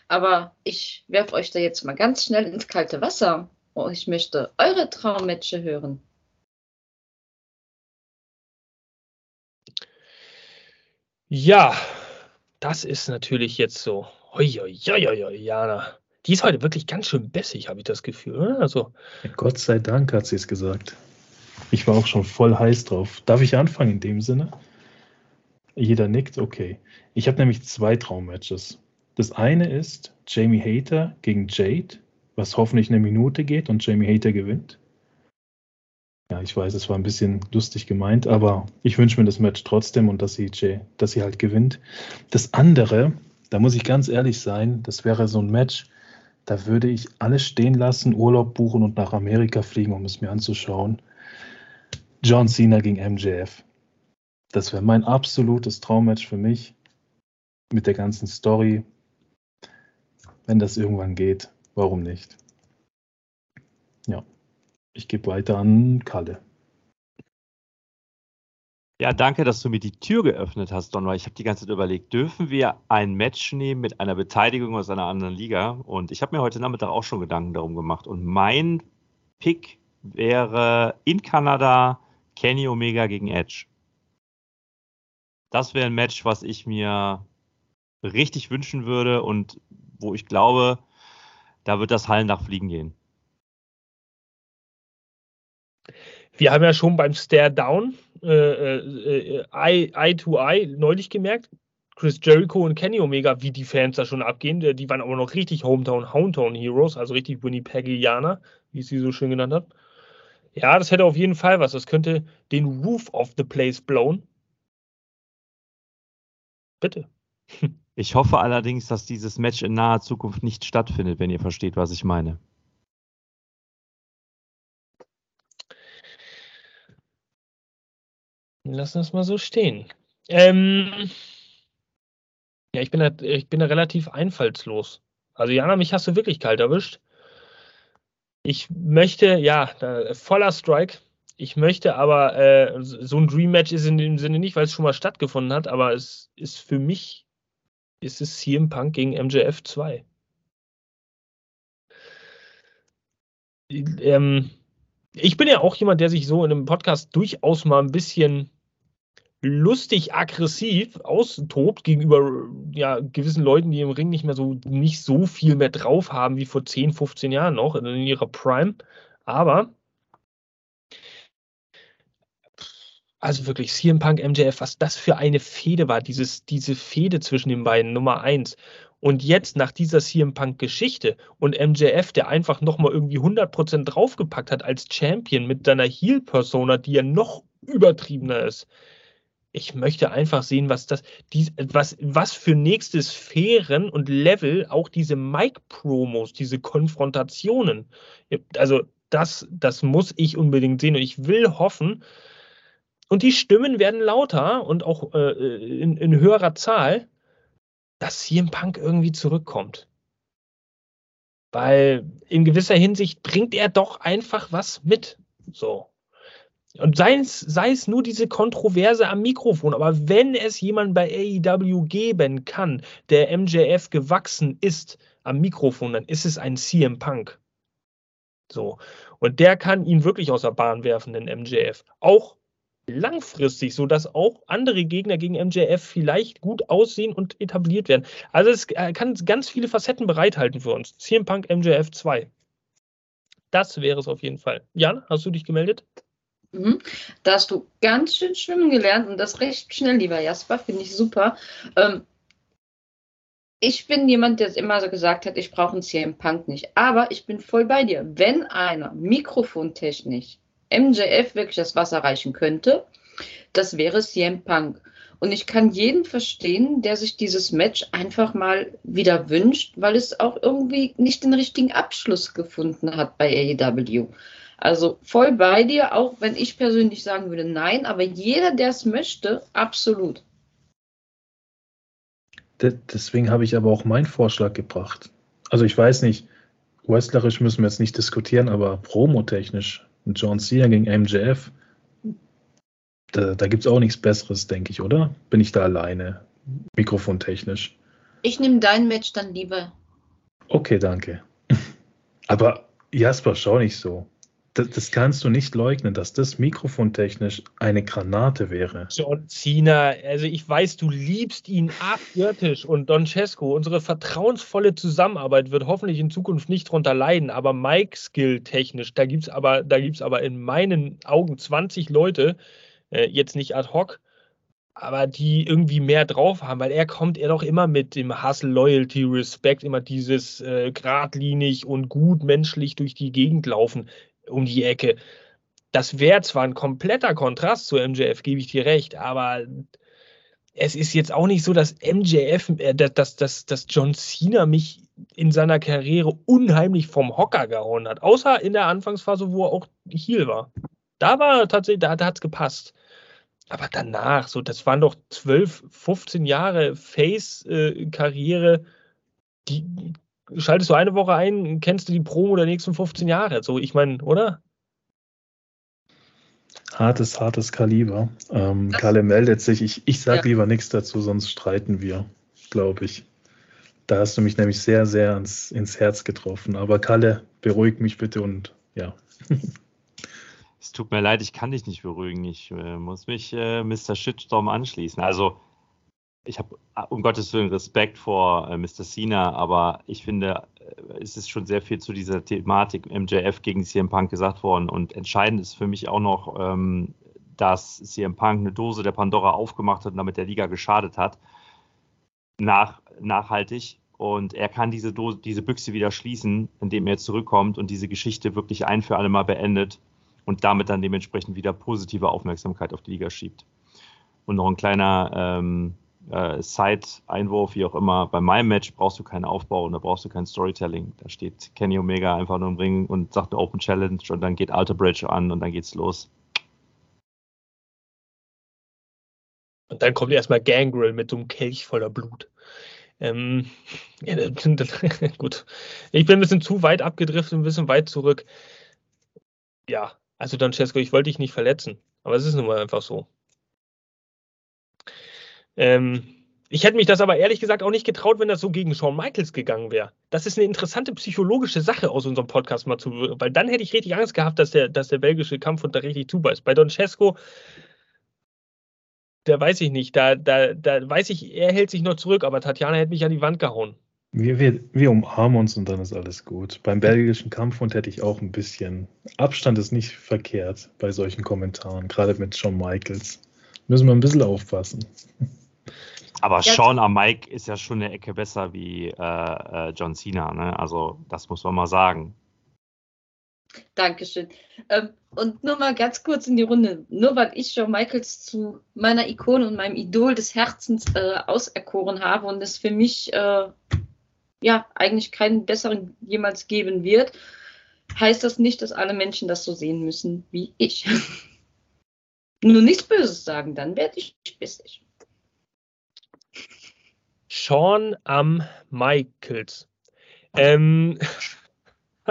Aber ich werfe euch da jetzt mal ganz schnell ins kalte Wasser. Oh, ich möchte eure Traummatches hören. Ja, das ist natürlich jetzt so. Hoi, Jana. Die ist heute wirklich ganz schön bessig, habe ich das Gefühl. Oder? Also, Gott sei Dank hat sie es gesagt. Ich war auch schon voll heiß drauf. Darf ich anfangen in dem Sinne? Jeder nickt, okay. Ich habe nämlich zwei Traummatches. Das eine ist Jamie Hater gegen Jade, was hoffentlich eine Minute geht und Jamie Hater gewinnt. Ja, ich weiß, es war ein bisschen lustig gemeint, aber ich wünsche mir das Match trotzdem und dass sie, dass sie halt gewinnt. Das andere, da muss ich ganz ehrlich sein, das wäre so ein Match, da würde ich alles stehen lassen, Urlaub buchen und nach Amerika fliegen, um es mir anzuschauen. John Cena gegen MJF. Das wäre mein absolutes Traummatch für mich mit der ganzen Story. Wenn das irgendwann geht, warum nicht? Ja, ich gebe weiter an Kalle. Ja, danke, dass du mir die Tür geöffnet hast, Don, weil ich habe die ganze Zeit überlegt, dürfen wir ein Match nehmen mit einer Beteiligung aus einer anderen Liga? Und ich habe mir heute Nachmittag auch schon Gedanken darum gemacht. Und mein Pick wäre in Kanada Kenny Omega gegen Edge. Das wäre ein Match, was ich mir richtig wünschen würde und wo ich glaube, da wird das Hallen nach Fliegen gehen. Wir haben ja schon beim Stare Down äh, äh, Eye, Eye to Eye neulich gemerkt, Chris Jericho und Kenny Omega, wie die Fans da schon abgehen. Die waren aber noch richtig Hometown, Hometown Heroes, also richtig Winnipeggianer, wie es sie so schön genannt hat. Ja, das hätte auf jeden Fall was. Das könnte den Roof of the place blown. Bitte. Ich hoffe allerdings, dass dieses Match in naher Zukunft nicht stattfindet, wenn ihr versteht, was ich meine. Lassen wir es mal so stehen. Ähm, ja, ich bin, da, ich bin da relativ einfallslos. Also Jana, mich hast du wirklich kalt erwischt. Ich möchte, ja, voller Strike. Ich möchte aber, äh, so ein Dream Match ist in dem Sinne nicht, weil es schon mal stattgefunden hat, aber es ist für mich, ist es CM Punk gegen MJF 2. Ähm, ich bin ja auch jemand, der sich so in einem Podcast durchaus mal ein bisschen lustig aggressiv austobt gegenüber ja, gewissen Leuten, die im Ring nicht mehr so nicht so viel mehr drauf haben wie vor 10, 15 Jahren noch in ihrer Prime. Aber also wirklich CM Punk MJF, was das für eine Fehde war, dieses, diese Fehde zwischen den beiden, Nummer eins. Und jetzt nach dieser CM Punk Geschichte und MJF, der einfach nochmal irgendwie 100% draufgepackt hat als Champion mit seiner Heel Persona, die ja noch übertriebener ist ich möchte einfach sehen, was das, dies, was, was für nächste Sphären und Level auch diese Mic-Promos, diese Konfrontationen. Also, das, das muss ich unbedingt sehen und ich will hoffen, und die Stimmen werden lauter und auch äh, in, in höherer Zahl, dass CM Punk irgendwie zurückkommt. Weil in gewisser Hinsicht bringt er doch einfach was mit. So. Und sei es, sei es nur diese Kontroverse am Mikrofon, aber wenn es jemand bei AEW geben kann, der MJF gewachsen ist am Mikrofon, dann ist es ein CM Punk. So. Und der kann ihn wirklich aus der Bahn werfen, den MJF. Auch langfristig, sodass auch andere Gegner gegen MJF vielleicht gut aussehen und etabliert werden. Also es äh, kann ganz viele Facetten bereithalten für uns. CM Punk MJF 2. Das wäre es auf jeden Fall. Jan, hast du dich gemeldet? Mhm. Da hast du ganz schön schwimmen gelernt und das recht schnell, lieber Jasper, finde ich super. Ähm, ich bin jemand, der immer so gesagt hat, ich brauche einen CM Punk nicht. Aber ich bin voll bei dir. Wenn einer mikrofontechnisch MJF wirklich das Wasser reichen könnte, das wäre CM Punk. Und ich kann jeden verstehen, der sich dieses Match einfach mal wieder wünscht, weil es auch irgendwie nicht den richtigen Abschluss gefunden hat bei AEW. Also voll bei dir, auch wenn ich persönlich sagen würde, nein, aber jeder, der es möchte, absolut. Deswegen habe ich aber auch meinen Vorschlag gebracht. Also ich weiß nicht, wrestlerisch müssen wir jetzt nicht diskutieren, aber promotechnisch, John Cena gegen MJF, da, da gibt es auch nichts Besseres, denke ich, oder? Bin ich da alleine, mikrofontechnisch? Ich nehme dein Match dann lieber. Okay, danke. Aber Jasper, schau nicht so das, das, kannst du nicht leugnen, dass das mikrofontechnisch eine Granate wäre. John Cena, also ich weiß, du liebst ihn abgöttisch und Don Cesco, unsere vertrauensvolle Zusammenarbeit wird hoffentlich in Zukunft nicht drunter leiden, aber Mike-Skill technisch, da gibt es aber, aber in meinen Augen 20 Leute, äh, jetzt nicht ad hoc, aber die irgendwie mehr drauf haben, weil er kommt er doch immer mit dem Hustle, Loyalty, Respect, immer dieses äh, geradlinig und gut menschlich durch die Gegend laufen um die Ecke. Das wäre zwar ein kompletter Kontrast zu MJF, gebe ich dir recht, aber es ist jetzt auch nicht so, dass MJF, äh, dass, dass, dass John Cena mich in seiner Karriere unheimlich vom Hocker gehauen hat. Außer in der Anfangsphase, wo er auch Heel war. Da war tatsächlich, da, da hat es gepasst. Aber danach, so, das waren doch 12, 15 Jahre Face-Karriere, äh, die schaltest du eine Woche ein, kennst du die Promo der nächsten 15 Jahre. So, ich meine, oder? Hartes, hartes Kaliber. Ähm, Kalle meldet sich. Ich, ich sage ja. lieber nichts dazu, sonst streiten wir, glaube ich. Da hast du mich nämlich sehr, sehr ins, ins Herz getroffen. Aber Kalle, beruhig mich bitte und ja. Es tut mir leid, ich kann dich nicht beruhigen. Ich äh, muss mich äh, Mr. Shitstorm anschließen. Also, ich habe äh, um Gottes Willen Respekt vor äh, Mr. Cena, aber ich finde, äh, es ist schon sehr viel zu dieser Thematik MJF gegen CM Punk gesagt worden. Und entscheidend ist für mich auch noch, ähm, dass CM Punk eine Dose der Pandora aufgemacht hat und damit der Liga geschadet hat. Nach, nachhaltig. Und er kann diese, Dose, diese Büchse wieder schließen, indem er zurückkommt und diese Geschichte wirklich ein für alle Mal beendet und damit dann dementsprechend wieder positive Aufmerksamkeit auf die Liga schiebt. Und noch ein kleiner ähm, äh, Side-Einwurf, wie auch immer. Bei meinem Match brauchst du keinen Aufbau und da brauchst du kein Storytelling. Da steht Kenny Omega einfach nur im Ring und sagt Open Challenge und dann geht Alter Bridge an und dann geht's los. Und dann kommt erstmal Gangrel mit so einem Kelch voller Blut. Ähm, ja, gut. Ich bin ein bisschen zu weit abgedriftet, ein bisschen weit zurück. Ja, also Don Cesco, ich wollte dich nicht verletzen, aber es ist nun mal einfach so. Ähm, ich hätte mich das aber ehrlich gesagt auch nicht getraut, wenn das so gegen Shawn Michaels gegangen wäre. Das ist eine interessante psychologische Sache aus unserem Podcast mal zu, weil dann hätte ich richtig Angst gehabt, dass der, dass der belgische Kampf da richtig zubeißt. Bei Don Cesco, da weiß ich nicht, da, da, da weiß ich, er hält sich noch zurück, aber Tatjana hätte mich an die Wand gehauen. Wir, wir, wir umarmen uns und dann ist alles gut. Beim belgischen Kampfhund hätte ich auch ein bisschen. Abstand ist nicht verkehrt bei solchen Kommentaren, gerade mit Shawn Michaels. Müssen wir ein bisschen aufpassen. Aber ja, Sean am Mike ist ja schon eine Ecke besser wie äh, äh, John Cena, ne? Also das muss man mal sagen. Dankeschön. Ähm, und nur mal ganz kurz in die Runde. Nur weil ich Shawn Michaels zu meiner Ikone und meinem Idol des Herzens äh, auserkoren habe und es für mich äh, ja eigentlich keinen besseren jemals geben wird, heißt das nicht, dass alle Menschen das so sehen müssen wie ich. Nur nichts Böses sagen, dann werde ich bissig. Sean am Michaels. Ähm.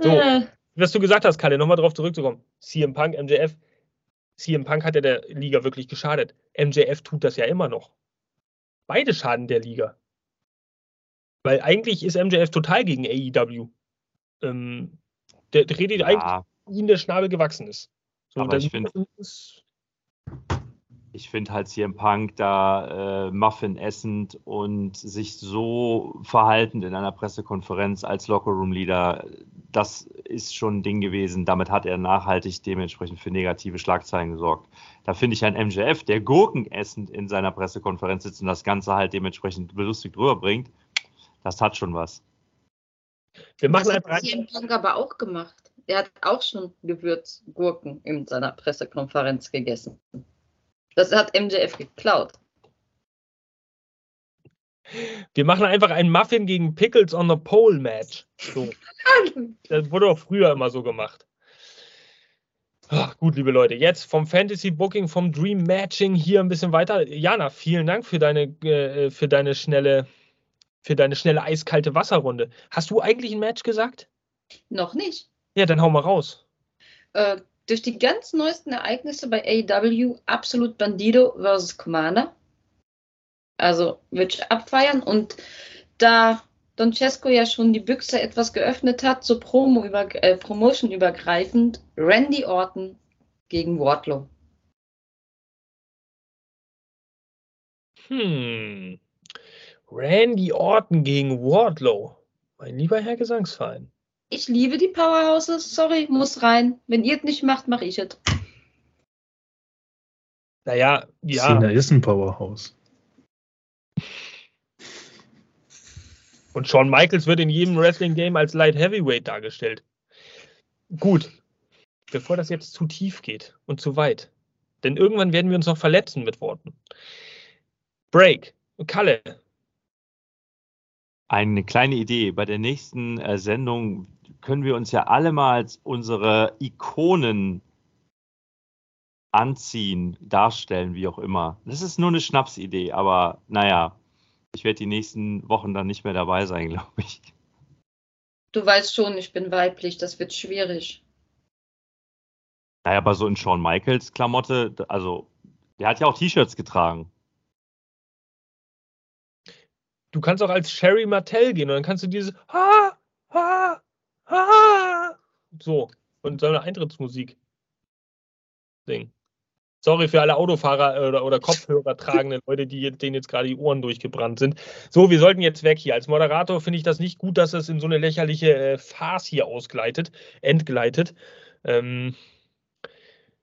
so, was du gesagt hast, Kalle, nochmal darauf zurückzukommen. CM Punk, MJF. CM Punk hat ja der Liga wirklich geschadet. MJF tut das ja immer noch. Beide schaden der Liga. Weil eigentlich ist MJF total gegen AEW. Ähm, der, der redet ja. eigentlich, wie ihm der Schnabel gewachsen ist. So, aber ich finde, ich finde halt CM Punk da äh, Muffin essend und sich so verhaltend in einer Pressekonferenz als Lockerroom-Leader, das ist schon ein Ding gewesen. Damit hat er nachhaltig dementsprechend für negative Schlagzeilen gesorgt. Da finde ich ein MJF, der gurkenessend in seiner Pressekonferenz sitzt und das Ganze halt dementsprechend belustigt rüberbringt, das hat schon was. Wir machen das hat CM Punk aber auch gemacht. Er hat auch schon Gewürzgurken in seiner Pressekonferenz gegessen. Das hat MJF geklaut. Wir machen einfach ein Muffin gegen Pickles on the Pole Match. So. Das wurde auch früher immer so gemacht. Ach, gut, liebe Leute, jetzt vom Fantasy Booking, vom Dream Matching hier ein bisschen weiter. Jana, vielen Dank für deine, äh, für deine schnelle, für deine schnelle eiskalte Wasserrunde. Hast du eigentlich ein Match gesagt? Noch nicht. Ja, dann hau mal raus. Äh, durch die ganz neuesten Ereignisse bei AEW Absolut Bandido versus Commander. Also würde ich abfeiern und da Don Cesco ja schon die Büchse etwas geöffnet hat, so Promo über, äh, Promotion übergreifend, Randy Orton gegen Wardlow. Hm. Randy Orton gegen Wardlow. Mein lieber Herr Gesangsverein. Ich liebe die Powerhouses. Sorry, muss rein. Wenn ihr es nicht macht, mache ich es. Naja, ja. Cena ist ein Powerhouse. Und Shawn Michaels wird in jedem Wrestling-Game als Light Heavyweight dargestellt. Gut, bevor das jetzt zu tief geht und zu weit. Denn irgendwann werden wir uns noch verletzen mit Worten. Break. Kalle. Eine kleine Idee. Bei der nächsten äh, Sendung können wir uns ja alle mal unsere Ikonen anziehen, darstellen, wie auch immer. Das ist nur eine Schnapsidee, aber naja, ich werde die nächsten Wochen dann nicht mehr dabei sein, glaube ich. Du weißt schon, ich bin weiblich, das wird schwierig. Naja, aber so in Shawn Michaels Klamotte, also der hat ja auch T-Shirts getragen. Du kannst auch als Sherry Martell gehen und dann kannst du dieses ha, ha, ha, so und so eine Eintrittsmusik singen. Sorry für alle Autofahrer oder, oder Kopfhörer tragenden Leute, die, denen jetzt gerade die Ohren durchgebrannt sind. So, wir sollten jetzt weg hier. Als Moderator finde ich das nicht gut, dass es in so eine lächerliche äh, Farce hier ausgleitet, entgleitet, ähm,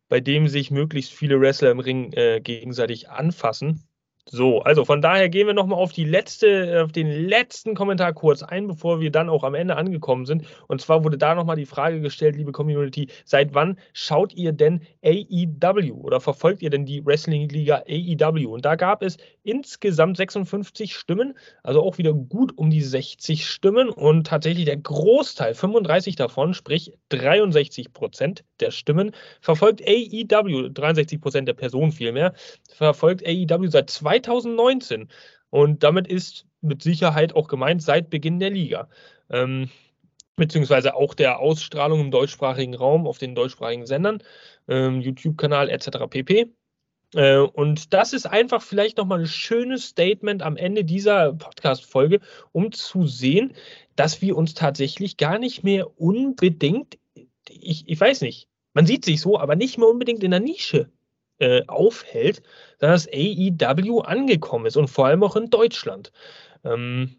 bei dem sich möglichst viele Wrestler im Ring äh, gegenseitig anfassen. So, also von daher gehen wir nochmal auf die letzte, auf den letzten Kommentar kurz ein, bevor wir dann auch am Ende angekommen sind. Und zwar wurde da nochmal die Frage gestellt, liebe Community, seit wann schaut ihr denn AEW oder verfolgt ihr denn die Wrestling-Liga AEW? Und da gab es insgesamt 56 Stimmen, also auch wieder gut um die 60 Stimmen und tatsächlich der Großteil, 35 davon, sprich 63 Prozent der Stimmen, verfolgt AEW, 63 Prozent der Personen vielmehr, verfolgt AEW seit 2019. Und damit ist mit Sicherheit auch gemeint seit Beginn der Liga. Ähm, beziehungsweise auch der Ausstrahlung im deutschsprachigen Raum auf den deutschsprachigen Sendern, ähm, YouTube-Kanal etc. pp. Äh, und das ist einfach vielleicht nochmal ein schönes Statement am Ende dieser Podcast-Folge, um zu sehen, dass wir uns tatsächlich gar nicht mehr unbedingt, ich, ich weiß nicht, man sieht sich so, aber nicht mehr unbedingt in der Nische äh, aufhält, dass AEW angekommen ist und vor allem auch in Deutschland. Ähm,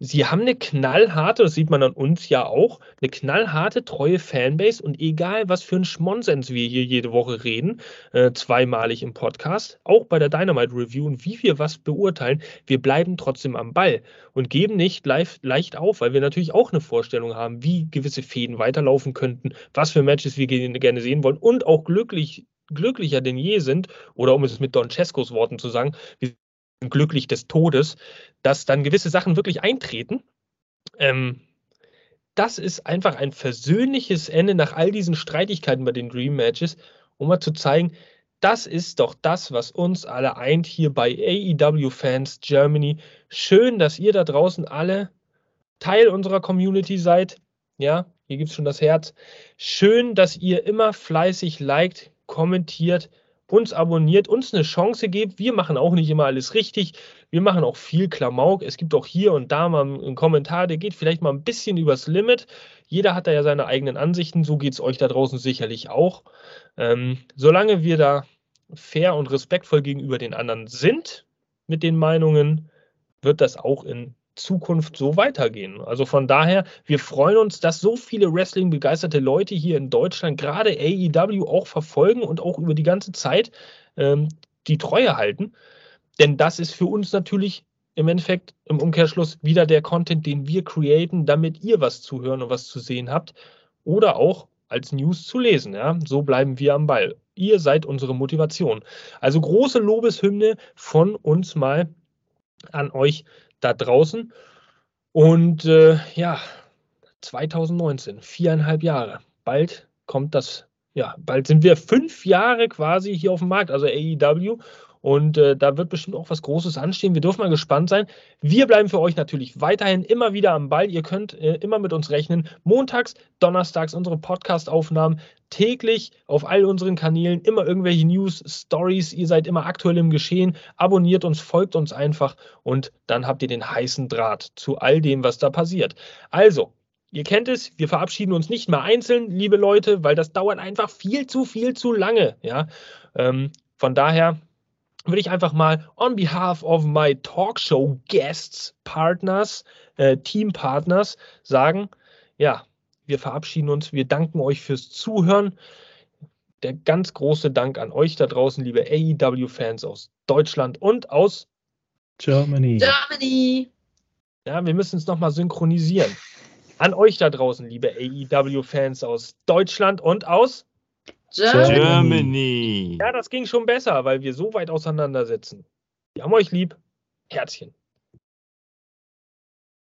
sie haben eine knallharte, das sieht man an uns ja auch, eine knallharte, treue Fanbase und egal, was für ein Schmonsens wir hier jede Woche reden, äh, zweimalig im Podcast, auch bei der Dynamite Review und wie wir was beurteilen, wir bleiben trotzdem am Ball und geben nicht leicht, leicht auf, weil wir natürlich auch eine Vorstellung haben, wie gewisse Fäden weiterlaufen könnten, was für Matches wir gerne sehen wollen und auch glücklich glücklicher denn je sind, oder um es mit Don Cescos Worten zu sagen, wir sind glücklich des Todes, dass dann gewisse Sachen wirklich eintreten. Ähm, das ist einfach ein versöhnliches Ende nach all diesen Streitigkeiten bei den Dream Matches, um mal zu zeigen, das ist doch das, was uns alle eint hier bei AEW Fans Germany. Schön, dass ihr da draußen alle Teil unserer Community seid. Ja, hier gibt es schon das Herz. Schön, dass ihr immer fleißig liked, kommentiert, uns abonniert, uns eine Chance gebt. Wir machen auch nicht immer alles richtig. Wir machen auch viel Klamauk. Es gibt auch hier und da mal einen Kommentar, der geht vielleicht mal ein bisschen übers Limit. Jeder hat da ja seine eigenen Ansichten. So geht es euch da draußen sicherlich auch. Ähm, solange wir da fair und respektvoll gegenüber den anderen sind mit den Meinungen, wird das auch in Zukunft so weitergehen. Also von daher, wir freuen uns, dass so viele Wrestling-begeisterte Leute hier in Deutschland gerade AEW auch verfolgen und auch über die ganze Zeit ähm, die Treue halten. Denn das ist für uns natürlich im Endeffekt im Umkehrschluss wieder der Content, den wir createn, damit ihr was zu hören und was zu sehen habt oder auch als News zu lesen. Ja? So bleiben wir am Ball. Ihr seid unsere Motivation. Also große Lobeshymne von uns mal an euch da draußen. Und äh, ja, 2019, viereinhalb Jahre. Bald kommt das, ja, bald sind wir fünf Jahre quasi hier auf dem Markt, also AEW. Und äh, da wird bestimmt auch was Großes anstehen. Wir dürfen mal gespannt sein. Wir bleiben für euch natürlich weiterhin immer wieder am Ball. Ihr könnt äh, immer mit uns rechnen. Montags, donnerstags unsere Podcast-Aufnahmen. Täglich auf all unseren Kanälen immer irgendwelche News, Stories. Ihr seid immer aktuell im Geschehen. Abonniert uns, folgt uns einfach und dann habt ihr den heißen Draht zu all dem, was da passiert. Also, Ihr kennt es, wir verabschieden uns nicht mehr einzeln, liebe Leute, weil das dauert einfach viel zu, viel zu lange. Ja? Ähm, von daher würde ich einfach mal on behalf of my Talkshow Guests, Partners, äh, Teampartners sagen, ja, wir verabschieden uns, wir danken euch fürs Zuhören. Der ganz große Dank an euch da draußen, liebe AEW-Fans aus Deutschland und aus Germany. Germany. Ja, wir müssen es nochmal synchronisieren. An euch da draußen, liebe AEW-Fans aus Deutschland und aus Germany. Germany. Ja, das ging schon besser, weil wir so weit auseinandersetzen. Wir haben euch lieb. Herzchen.